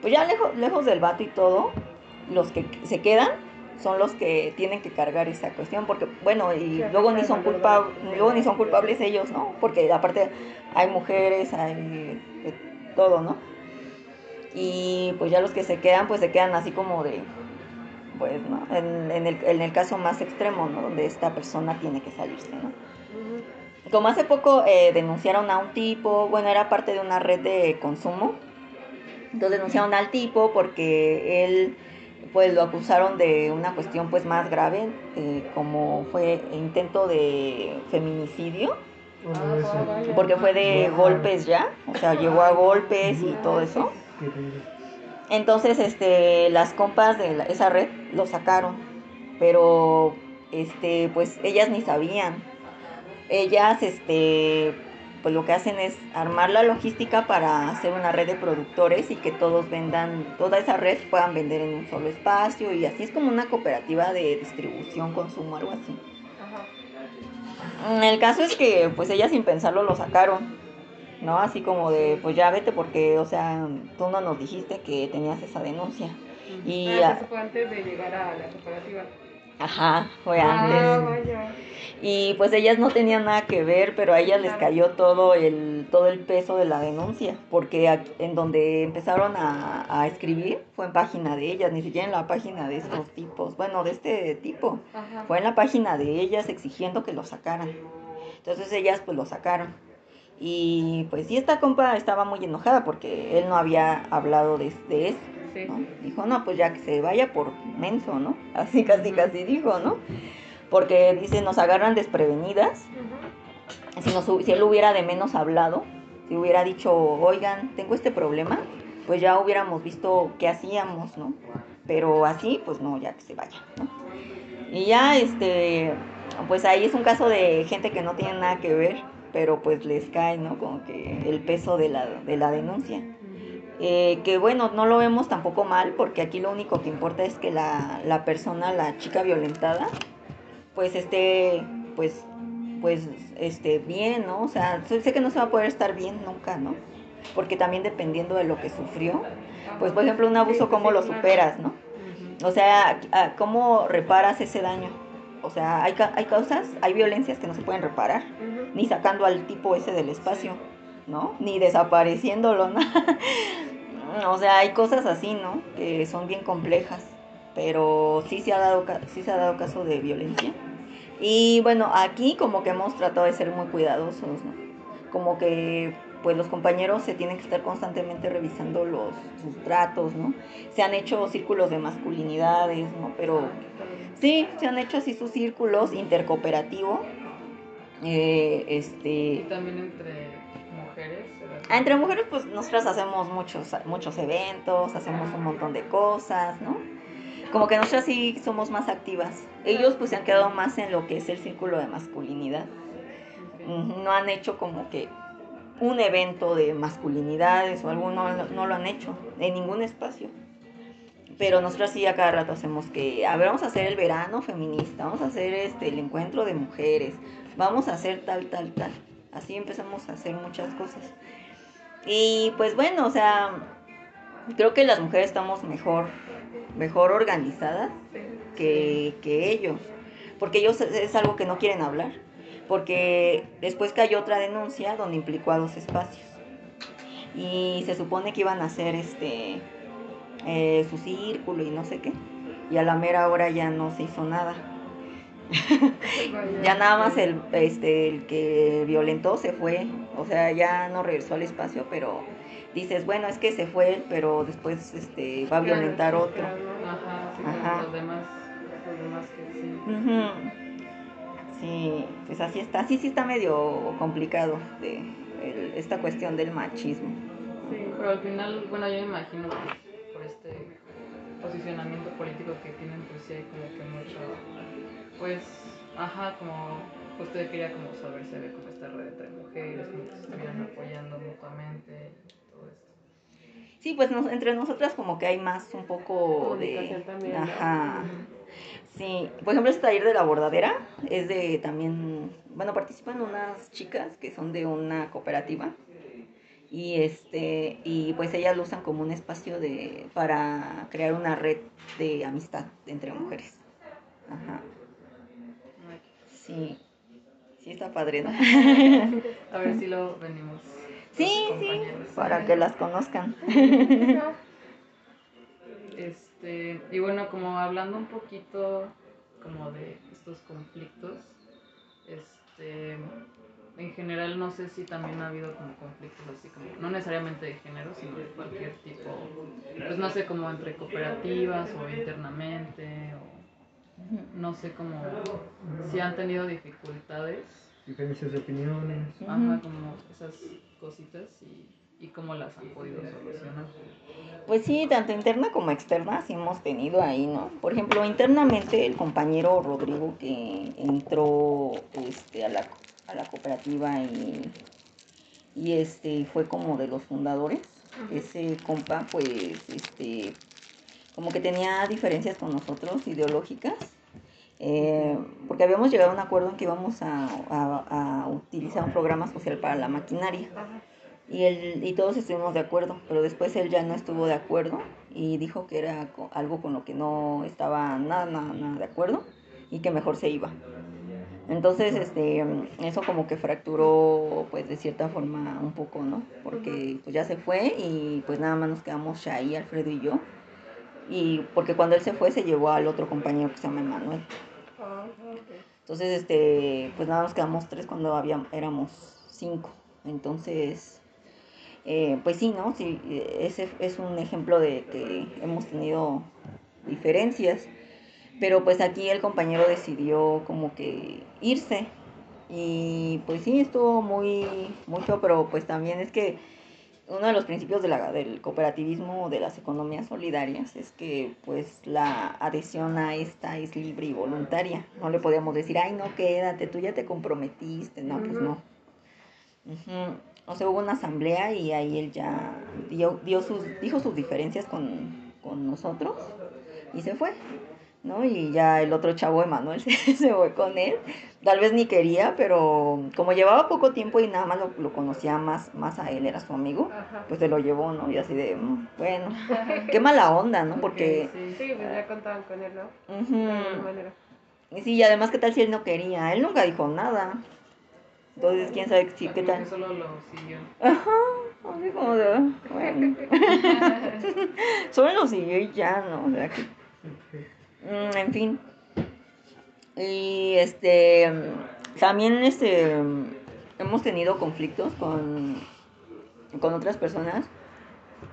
pues ya lejos, lejos del vato y todo, los que se quedan son los que tienen que cargar esa cuestión, porque bueno, y luego ni son culpables, luego ni son culpables ellos, ¿no? Porque aparte hay mujeres, hay todo, ¿no? Y pues ya los que se quedan, pues se quedan así como de, pues, ¿no? En, en el, en el caso más extremo, ¿no? Donde esta persona tiene que salirse, ¿no? Como hace poco eh, denunciaron a un tipo, bueno, era parte de una red de consumo, entonces denunciaron al tipo porque él, pues lo acusaron de una cuestión pues más grave, eh, como fue intento de feminicidio, ese- porque fue de golpes ya, o sea, llegó a golpes y todo eso. Entonces, este, las compas de la- esa red lo sacaron, pero, este, pues ellas ni sabían. Ellas, este, pues lo que hacen es armar la logística para hacer una red de productores y que todos vendan, toda esa red puedan vender en un solo espacio y así es como una cooperativa de distribución, consumo, algo así. Mm, El caso es que, pues ellas sin pensarlo lo sacaron. ¿no? Así como de, pues ya vete porque, o sea, tú no nos dijiste que tenías esa denuncia. Y, ah, eso fue antes de llegar a la cooperativa. Ajá, fue Ah, antes. vaya. Y pues ellas no tenían nada que ver, pero a ellas les cayó todo el, todo el peso de la denuncia, porque aquí- en donde empezaron a, a escribir fue en página de ellas, ni siquiera en la página de estos tipos, bueno, de este tipo. Ajá. Fue en la página de ellas exigiendo que lo sacaran. Entonces ellas pues lo sacaron. Y pues sí, esta compa estaba muy enojada porque él no había hablado de, de. Sí. ¿no? Dijo, no, pues ya que se vaya por menso, ¿no? [laughs] Así casi casi dijo, ¿no? Porque dice, nos agarran desprevenidas. Si, nos, si él hubiera de menos hablado, si hubiera dicho, oigan, tengo este problema, pues ya hubiéramos visto qué hacíamos, ¿no? Pero así, pues no, ya que se vaya, ¿no? Y ya, este, pues ahí es un caso de gente que no tiene nada que ver, pero pues les cae, ¿no? Como que el peso de la, de la denuncia. Eh, que bueno, no lo vemos tampoco mal, porque aquí lo único que importa es que la, la persona, la chica violentada, pues esté, pues, pues, este, bien, ¿no? O sea, sé que no se va a poder estar bien nunca, ¿no? Porque también dependiendo de lo que sufrió, pues, por ejemplo, un abuso, ¿cómo lo superas, no? O sea, ¿cómo reparas ese daño? O sea, hay, hay causas, hay violencias que no se pueden reparar, ni sacando al tipo ese del espacio, ¿no? Ni desapareciéndolo, ¿no? [laughs] o sea, hay cosas así, ¿no? Que son bien complejas, pero sí se ha dado, sí se ha dado caso de violencia. Y bueno, aquí como que hemos tratado de ser muy cuidadosos, ¿no? Como que pues los compañeros se tienen que estar constantemente revisando los sus tratos, ¿no? Se han hecho círculos de masculinidades, ¿no? Pero sí, se han hecho así sus círculos intercooperativo. Eh, Y este, también entre Entre mujeres, pues nosotras hacemos muchos, muchos eventos, hacemos un montón de cosas, ¿no? Como que nosotras sí somos más activas. Ellos pues se han quedado más en lo que es el círculo de masculinidad. No han hecho como que un evento de masculinidades o algo, no, no lo han hecho en ningún espacio. Pero nosotros sí a cada rato hacemos que, a ver, vamos a hacer el verano feminista, vamos a hacer este, el encuentro de mujeres, vamos a hacer tal, tal, tal. Así empezamos a hacer muchas cosas. Y pues bueno, o sea, creo que las mujeres estamos mejor, mejor organizadas que, que ellos. Porque ellos es, algo que no quieren hablar. Porque después cayó otra denuncia donde implicó a dos espacios. Y se supone que iban a hacer este eh, su círculo y no sé qué. Y a la mera hora ya no se hizo nada. [laughs] ya nada más el, este, el que violentó se fue. O sea, ya no regresó al espacio, pero dices, bueno, es que se fue él, pero después este, va a violentar otro. Ajá, sí, Ajá. los demás, los demás que sí. Sí, pues así está. Sí, sí está medio complicado de, el- esta cuestión del machismo. Sí, pero al final, bueno, yo me imagino que por este posicionamiento político que tienen, pues sí hay como que mucho, pues, ajá, como usted quería como saber si había como esta red entre mujeres, como que se estuvieran apoyando mutuamente y todo esto. Sí, pues nos- entre nosotras como que hay más un poco de... También, ¿no? Ajá. Sí, por ejemplo, este taller de la bordadera es de también, bueno, participan unas chicas que son de una cooperativa y este y pues ellas lo usan como un espacio de para crear una red de amistad entre mujeres. Ajá. Sí. Sí está padre, ¿no? [laughs] A ver si lo venimos. Sí, Sí, para que las conozcan. [laughs] Este, y bueno, como hablando un poquito como de estos conflictos, este, en general no sé si también ha habido como conflictos así como, no necesariamente de género, sino de cualquier tipo, pues no sé, como entre cooperativas o internamente, o no sé, como si han tenido dificultades, Diferencias de opiniones. ajá, como esas cositas y, y cómo las han podido solucionar. Pues sí, tanto interna como externa sí hemos tenido ahí, ¿no? Por ejemplo, internamente el compañero Rodrigo que entró este, a, la, a la cooperativa y, y este fue como de los fundadores. Ese compa, pues, este, como que tenía diferencias con nosotros ideológicas. eh, porque habíamos llegado a un acuerdo en que íbamos a, a- utilizar un programa social para la maquinaria. Y, él, y todos estuvimos de acuerdo, pero después él ya no estuvo de acuerdo y dijo que era algo con lo que no estaba nada, nada, nada de acuerdo y que mejor se iba. Entonces, este, eso como que fracturó, pues de cierta forma un poco, ¿no? Porque pues ya se fue y pues nada más nos quedamos Shai, Alfredo y yo. Y porque cuando él se fue se llevó al otro compañero que se llama Emanuel. Entonces, este, pues nada, nos quedamos tres cuando había, éramos cinco. Entonces, eh, pues sí, ¿no? Sí, ese es un ejemplo de que hemos tenido diferencias. Pero pues aquí el compañero decidió como que irse. Y pues sí, estuvo muy, mucho, pero pues también es que uno de los principios de la- del cooperativismo o de las economías solidarias es que pues la adhesión a esta es libre y voluntaria. No le podíamos decir, ay, no, quédate, tú ya te comprometiste. No, pues no. Ujú. O sea, hubo una asamblea y ahí él ya dio, dio sus, dijo sus diferencias con, con nosotros y se fue. ¿No? Y ya el otro chavo, Emanuel, [laughs] se, se fue con él. Tal vez ni quería, pero como llevaba poco tiempo y nada más lo, lo conocía más, más a él, era su amigo, Ajá. pues se lo llevó, ¿no? Y así de, mm, bueno, [laughs] qué mala onda, ¿no? Porque... Sí, Sí, pues ya contaban con él, ¿no? De alguna manera. Y sí, y además, ¿qué tal si él no quería? Él nunca dijo nada. Entonces, quién sabe si, qué tal. que solo lo siguió. Ajá, así como de, bueno. [laughs] Solo lo siguió y ya, ¿no? O sea, que- en fin. Y este mm, también este mm, hemos tenido conflictos con, con otras personas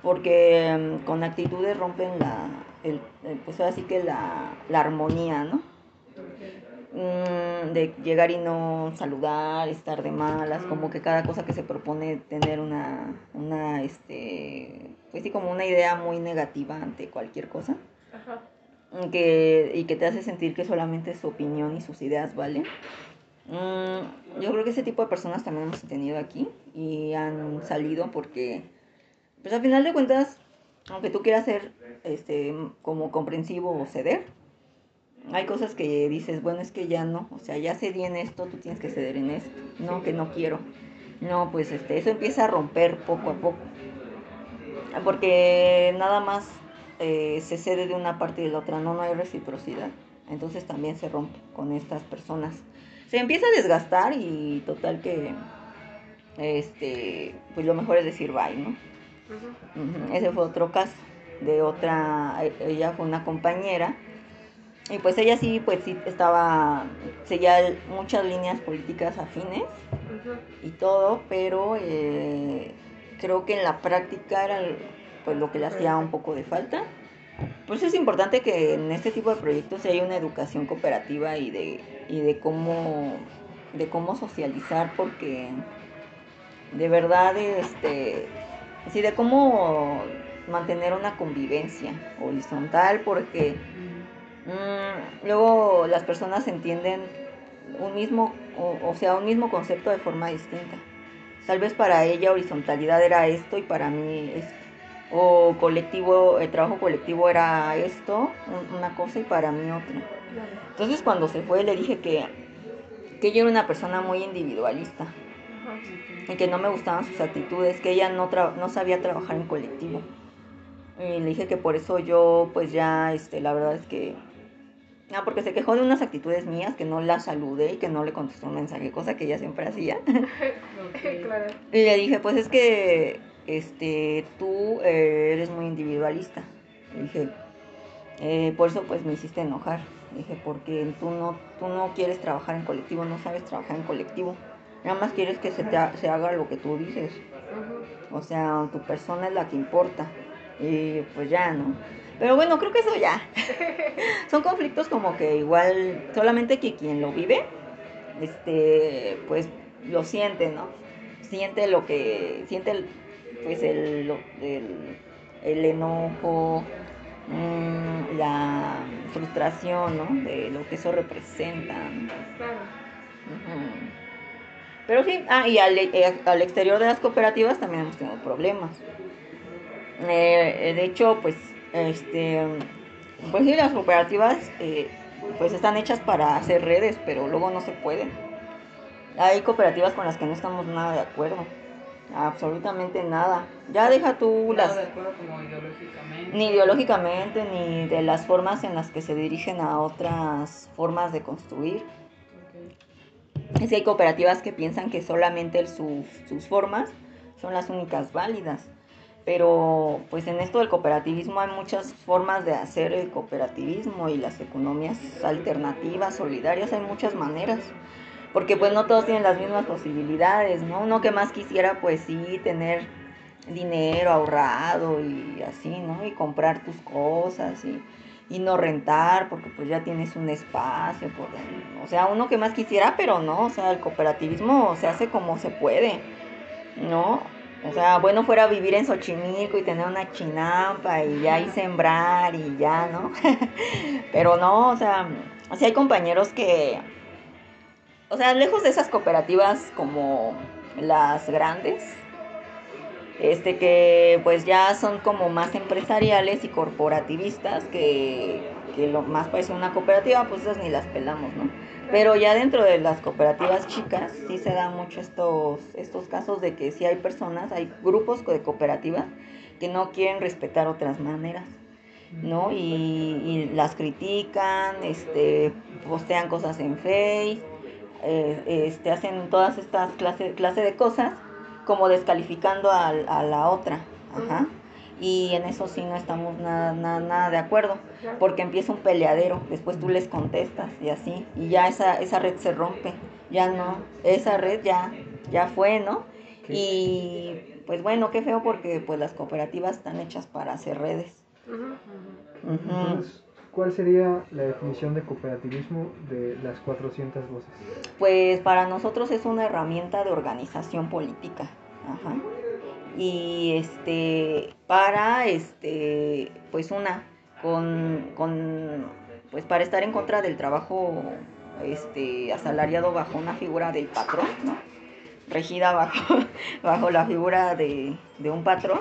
porque mm, con actitudes rompen la el, pues así que la, la armonía, ¿no? Mm, de llegar y no saludar, estar de malas, como que cada cosa que se propone tener una, una, este, pues sí, como una idea muy negativa ante cualquier cosa. Que, y que te hace sentir que solamente su opinión y sus ideas valen. Mm, yo creo que ese tipo de personas también hemos tenido aquí y han salido porque, pues al final de cuentas, aunque tú quieras ser este, como comprensivo o ceder, hay cosas que dices, bueno, es que ya no, o sea, ya cedí en esto, tú tienes que ceder en esto, no, que no quiero. No, pues este, eso empieza a romper poco a poco. Porque nada más eh, se cede de una parte y de la otra, no, no hay reciprocidad. Entonces también se rompe con estas personas. Se empieza a desgastar y total que, este, pues lo mejor es decir bye, ¿no? Ujú, Ese fue otro caso de otra, ella fue una compañera y pues ella sí, pues sí estaba, seguía muchas líneas políticas afines y todo, pero eh, creo que en la práctica era pues lo que le hacía un poco de falta. Pues es importante que en este tipo de proyectos haya una educación cooperativa y de, y de cómo de cómo socializar porque de verdad este sí de cómo mantener una convivencia horizontal porque mm, luego las personas entienden un mismo o, o sea un mismo concepto de forma distinta tal vez para ella horizontalidad era esto y para mí es o colectivo el trabajo colectivo era esto un- una cosa y para mí otra entonces cuando se fue le dije que que ella era una persona muy individualista y que no me gustaban sus actitudes, que ella no, tra- no sabía trabajar en colectivo. Y le dije que por eso yo, pues ya, este, la verdad es que Ah, porque se quejó de unas actitudes mías que no la saludé y que no le contestó un mensaje, cosa que ella siempre hacía. [laughs] [laughs] claro. Y le dije, pues es que este, tú eh, eres muy individualista. Le dije, eh, por eso pues me hiciste enojar. Le dije, porque tú no, tú no quieres trabajar en colectivo, no sabes trabajar en colectivo. Nada más quieres que se, te ha- se haga lo que tú dices. O sea, tu persona es la que importa. Y pues ya, ¿no? Pero bueno, creo que eso ya. [laughs] Son conflictos como que igual, solamente que quien lo vive, este, pues lo siente, ¿no? Siente lo que, siente pues el, el, el enojo, mm, la frustración, ¿no? De lo que eso representa. Pero sí, ah, y al, eh, al exterior de las cooperativas también hemos tenido problemas. Eh, de hecho, pues, este, pues sí, las cooperativas, eh, pues están hechas para hacer redes, pero luego no se pueden. Hay cooperativas con las que no estamos nada de acuerdo, absolutamente nada. Ya deja tú las, de acuerdo como ideológicamente. ni ideológicamente, ni de las formas en las que se dirigen a otras formas de construir. Ok. Es que hay cooperativas que piensan que solamente sus, sus formas son las únicas válidas. Pero pues en esto del cooperativismo hay muchas formas de hacer el cooperativismo y las economías alternativas, solidarias, hay muchas maneras. Porque pues no todos tienen las mismas posibilidades, ¿no? Uno que más quisiera pues sí tener dinero ahorrado y así, ¿no? Y comprar tus cosas y, y no rentar porque pues ya tienes un espacio, por, o sea, uno que más quisiera, pero no, o sea, el cooperativismo se hace como se puede, ¿no? O sea, bueno fuera vivir en Xochimilco y tener una chinampa y ya y sembrar y ya, ¿no? [laughs] pero no, o sea, así hay compañeros que, o sea, lejos de esas cooperativas como las grandes, este que pues ya son como más empresariales y corporativistas que, que lo más parece una cooperativa, pues esas ni las pelamos, ¿no? Pero ya dentro de las cooperativas chicas sí se dan mucho estos, estos casos de que sí hay personas, hay grupos de cooperativas que no quieren respetar otras maneras. ¿no? Y, y las critican, este, postean cosas en Face, eh, este, hacen todas estas clases clase de cosas como descalificando al- a, la otra. Ajá. Y en eso sí no estamos nada, nada, nada de acuerdo, porque empieza un peleadero, después tú les contestas y así, y ya esa, esa red se rompe, ya no, esa red ya, ya fue, ¿no? Y pues bueno, qué feo porque pues las cooperativas están hechas para hacer redes. Entonces, ¿cuál sería la definición de cooperativismo de las 400 voces? Pues para nosotros es una herramienta de organización política. Y este, para este, pues una, con, con, pues para estar en contra del trabajo este, asalariado bajo una figura del patrón, ¿no? Regida bajo, [laughs] bajo la figura de, de un patrón,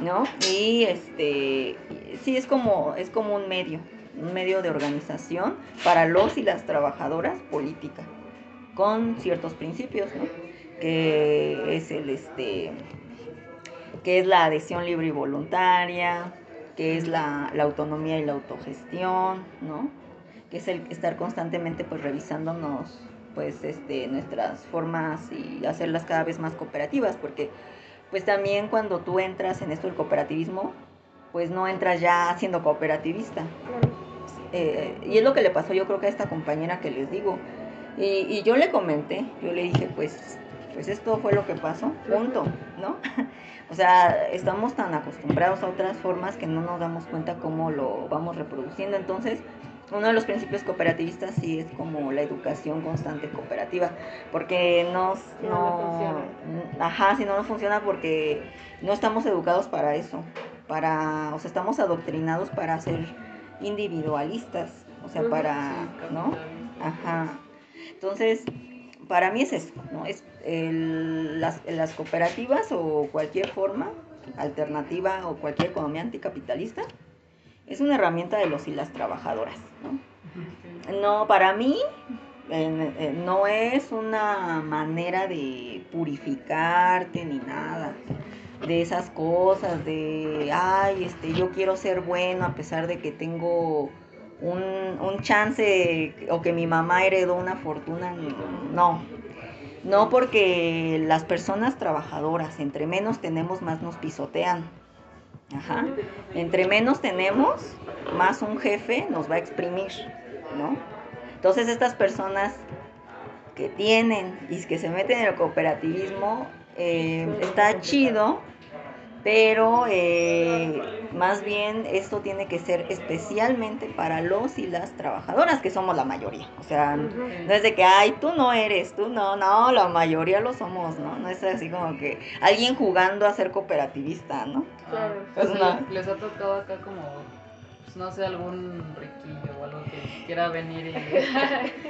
¿no? Y este, sí es como, es como un medio, un medio de organización para los y las trabajadoras políticas, con ciertos principios, ¿no? Que es el este, que es la adhesión libre y voluntaria, que es la, la autonomía y la autogestión, ¿no? Que es el estar constantemente pues revisándonos pues este nuestras formas y hacerlas cada vez más cooperativas, porque pues también cuando tú entras en esto del cooperativismo, pues no entras ya siendo cooperativista. Eh, y es lo que le pasó yo creo que a esta compañera que les digo. Y, y yo le comenté, yo le dije, pues, pues esto fue lo que pasó, punto, ¿no? [laughs] o sea, estamos tan acostumbrados a otras formas que no nos damos cuenta cómo lo vamos reproduciendo. Entonces, uno de los principios cooperativistas sí es como la educación constante cooperativa, porque nos, no, no funciona. Ajá, si no, no funciona porque no estamos educados para eso, para, o sea, estamos adoctrinados para ser individualistas, o sea, para, ¿no? Ajá. Entonces, para mí es eso, ¿no? Es el- las, las cooperativas o cualquier forma alternativa o cualquier economía anticapitalista es una herramienta de los y las trabajadoras, ¿no? No, para mí no es una manera de purificarte ni nada de esas cosas de ay este yo quiero ser bueno a pesar de que tengo un, un chance o que mi mamá heredó una fortuna, no. No porque las personas trabajadoras, entre menos tenemos, más nos pisotean. Ajá. Entre menos tenemos, más un jefe nos va a exprimir, ¿no? Entonces estas personas que tienen y que se meten en el cooperativismo, eh, está chido, pero eh, más bien esto tiene que ser especialmente para los y las trabajadoras, que somos la mayoría. O sea, no es de que, ay, tú no eres, tú no, no, la mayoría lo somos, ¿no? No es así como que alguien jugando a ser cooperativista, ¿no? Claro. Pues Pues no. les, les ha tocado acá como, pues no sé, algún riquillo o algo que quiera venir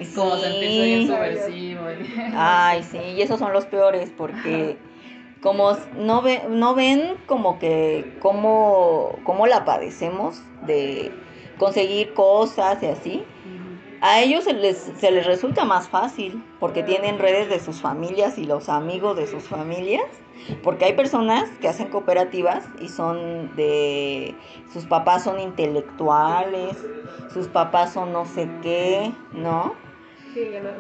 y como sentirse bien Sí. subversivo. y- Ay, sí, y esos son los peores porque [laughs] como no, ve, no ven como que cómo, cómo la padecemos de conseguir cosas y así, a ellos se les, se les resulta más fácil porque tienen redes de sus familias y los amigos de sus familias. Porque hay personas que hacen cooperativas y son de... Sus papás son intelectuales, sus papás son no sé qué, ¿no? Sí, ya lo.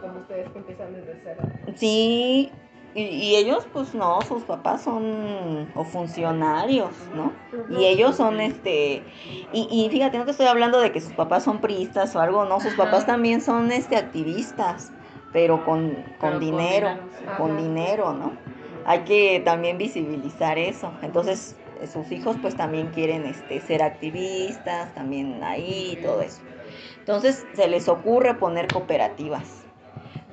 Como ustedes que empiezan desde cero. Sí, y, y ellos pues no, sus papás son o funcionarios, ¿no? Y ellos son este, y, y fíjate, no te estoy hablando de que sus papás son priistas o algo, no, sus papás también son este activistas, pero con, con Pero con dinero, dinero, con dinero, ¿no? Hay que también visibilizar eso. Entonces, sus hijos pues también quieren este, ser activistas, también ahí y todo eso. Entonces, se les ocurre poner cooperativas.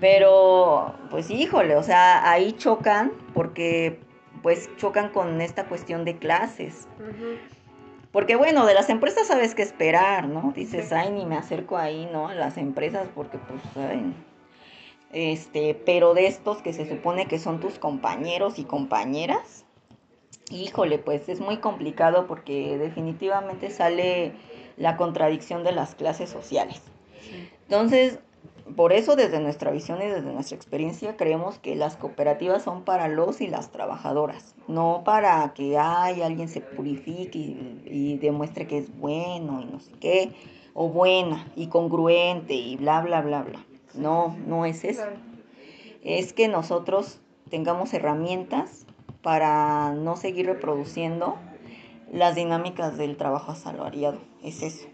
Pero, pues híjole, o sea, ahí chocan porque pues chocan con esta cuestión de clases. Porque bueno, de las empresas sabes qué esperar, ¿no? Dices, ay, ni me acerco ahí, ¿no? A las empresas porque pues, ay, este, pero de estos que se supone que son tus compañeros y compañeras, híjole, pues es muy complicado porque definitivamente sale la contradicción de las clases sociales. Entonces, por eso desde nuestra visión y desde nuestra experiencia creemos que las cooperativas son para los y las trabajadoras, no para que ay, alguien se purifique y, y demuestre que es bueno y no sé qué, o buena y congruente y bla, bla, bla, bla. No, no es eso. Es que nosotros tengamos herramientas para no seguir reproduciendo las dinámicas del trabajo asalariado. Es eso.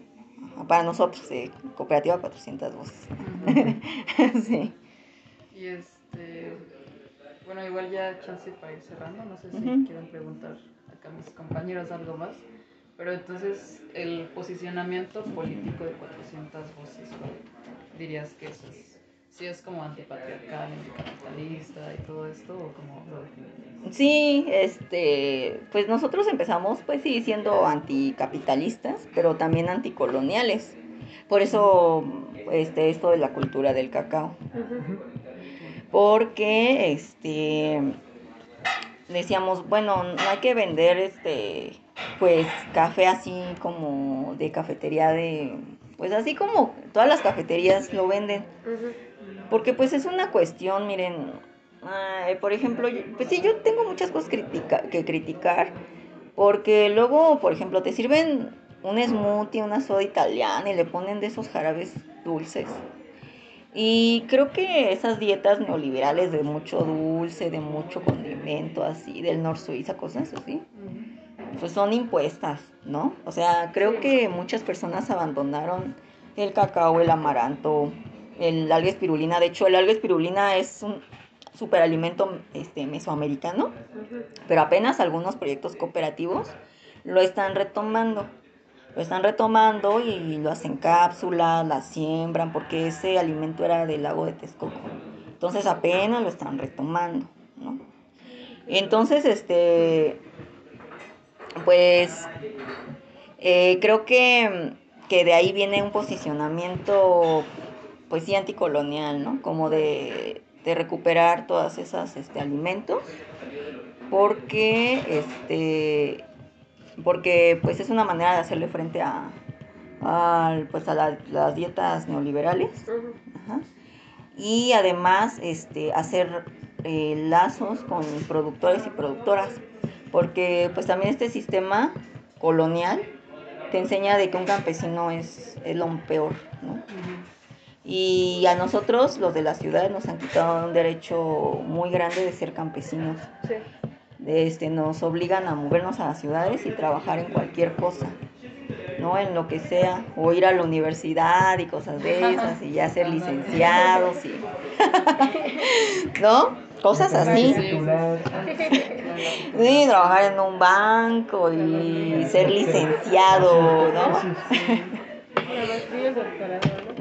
Para nosotros, eh, Cooperativa 400 voces. [laughs] sí. Y este, bueno, igual ya chance para ir cerrando, no sé si quieren preguntar acá a mis compañeros algo más, pero entonces el posicionamiento político de 400 voces, ¿cuál dirías que eso es? Si es como antipatriarcal, anticapitalista y todo esto, o como lo definirías? Sí, este, pues nosotros empezamos, pues sí, siendo anticapitalistas, pero también anticoloniales. Por eso, este, esto de la cultura del cacao. Porque, este, decíamos, bueno, no hay que vender, este, pues, café así como de cafetería de, pues así como todas las cafeterías lo venden. Porque pues es una cuestión, miren, por ejemplo, yo- pues sí, yo tengo muchas cosas critica- que criticar, porque luego, por ejemplo, te sirven un smoothie, una soda italiana y le ponen de esos jarabes dulces. Y creo que esas dietas neoliberales de mucho dulce, de mucho condimento, así, del Nor Suiza, cosas así, pues son impuestas, ¿no? O sea, creo que muchas personas abandonaron el cacao, el amaranto, el alga espirulina. De hecho, el alga espirulina es un superalimento este, mesoamericano, pero apenas algunos proyectos cooperativos lo están retomando. Lo están retomando y lo hacen cápsulas, la siembran, porque ese alimento era del lago de Texcoco. Entonces apenas lo están retomando, ¿no? Entonces, este, pues eh, creo que, que de ahí viene un posicionamiento, pues sí, anticolonial, ¿no? Como de, de recuperar todas esas este, alimentos, porque, este, porque pues es una manera de hacerle frente a, al- pues, a la- las dietas neoliberales. Ajá. Y además este, hacer eh, lazos con productores y productoras, porque pues también este sistema colonial te enseña de que un campesino es, es lo peor, ¿no? Y a nosotros, los de la ciudad, nos han quitado un derecho muy grande de ser campesinos. Sí. Este, nos obligan a movernos a las ciudades y trabajar en cualquier cosa, ¿no? En lo que sea, o ir a la universidad y cosas de esas, y ya ser licenciados, y... [laughs] ¿no? Cosas así. Sí, trabajar en un banco y ser licenciado, ¿no?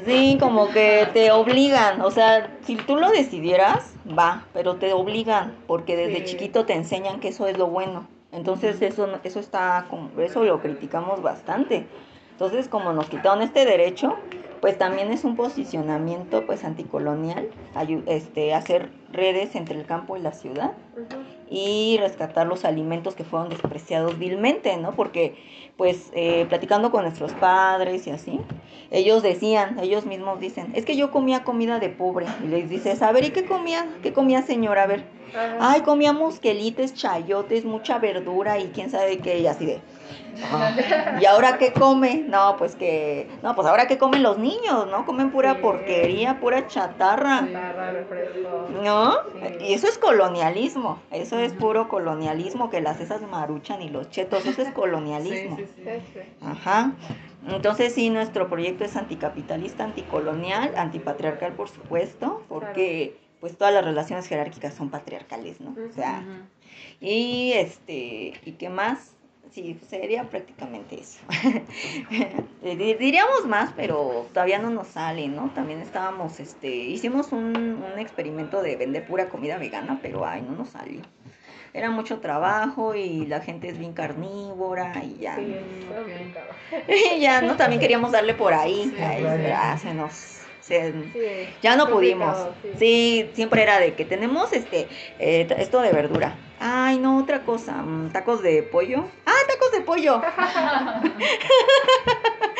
Sí, como que te obligan, o sea, si tú lo decidieras, va, pero te obligan, porque desde Sí. chiquito te enseñan que eso es lo bueno. Entonces eso, eso está, como- eso lo criticamos bastante. Entonces, como nos quitaron este derecho, pues también es un posicionamiento pues anticolonial, este, hacer redes entre el campo y la ciudad. Y rescatar los alimentos que fueron despreciados vilmente, ¿no? Porque, pues, eh, platicando con nuestros padres y así, ellos decían, ellos mismos dicen, es que yo comía comida de pobre. Y les dices, a ver, ¿y qué comía? ¿Qué comía, señora? A ver, Ajá. ay, comíamos quelites, chayotes, mucha verdura y quién sabe qué, y así de... "Ah, [laughs] ¿Y ahora qué come? No, pues que... No, pues ahora qué comen los niños, ¿no? Comen pura Sí. porquería, pura chatarra. Chatarra, refresco. ¿No? Sí. Y eso es colonialismo, eso es puro colonialismo, que las esas maruchan y los chetos, eso es colonialismo. Sí. Ajá. Entonces sí, nuestro proyecto es anticapitalista, anticolonial, antipatriarcal, por supuesto, porque pues todas las relaciones jerárquicas son patriarcales, ¿no? O sea, y este, ¿y qué más? Sí, sería prácticamente eso. [laughs] Eh, di- Diríamos más, pero todavía no nos sale, ¿no? También estábamos, este, hicimos un, un experimento de vender pura comida vegana, pero ay, no nos salió. Era mucho trabajo y la gente es bien carnívora y ya. Sí, es [laughs] complicado. Y ya, ¿no? También queríamos darle por ahí. Sí, ay, se nos... Sí. ya no pudimos. Sí, siempre era de que tenemos este eh, esto de verdura. Ay, no, otra cosa. mm, Tacos de pollo. Ah, tacos de pollo. [laughs]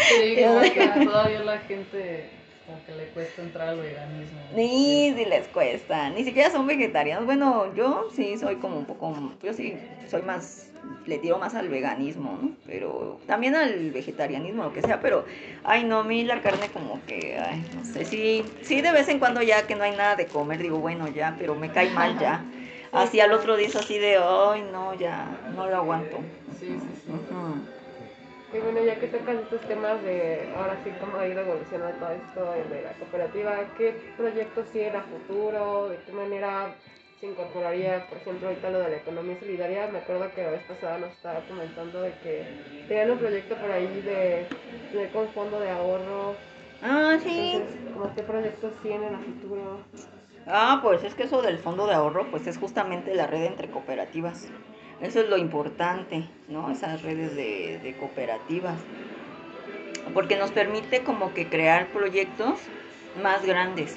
Sí, [laughs] como que todavía la gente como que le cuesta entrar al veganismo. Ni si les cuesta. Ni siquiera son vegetarianos. Bueno, yo sí soy como un poco. Yo sí soy más. Le tiro más al veganismo, ¿no? Pero también al vegetarianismo, lo que sea. Pero, ay, no, a mí la carne como que. Ay, no sé. Sí, sí, de vez en cuando ya que no hay nada de comer, digo, bueno, ya, pero me cae mal ya. [laughs] Así al otro día es así de, ay, no, ya, no lo aguanto. Sí, sí, sí. Y bueno, ya que tocas estos temas de ahora sí cómo ha ido evolucionando todo esto de la cooperativa, ¿qué proyectos tienen a futuro? ¿De qué manera se incorporaría, por ejemplo, ahorita lo de la economía solidaria? Me acuerdo que la vez pasada nos estaba comentando de que tenían un proyecto por ahí de tener con fondo de ahorro. Ah, sí. Entonces, ¿cómo qué proyectos tienen a futuro? Ah, pues es que eso del fondo de ahorro, pues es justamente la red entre cooperativas. Eso es lo importante, ¿no? Esas redes de, de cooperativas. Porque nos permite como que crear proyectos más grandes.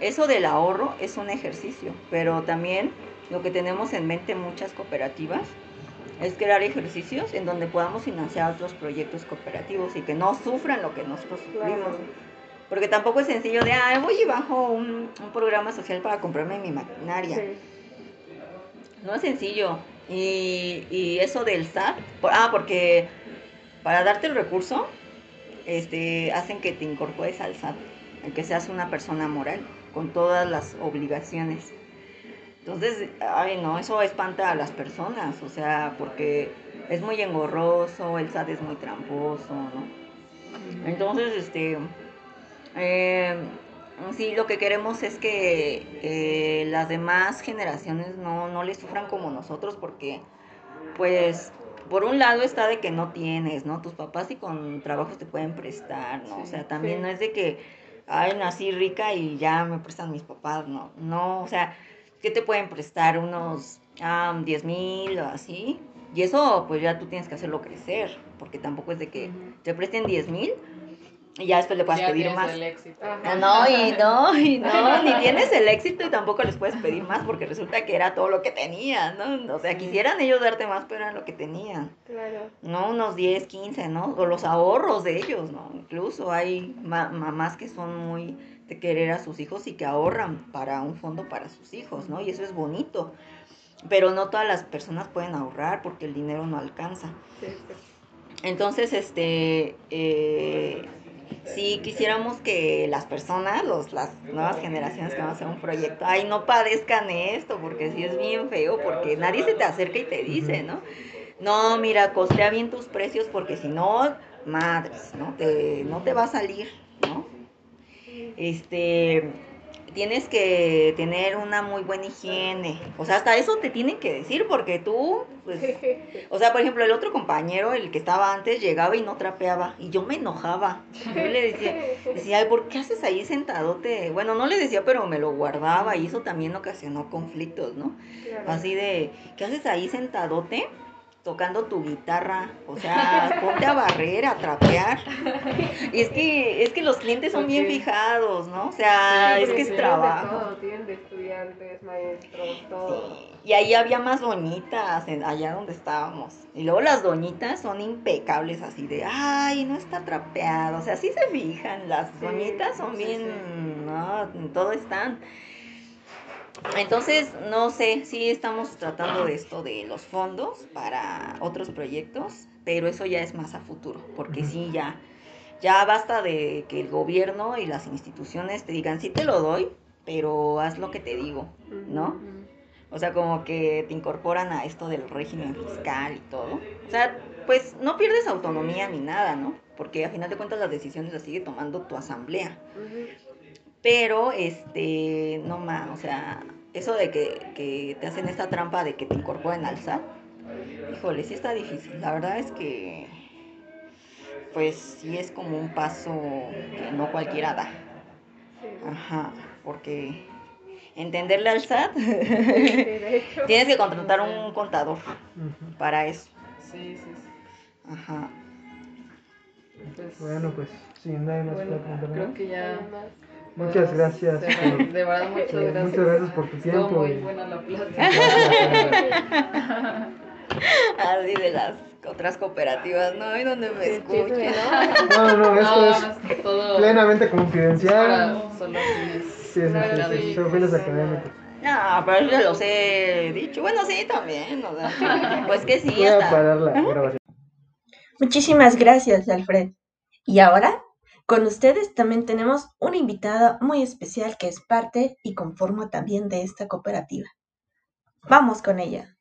Eso del ahorro es un ejercicio, pero también lo que tenemos en mente muchas cooperativas es crear ejercicios en donde podamos financiar otros proyectos cooperativos y que no sufran lo que nosotros sufrimos. Claro. Porque tampoco es sencillo de, ah, voy y bajo un, un programa social para comprarme mi maquinaria. Sí. No es sencillo. Y, y eso del SAT, por- ah, porque para darte el recurso, este, hacen que te incorpores al SAT, el que seas una persona moral, con todas las obligaciones. Entonces, ay, no, eso espanta a las personas, o sea, porque es muy engorroso, el SAT es muy tramposo, ¿no? Entonces, este, eh, sí, lo que queremos es que eh, las demás generaciones no, no le sufran como nosotros, porque, pues, por un lado está de que no tienes, ¿no? Tus papás y con trabajos te pueden prestar, ¿no? o sea, también sí. no es de que, ay, nací rica y ya me prestan mis papás, no, no, o sea, ¿qué te pueden prestar? Unos ah, 10 mil o así. Y eso, pues ya tú tienes que hacerlo crecer, porque tampoco es de que te presten 10 mil y ya después le puedas Ya pedir más. el éxito. Ajá. No, y no, y [laughs] no, ni tienes el éxito y tampoco les puedes pedir más porque resulta que era todo lo que tenían, ¿no? O sea, quisieran ellos darte más, pero era lo que tenían. Claro. No, unos 10, 15, ¿no? O los ahorros de ellos, ¿no? Incluso hay ma- mamás que son muy de querer a sus hijos y que ahorran para un fondo para sus hijos, ¿no? Y eso es bonito. Pero no todas las personas pueden ahorrar porque el dinero no alcanza. Sí, sí. Entonces, este, eh, si quisiéramos que las personas, los, las nuevas generaciones que van a hacer un proyecto, ay, no padezcan esto, porque si es bien feo, porque nadie se te acerca y te dice, ¿no? No, mira, costea bien tus precios, porque si no, madres, ¿no? Te, no te va a salir, ¿no? Este, tienes que tener una muy buena higiene. O sea, hasta eso te tienen que decir porque tú, pues, o sea, por ejemplo, el otro compañero, el que estaba antes, llegaba y no trapeaba y yo me enojaba. Yo le decía, decía, ay, ¿por qué haces ahí sentadote? Bueno, no le decía, pero me lo guardaba y eso también ocasionó conflictos, ¿no? Así de, ¿qué haces ahí sentadote? Tocando tu guitarra, o sea, [laughs] ponte a barrer, a trapear. Y es que, es que los clientes son bien fijados, ¿no? O sea, es que es trabajo. Tienen de estudiantes, maestros, todo. Y ahí había más doñitas, allá donde estábamos. Y luego las doñitas son impecables, así de, ay, no está trapeado. O sea, sí se fijan, las Sí, doñitas son sí, bien, no, en todo están. Entonces, no sé, sí estamos tratando de esto de los fondos para otros proyectos, pero eso ya es más a futuro, porque sí, ya, ya basta de que el gobierno y las instituciones te digan, sí te lo doy, pero haz lo que te digo, ¿no? O sea, como que te incorporan a esto del régimen fiscal y todo. O sea, pues no pierdes autonomía ni nada, ¿no? Porque a final de cuentas las decisiones las sigue tomando tu asamblea. Pero, este, no más, o sea, eso de que, que te hacen esta trampa de que te incorporen al SAT, híjole, sí está difícil. La verdad es que, pues sí es como un paso que no cualquiera da. Ajá, porque entenderle al SAT, [laughs] tienes que contratar un contador para eso. Sí, sí, sí. Ajá. Pues, Bueno, pues, sin nada más bueno, creo que ya. Muchas podemos gracias por- De verdad, muchas gracias. muchas gracias por tu Estuvo tiempo muy y- buena la plática. Así de las otras cooperativas, ¿no? Y donde me escuchan. No, no, esto No, es no, es todo plenamente es confidencial. solo fines. Sí, sí, sí, sí, son fines académicos. No, pero yo los he dicho. Bueno, sí, también. O sea, pues que sí, Voy a hasta. parar la grabación. Muchísimas gracias, Alfred. Y ahora, con ustedes también tenemos una invitada muy especial que es parte y conforma también de esta cooperativa. Vamos con ella.